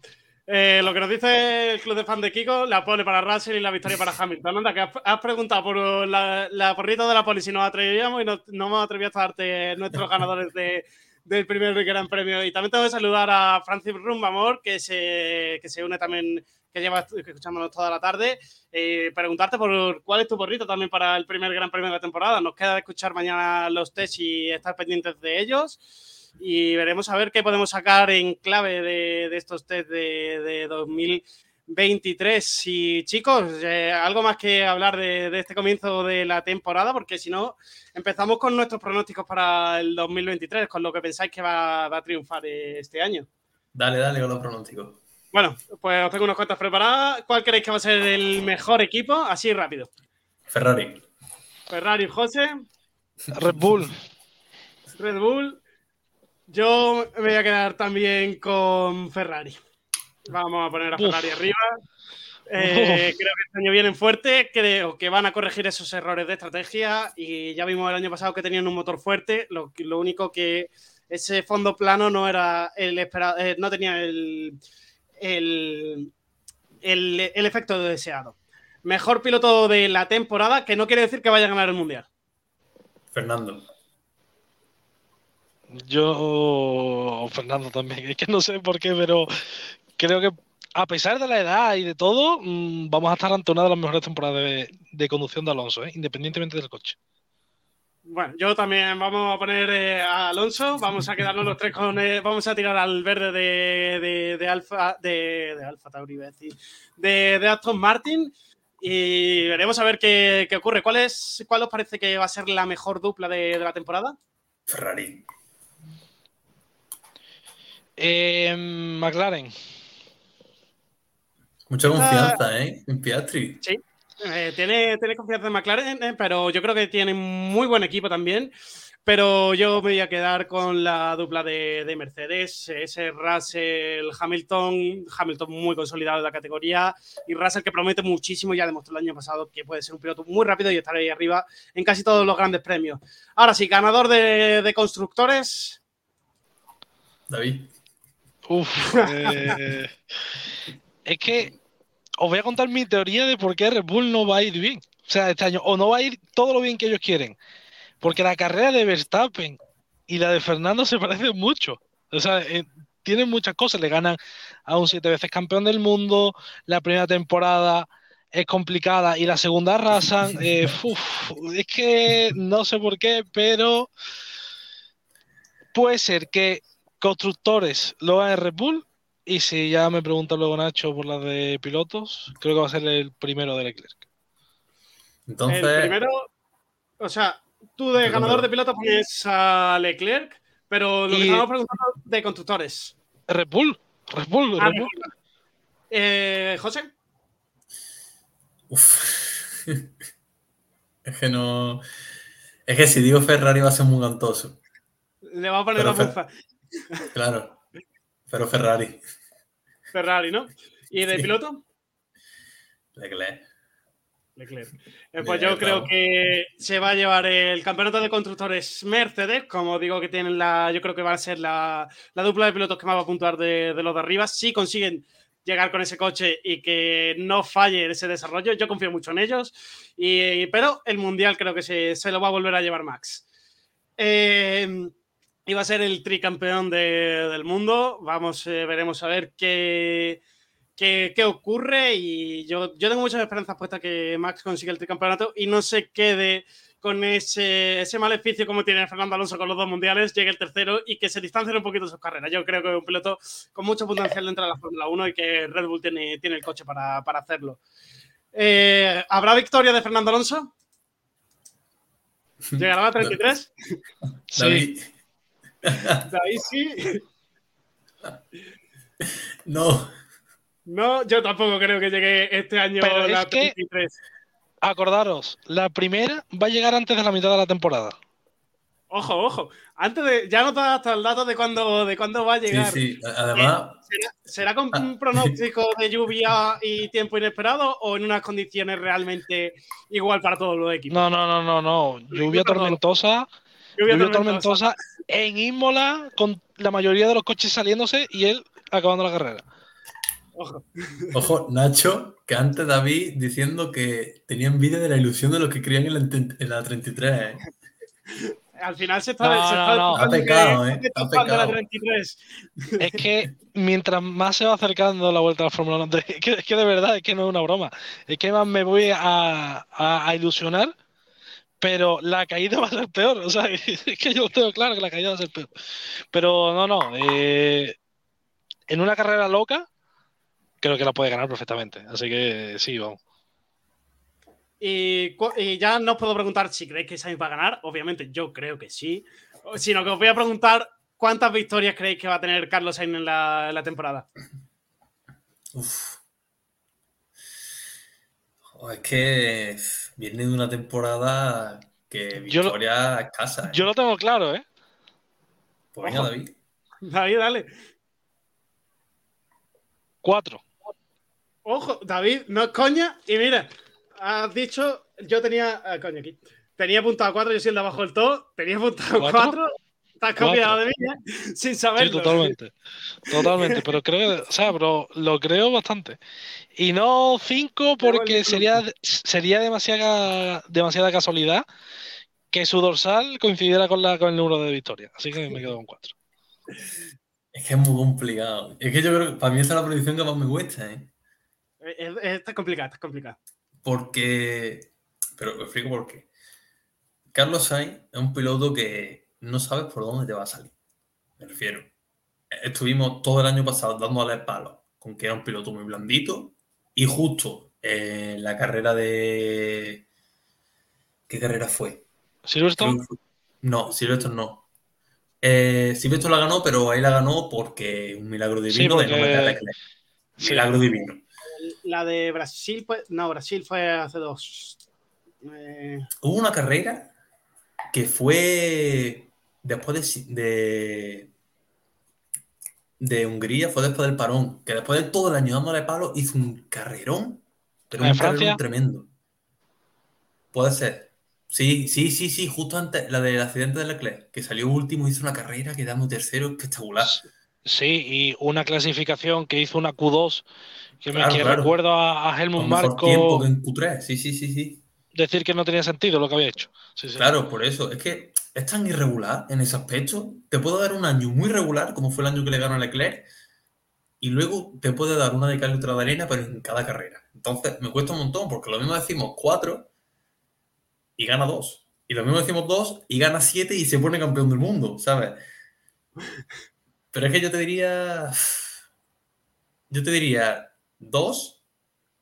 Eh, lo que nos dice el club de fan de Kiko, la pole para Russell y la victoria para [LAUGHS] Hamilton. Anda, que has, has preguntado por la, la porrita de la pole si nos atrevíamos y no, no hemos atrevido a darte nuestros [LAUGHS] ganadores de, del primer Gran Premio. Y también tengo que saludar a Francis Rumbamor, que se, que se une también, que lleva escuchándonos toda la tarde. Eh, preguntarte por cuál es tu porrito también para el primer Gran Premio de la temporada. Nos queda escuchar mañana los test y estar pendientes de ellos y veremos a ver qué podemos sacar en clave de, de estos test de, de 2023. Y chicos, eh, algo más que hablar de, de este comienzo de la temporada, porque si no, empezamos con nuestros pronósticos para el 2023, con lo que pensáis que va, va a triunfar eh, este año. Dale, dale con los pronósticos. Bueno, pues os tengo unas cuantas preparadas. ¿Cuál creéis que va a ser el mejor equipo? Así rápido. Ferrari. Ferrari, José, Red Bull. Red Bull. Yo me voy a quedar también con Ferrari. Vamos a poner a Uf. Ferrari arriba. Eh, creo que este año vienen fuerte, creo que van a corregir esos errores de estrategia y ya vimos el año pasado que tenían un motor fuerte, lo, lo único que ese fondo plano no era el esperado, eh, no tenía el, el, el, el efecto deseado. Mejor piloto de la temporada, que no quiere decir que vaya a ganar el mundial. Fernando. Yo, Fernando también. [LAUGHS] Es que no sé por qué, pero creo que a pesar de la edad y de todo, mm, vamos a estar ante una de las mejores temporadas de, de conducción de Alonso, ¿eh? independientemente del coche. Bueno, yo también vamos a poner eh, a Alonso, vamos a quedarnos los tres con, eh, vamos a tirar al verde de, de, de Alfa, de, de Alfa Tauri, iba a decir, de, de Aston Martin y veremos a ver qué, qué ocurre. ¿Cuál es, cuál os parece que va a ser la mejor dupla de, de la temporada? Ferrari. Eh, McLaren. Mucha confianza, ¿eh? En Piastri. Eh, tiene, tiene confianza en McLaren, eh, pero yo creo que tiene muy buen equipo también. Pero yo me voy a quedar con la dupla de, de Mercedes, ese Russell Hamilton, Hamilton muy consolidado en la categoría y Russell que promete muchísimo, ya demostró el año pasado que puede ser un piloto muy rápido y estar ahí arriba en casi todos los grandes premios. Ahora sí, ganador de, de constructores, David. Uf, [LAUGHS] eh, es que os voy a contar mi teoría de por qué Red Bull no va a ir bien. O sea, este año, o no va a ir todo lo bien que ellos quieren. Porque la carrera de Verstappen y la de Fernando se [LAUGHS] parecen mucho. O sea, eh, tienen muchas cosas. Le ganan a un siete veces campeón del mundo. La primera temporada es complicada y la segunda arrasan. [LAUGHS] Eh, uf, es que no sé por qué, pero puede ser que constructores lo hagan en Red Bull. Y si ya me pregunta luego Nacho por la de pilotos, creo que va a ser el primero de Leclerc. Entonces, El primero, o sea, tú de ganador de piloto pones a Leclerc, pero lo que estamos preguntando de constructores. Red Bull, Red Bull, Ah, Red Bull. Eh, José, Uf. es que no. Es que si digo Ferrari va a ser muy cantoso. le va a poner Pero la Fer- mufa. Claro. Pero Ferrari. Ferrari, ¿no? ¿Y de Sí. piloto? Leclerc. Leclerc. Eh, pues yo creo que se va a llevar el campeonato de constructores Mercedes, como digo que tienen la, yo creo que va a ser la, la dupla de pilotos que más va a puntuar de, de los de arriba. Si consiguen llegar con ese coche y que no falle ese desarrollo, yo confío mucho en ellos. Y, pero el mundial creo que se, se lo va a volver a llevar Max. Eh, iba a ser el tricampeón de- del mundo. Vamos, eh, veremos a ver qué, qué, qué ocurre. Y yo, yo tengo muchas esperanzas puestas que Max consiga el tricampeonato y no se quede con ese, ese maleficio como tiene Fernando Alonso con los dos mundiales, llegue el tercero y que se distancien un poquito sus carreras. Yo creo que es un piloto con mucho potencial dentro de la Fórmula 1 y que Red Bull tiene, tiene el coche para, para hacerlo. Eh, ¿Habrá victoria de Fernando Alonso? [LAUGHS] ¿Llegará a la 33? Sí, David. De [LAUGHS] ahí sí. No. No, yo tampoco creo que llegue este año Pero la es que- 33. acordaros, la primera va a llegar antes de la mitad de la temporada. Ojo, ojo. Antes de. Ya no te das hasta el dato de cuándo, de cuándo va a llegar. sí. Además, ¿Será, será con Ah. un pronóstico de [LAUGHS] lluvia y tiempo inesperado o en unas condiciones realmente igual para todos los equipos? No, no, no, no, no. Lluvia tormentosa, Lluvia lluvia tormentosa. tormentosa en Imola con la mayoría de los coches saliéndose y él acabando la carrera. Ojo. ojo, Nacho, que antes David diciendo que tenía envidia de la ilusión de los que creían en la, en la 33. ¿eh? [LAUGHS] Al final se está. No, se no, está no. Pecado, ¿eh? está tocando la pecado. 33. Es que mientras más se va acercando la vuelta a la Fórmula 1, [LAUGHS] es que, es que de verdad es que no es una broma. Es que más me voy a, a- a ilusionar, pero la caída va a ser peor. O sea, [LAUGHS] es que yo lo tengo claro que la caída va a ser peor. Pero no, no. eh, en una carrera loca, creo que la puede ganar perfectamente. Así que sí, vamos. Y, ya no os puedo preguntar si creéis que Sainz va a ganar. Obviamente, yo creo que sí. Sino que os voy a preguntar cuántas victorias creéis que va a tener Carlos Sainz en la, en la temporada. Uf. Jo, es que viene de una temporada que Yo lo- victoria escasa. ¿eh? Yo lo tengo claro, ¿eh? Pues venga, Ojo. David. David, dale. Cuatro. Ojo, David, no es coña. Y mira, has dicho, yo tenía, ah, coño, aquí. Tenía apuntado 4, yo soy el de abajo del todo. Tenía apuntado ¿Cuatro? 4. Has copiado de mí, ¿eh? Sin Sí, saberlo. totalmente. Totalmente. Pero creo que, o sea, pero lo creo bastante. Y no cinco porque sería, sería demasiada, demasiada casualidad que su dorsal coincidiera con, la, con el número de victorias. Así que me quedo con cuatro. Es que es muy complicado. Es que yo creo que para mí esa es la predicción que más me cuesta, ¿eh? Eh, eh, Está complicado, está complicado. Porque. Pero os explico por qué. Carlos Sainz es un piloto que no sabes por dónde te va a salir. Me refiero. Estuvimos todo el año pasado dándole palo con que era un piloto muy blandito. Y justo en la carrera de. ¿Qué carrera fue? Silverstone, fue- No, Silverstone no. Eh, Silverstone la ganó, pero ahí la ganó porque un milagro divino Sí, de no meter a. Sí. Milagro divino. La de Brasil, pues, no, Brasil fue hace dos. Eh, Hubo una carrera que fue después de, de, de Hungría, fue después del parón, que después de todo el año dándole palo hizo un carrerón, pero ¿En un Francia? carrerón tremendo. Puede ser. Sí, sí, sí, sí, justo antes, la del accidente de Leclerc, que salió último, hizo una carrera quedando tercero espectacular. Sí, y una clasificación que hizo una Q2, que me que claro. recuerdo a, a Helmut mejor tiempo que en Q3. Sí, sí, sí, sí. decir que no tenía sentido lo que había hecho. Sí, sí. Claro, por eso. Es que es tan irregular en ese aspecto. Te puedo dar un año muy regular, como fue el año que le ganó a Leclerc, y luego te puede dar una de cal y de arena, pero en cada carrera. Entonces, me cuesta un montón, porque lo mismo decimos cuatro y gana dos. Y lo mismo decimos dos y gana siete y se pone campeón del mundo, ¿sabes? Pero es que yo te diría. Yo te diría dos,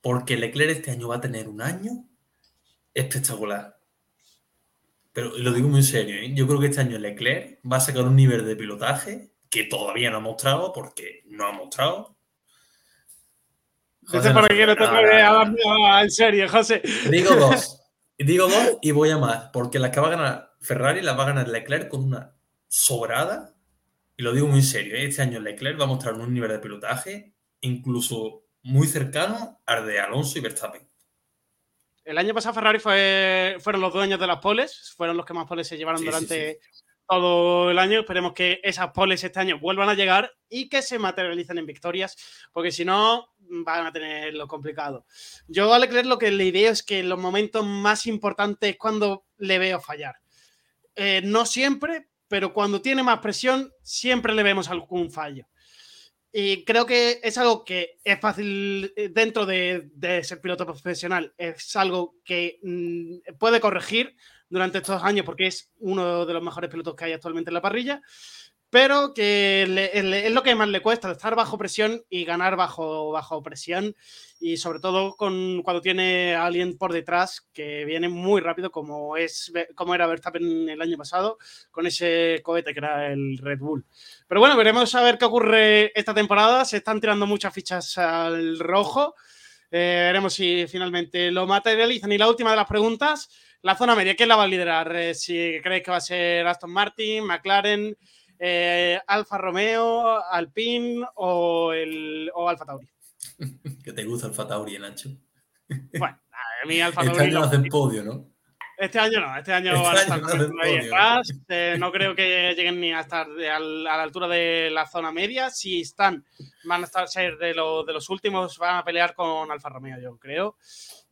porque Leclerc este año va a tener un año espectacular. Pero lo digo muy en serio, ¿eh? yo creo que este año Leclerc va a sacar un nivel de pilotaje que todavía no ha mostrado, porque no ha mostrado. Por aquí que no te no, no, no. nada en serio, José. Digo [LAUGHS] dos. Digo dos y voy a más, porque las que va a ganar Ferrari las va a ganar Leclerc con una sobrada. Y lo digo muy en serio, ¿eh? este año Leclerc va a mostrar un nivel de pilotaje incluso muy cercano al de Alonso y Verstappen. El año pasado Ferrari fue, fueron los dueños de las poles, fueron los que más poles se llevaron Sí, sí, durante todo el año. Esperemos que esas poles este año vuelvan a llegar y que se materialicen en victorias, porque si no van a tener lo complicado. Yo a Leclerc lo que le veo es que en los momentos más importantes es cuando le veo fallar. Eh, no siempre, pero cuando tiene más presión siempre le vemos algún fallo. Y creo que es algo que es fácil eh, dentro de, ser piloto profesional. Es algo que mm, puede corregir durante estos años porque es uno de los mejores pilotos que hay actualmente en la parrilla. Pero que le- le- es lo que más le cuesta, estar bajo presión y ganar bajo, bajo presión. Y sobre todo con, cuando tiene a alguien por detrás que viene muy rápido, como, es, como era Verstappen el año pasado, con ese cohete que era el Red Bull. Pero bueno, veremos a ver qué ocurre esta temporada. Se están tirando muchas fichas al rojo. Eh, veremos si finalmente lo materializan. Y la última de las preguntas, la zona media, ¿quién la va a liderar? Eh, si creéis que va a ser Aston Martin, McLaren, eh, Alfa Romeo, Alpine o, el, o Alfa Tauri. [LAUGHS] Que te gusta el Fatauri, Nacho. Bueno, a mí [LAUGHS] Alfa Este Tauri año no- hacen podio, ¿no? Este año no, este año Este van a estar no ahí podio. atrás. Eh, no creo que lleguen ni a estar de- a la altura de la zona media. Si están, van a estar ser de, lo- de los últimos, van a pelear con Alfa Romeo, yo creo.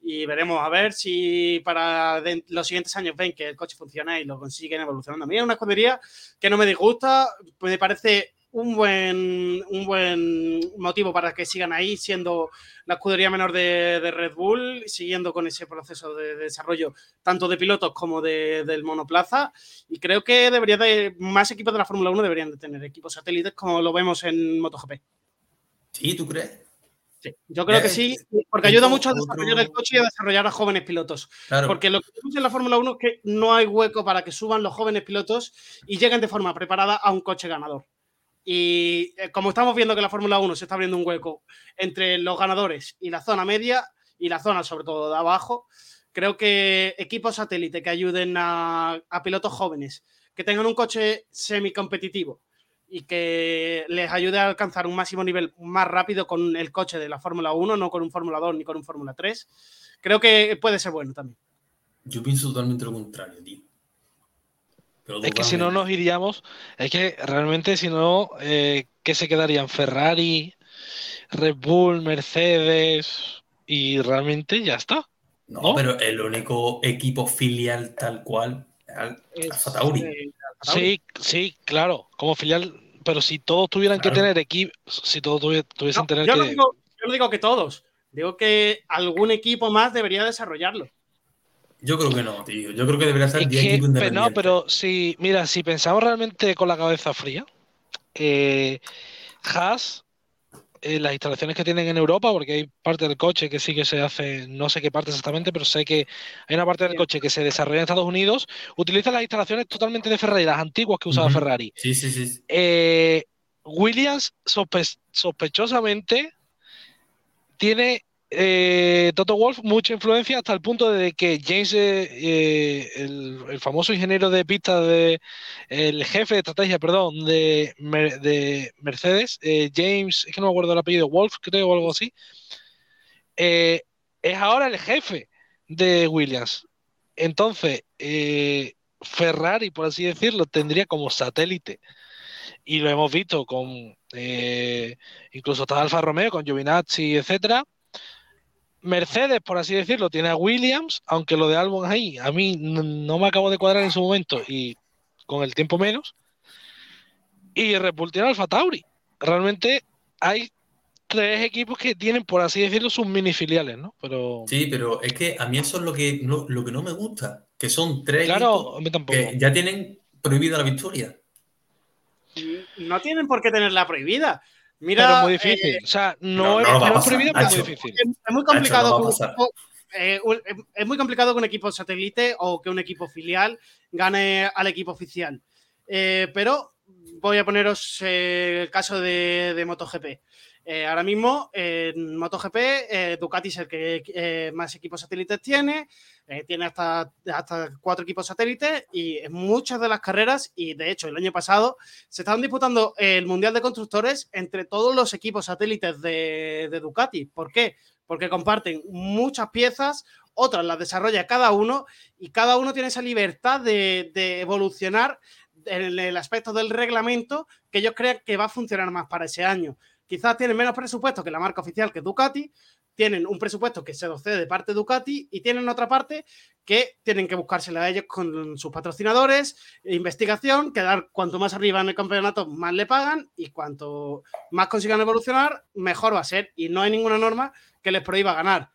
Y veremos a ver si para los siguientes años ven que el coche funciona y lo consiguen evolucionando. A mí es una escudería que no me disgusta, pues me parece un buen, un buen motivo para que sigan ahí, siendo la escudería menor de, Red Bull, siguiendo con ese proceso de, desarrollo tanto de pilotos como de- del monoplaza. Y creo que debería de, más equipos de la Fórmula 1 deberían de tener equipos satélites como lo vemos en MotoGP. Sí, ¿tú crees? Sí, yo creo que sí, es- porque ayuda mucho a desarrollar el coche y a desarrollar a jóvenes pilotos. Claro. Porque lo que vemos en la Fórmula 1 es que no hay hueco para que suban los jóvenes pilotos y lleguen de forma preparada a un coche ganador. Y eh, como estamos viendo que la Fórmula 1 se está abriendo un hueco entre los ganadores y la zona media, y la zona sobre todo de abajo, creo que equipos satélite que ayuden a, a pilotos jóvenes, que tengan un coche semicompetitivo y que les ayude a alcanzar un máximo nivel más rápido con el coche de la Fórmula 1, no con un Fórmula 2 ni con un Fórmula 3, creo que puede ser bueno también. Yo pienso totalmente lo contrario, tío. Pero Es que si no nos iríamos, es que realmente si no, eh, ¿qué se quedarían? Ferrari, Red Bull, Mercedes y realmente ya está. No, ¿no? pero el único equipo filial tal cual Alfa Tauri. eh, Alfa Tauri. Sí, sí, claro, como filial, pero si todos tuvieran que tener equipo, si todos tuvi- tuviesen No, tener yo, que... no digo, yo no digo que todos, digo que algún equipo más debería desarrollarlo. Yo creo que no, tío. Yo creo que debería ser Es 10 que, equipos pe- no, independientes. pero si, mira, si pensamos realmente con la cabeza fría, eh, Haas, eh, las instalaciones que tienen en Europa, porque hay parte del coche que sí que se hace, no sé qué parte exactamente, pero sé que hay una parte del coche que se desarrolla en Estados Unidos, utiliza las instalaciones totalmente de Ferrari, las antiguas que usaba. Ferrari. Sí, sí, sí. Eh, Williams sospe- sospechosamente tiene eh, Toto Wolf mucha influencia hasta el punto de que James, eh, eh, el, famoso ingeniero de pista, de, el jefe de estrategia, perdón, de, Mer- de Mercedes, James, es que no me acuerdo el apellido, Wolf creo o algo así, es ahora el jefe de Williams. Entonces, Ferrari, por así decirlo, tendría como satélite y lo hemos visto con incluso está Alfa Romeo, con Giovinazzi, etcétera. Mercedes, por así decirlo, tiene a Williams, aunque lo de Albon ahí a mí no me acabo de cuadrar en su momento y con el tiempo menos. Y Red Bull tiene Alfa Tauri. Realmente hay tres equipos que tienen, por así decirlo, sus mini filiales, ¿no? Pero... Sí, pero es que a mí eso es lo que no, lo que no me gusta, que son tres claro, equipos que ya tienen prohibida la victoria. No tienen por qué tenerla prohibida. Mira, pero es muy difícil. Eh, o sea, no, es, no prohibido, pero es muy difícil. Es, muy complicado que un equipo, eh, es muy complicado que un equipo satélite o que un equipo filial gane al equipo oficial. Eh, pero voy a poneros el caso de, de MotoGP. Eh, ahora mismo en MotoGP, eh, Ducati es el que eh, más equipos satélites tiene, tiene hasta, hasta cuatro equipos satélites y en muchas de las carreras, y de hecho el año pasado, se estaban disputando el Mundial de Constructores entre todos los equipos satélites de, Ducati. ¿Por qué? Porque comparten muchas piezas, otras las desarrolla cada uno y cada uno tiene esa libertad de, de evolucionar en el aspecto del reglamento que ellos crean que va a funcionar más para ese año quizás tienen menos presupuesto que la marca oficial que Ducati, tienen un presupuesto que se docede de parte de Ducati y tienen otra parte que tienen que buscársela a ellos con sus patrocinadores, investigación, quedar cuanto más arriba en el campeonato más le pagan y cuanto más consigan evolucionar, mejor va a ser. Y no hay ninguna norma que les prohíba ganar.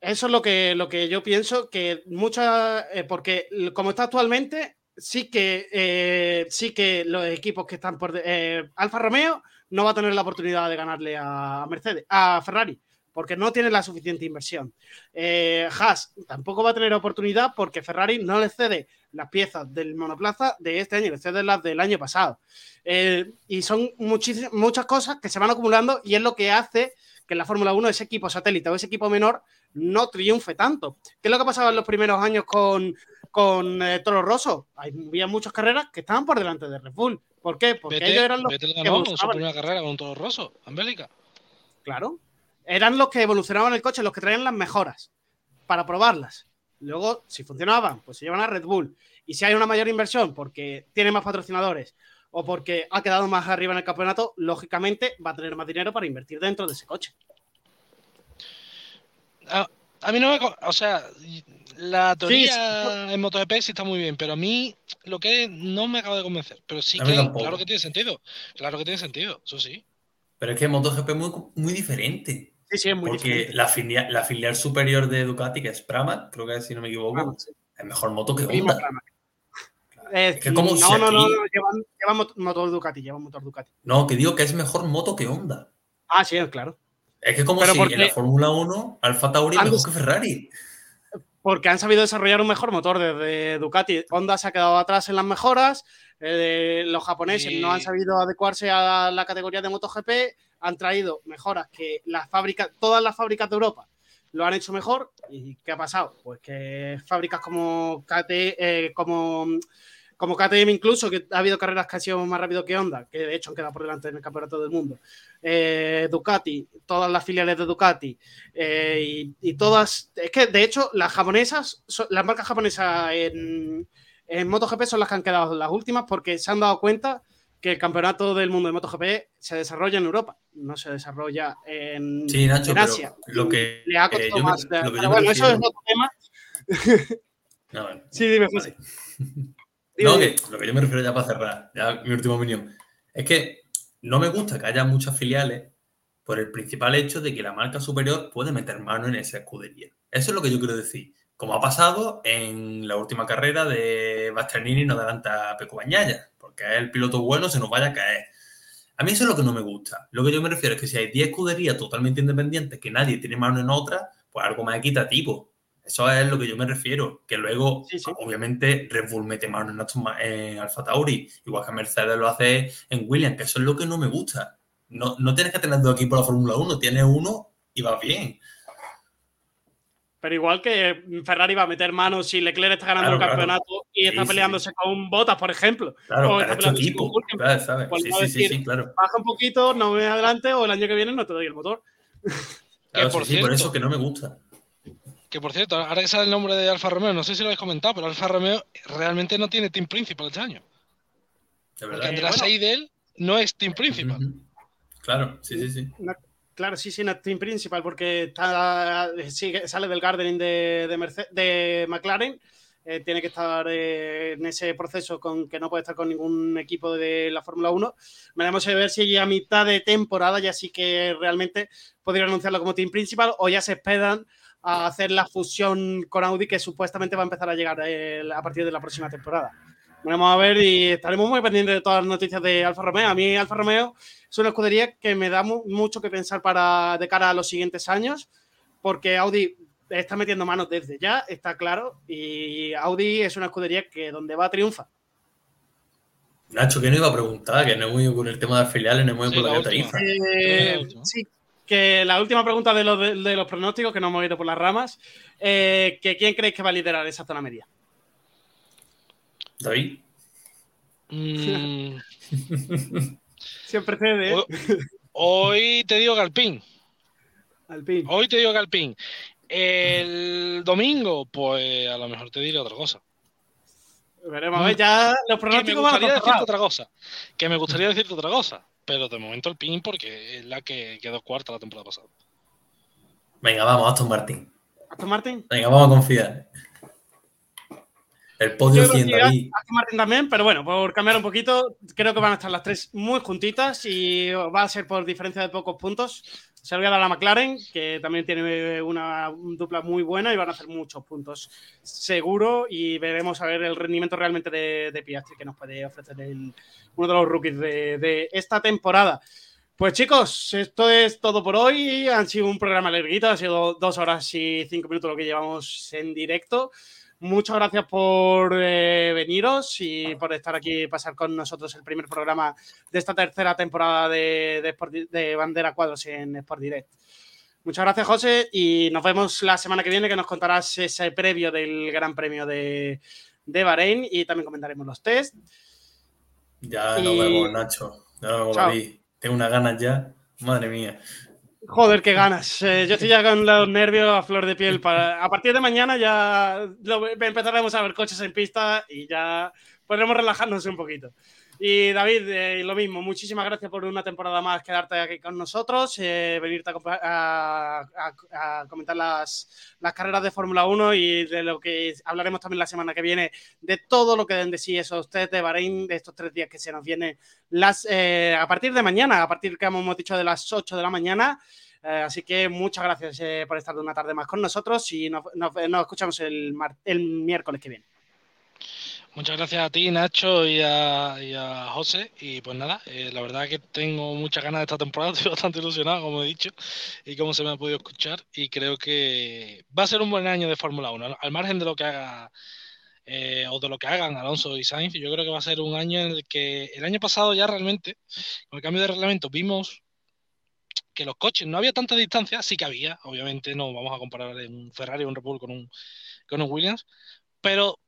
Eso es lo que, lo que yo pienso que muchas, eh, porque como está actualmente, sí que, eh, sí que los equipos que están por eh, Alfa Romeo no va a tener la oportunidad de ganarle a Mercedes, a Ferrari, porque no tiene la suficiente inversión. Eh, Haas tampoco va a tener oportunidad porque Ferrari no le cede las piezas del monoplaza de este año, le cede las del año pasado. Eh, y son muchas cosas que se van acumulando y es lo que hace que la Fórmula 1 ese equipo satélite o ese equipo menor no triunfe tanto. ¿Qué es lo que pasaba en los primeros años con, con eh, Toro Rosso? Había muchas carreras que estaban por delante de Red Bull. ¿Por qué? Porque ellos eran los que ganó en su primera carrera con Toro Rosso, en Bélgica. Claro. Eran los que evolucionaban el coche, los que traían las mejoras para probarlas. Luego, si funcionaban, pues se llevan a Red Bull. Y si hay una mayor inversión porque tiene más patrocinadores o porque ha quedado más arriba en el campeonato, lógicamente va a tener más dinero para invertir dentro de ese coche. A, a mí no me. O sea, la teoría en MotoGP sí está muy bien, pero a mí lo que no me acaba de convencer. Pero sí que, claro que tiene sentido. Claro que tiene sentido, eso sí. Pero es que MotoGP es muy, muy diferente. Sí, sí, es muy Porque diferente. La, filial, la filial superior de Ducati, que es Pramac, creo que si no me equivoco, es mejor moto que Honda. Es que como no, si no, aquí... no, no, llevan, llevan, motor Ducati, llevan motor Ducati. No, que digo que es mejor moto que Honda. Ah, sí, claro. Es que como Pero si porque... en la Fórmula 1 Alfa Tauri es mejor que Ferrari porque han sabido desarrollar un mejor motor desde Ducati. Honda se ha quedado atrás en las mejoras, eh, los japoneses sí. no han sabido adecuarse a la categoría de MotoGP, han traído mejoras que las fábricas, todas las fábricas de Europa lo han hecho mejor. ¿Y qué ha pasado? Pues que fábricas como KT, eh, como como KTM incluso, que ha habido carreras que han sido más rápido que Honda, que de hecho han quedado por delante en el campeonato del mundo. Eh, Ducati, todas las filiales de Ducati eh, y, y, todas, es que de hecho las japonesas, son, las marcas japonesas en, en MotoGP son las que han quedado las últimas porque se han dado cuenta que el campeonato del mundo de MotoGP se desarrolla en Europa, no se desarrolla en, sí, Nacho, en Asia. Lo que, Le ha costado eh, más. Me, pero bueno, eso es otro tema. No, bueno, [LAUGHS] sí, dime, vale. No, que lo que yo me refiero ya para cerrar, ya mi última opinión, es que no me gusta que haya muchas filiales por el principal hecho de que la marca superior puede meter mano en esa escudería. Eso es lo que yo quiero decir. Como ha pasado en la última carrera de Bastianini no adelanta a Peco Bañaya, porque es el piloto bueno, se nos vaya a caer. A mí eso es lo que no me gusta. Lo que yo me refiero es que si hay 10 escuderías totalmente independientes que nadie tiene mano en otra, pues algo más equitativo. Eso es lo que yo me refiero. Que luego, sí, sí. obviamente, Red Bull mete mano en, Aston, en Alfa Tauri, igual que Mercedes lo hace en Williams, que eso es lo que no me gusta. No, no tienes que tener dos equipos la Fórmula 1, tienes uno y va bien. Pero igual que Ferrari va a meter mano si Leclerc está ganando claro, el campeonato claro. y está sí, peleándose sí. con Botas, por ejemplo. Claro, o está peleándose equipo, con. Claro, ¿sabes? Pues sí, sí, decir, sí, claro. Baja un poquito, no me adelante o el año que viene no te doy el motor. Claro, [LAUGHS] por, cierto, por eso que no me gusta. Que por cierto, ahora que sale el nombre de Alfa Romeo, no sé si lo habéis comentado, pero Alfa Romeo realmente no tiene team principal este año. De Porque verdad. Andrea bueno. Seidel no es Team Principal. Claro, sí, sí, sí. No, claro, sí, sí, no es Team Principal, porque está, sigue- sale del Gardening de, de, Merce- de McLaren. eh, tiene que estar eh, en ese proceso con que no puede estar con ningún equipo de la Fórmula 1. Veremos a ver si a mitad de temporada ya sí que realmente podría anunciarlo como Team Principal o ya se esperan a hacer la fusión con Audi que supuestamente va a empezar a llegar eh, a partir de la próxima temporada. Veremos a ver y estaremos muy pendientes de todas las noticias de Alfa Romeo. A mí Alfa Romeo es una escudería que me da mu- mucho que pensar para de cara a los siguientes años, porque Audi está metiendo manos desde ya, está claro, y Audi es una escudería que donde va triunfa. Nacho, que no iba a preguntar, que no hemos ido con el tema de filiales, no hemos Sí, ido con la tarifa. Eh, la sí, que la última pregunta de los, de, de los pronósticos, que no hemos ido por las ramas, eh, que ¿quién creéis que va a liderar esa zona media? David. Mm, [LAUGHS] Siempre cede, ¿eh? ho- hoy te digo Galpín. Alpine. Hoy te digo Galpín. El domingo, pues a lo mejor te diré otra cosa. Veremos a ver, ya los Que me pronósticos van a gustaría decirte otra cosa. Que me gustaría decirte otra cosa. Pero de momento el PIN porque es la que quedó cuarta la temporada pasada. Venga, vamos, Aston Martin. Aston Martin. Venga, vamos a confiar. El podio Yo creo 100, que David. También, pero bueno, por cambiar un poquito, creo que van a estar las tres muy juntitas y va a ser por diferencia de pocos puntos. Se lo voy a dar a McLaren, que también tiene una dupla muy buena y van a hacer muchos puntos seguro y veremos a ver el rendimiento realmente de, de Piastri que nos puede ofrecer el- uno de los rookies de, de esta temporada. Pues chicos, esto es todo por hoy. Han sido un programa larguito, ha sido dos horas y cinco minutos lo que llevamos en directo. Muchas gracias por eh, veniros y por estar aquí y pasar con nosotros el primer programa de esta tercera temporada de, de Sport Di- de Bandera Cuadros en Sport Direct. Muchas gracias, José, y nos vemos la semana que viene que nos contarás ese previo del Gran Premio de, de Bahrein y también comentaremos los test. Ya Y- nos vemos, Nacho. Ya nos vemos. Tengo unas ganas ya. Madre mía. Joder, qué ganas. Eh, yo estoy ya con los nervios a flor de piel. Para... A partir de mañana ya lo- empezaremos a ver coches en pista y ya podremos relajarnos un poquito. Y David, eh, lo mismo, muchísimas gracias por una temporada más quedarte aquí con nosotros, eh, venirte a, comentar las, carreras de Fórmula 1 y de lo que hablaremos también la semana que viene, de todo lo que den de sí esos test de Bahrein, de estos tres días que se nos vienen las, eh, a partir de mañana, a partir que hemos dicho de las 8 de la mañana. Eh, así que muchas gracias eh, por estar una tarde más con nosotros y nos, escuchamos el miércoles que viene. Muchas gracias a ti, Nacho, y a, a José. Y pues nada, eh, la verdad que tengo muchas ganas de esta temporada, [LAUGHS] estoy bastante ilusionado, como he dicho, y como se me ha podido escuchar. Y creo que va a ser un buen año de Fórmula 1, al- margen de lo que haga eh, o de lo que hagan Alonso y Sainz. Yo creo que va a ser un año en el que el año pasado ya realmente, con el cambio de reglamento, vimos que los coches no había tanta distancia, sí que había, obviamente no vamos a comparar un Ferrari o un Red con un, con un Williams, pero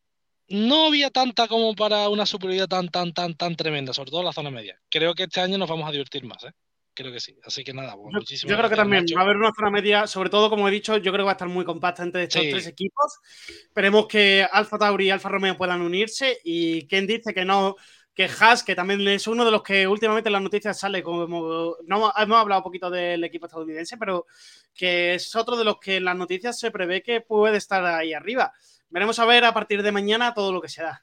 no había tanta como para una superioridad tan, tan, tan, tan tremenda, sobre todo en la zona media. Creo que este año nos vamos a divertir más, ¿eh? Creo que sí. Así que nada, pues Yo, muchísimas yo creo que también Nacho. va a haber una zona media, sobre todo, como he dicho, yo creo que va a estar muy compacta entre estos Sí. tres equipos. Esperemos que Alfa Tauri y Alfa Romeo puedan unirse y quien dice que no, que Haas, que también es uno de los que últimamente en las noticias sale como, no hemos hablado un poquito del equipo estadounidense, pero que es otro de los que en las noticias se prevé que puede estar ahí arriba. Veremos a ver a partir de mañana todo lo que se da.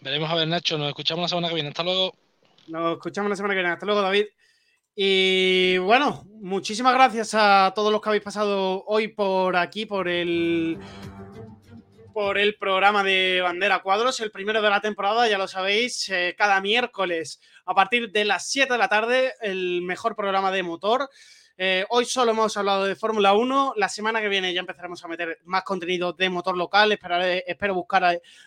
Veremos a ver, Nacho. Nos escuchamos la semana que viene. Hasta luego. Nos escuchamos la semana que viene. Hasta luego, David. Y bueno, muchísimas gracias a todos los que habéis pasado hoy por aquí, por el por el programa de Bandera Cuadros, el primero de la temporada, ya lo sabéis, eh, cada miércoles a partir de las 7 de la tarde, el mejor programa de motor. Eh, hoy solo hemos hablado de Fórmula 1. La semana que viene ya empezaremos a meter más contenido de motor local. Esperaré- espero buscar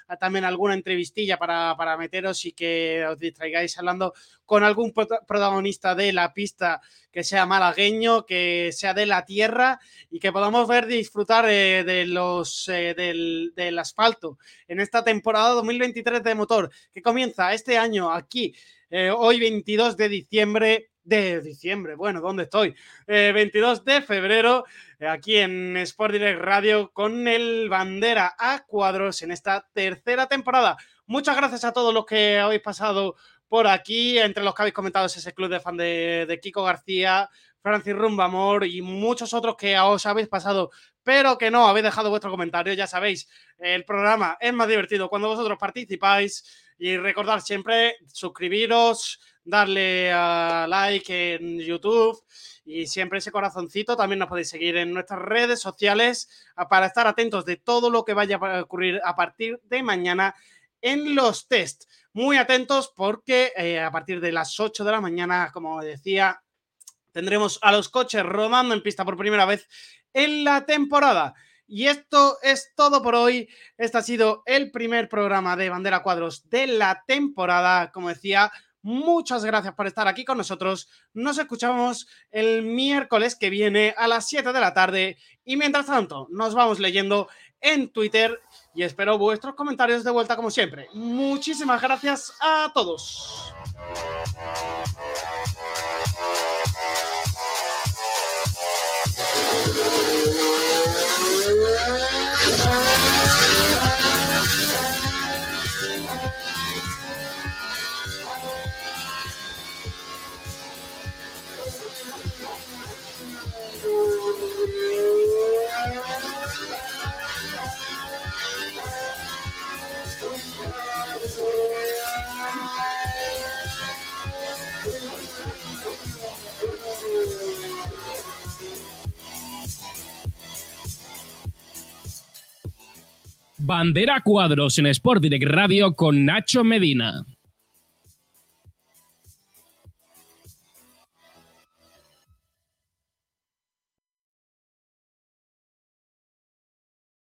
a también alguna entrevistilla para, meteros y que os distraigáis hablando con algún prota- protagonista de la pista que sea malagueño, que sea de la tierra y que podamos ver disfrutar eh, de los, eh, del, asfalto en esta temporada 2023 de motor que comienza este año aquí, eh, hoy 22 de diciembre de diciembre. Bueno, ¿dónde estoy? 22 de febrero, aquí en Sport Direct Radio con el bandera a cuadros en esta tercera temporada. Muchas gracias a todos los que habéis pasado por aquí, entre los que habéis comentado ese club de fan de, de Kiko García, Francis Rumbamor y muchos otros que os habéis pasado, pero que no habéis dejado vuestro comentario. Ya sabéis, el programa es más divertido cuando vosotros participáis y recordar siempre suscribiros, darle a like en YouTube y siempre ese corazoncito. También nos podéis seguir en nuestras redes sociales para estar atentos de todo lo que vaya a ocurrir a partir de mañana en los test. Muy atentos porque eh, a partir de las 8 de la mañana, como decía, tendremos a los coches rodando en pista por primera vez en la temporada. Y esto es todo por hoy. Este ha sido el primer programa de Bandera Cuadros de la temporada. Como decía, muchas gracias por estar aquí con nosotros. Nos escuchamos el miércoles que viene a las 7 de la tarde. Y mientras tanto, nos vamos leyendo en Twitter y espero vuestros comentarios de vuelta como siempre. Muchísimas gracias a todos. Bandera Cuadros en Sport Direct Radio con Nacho Medina.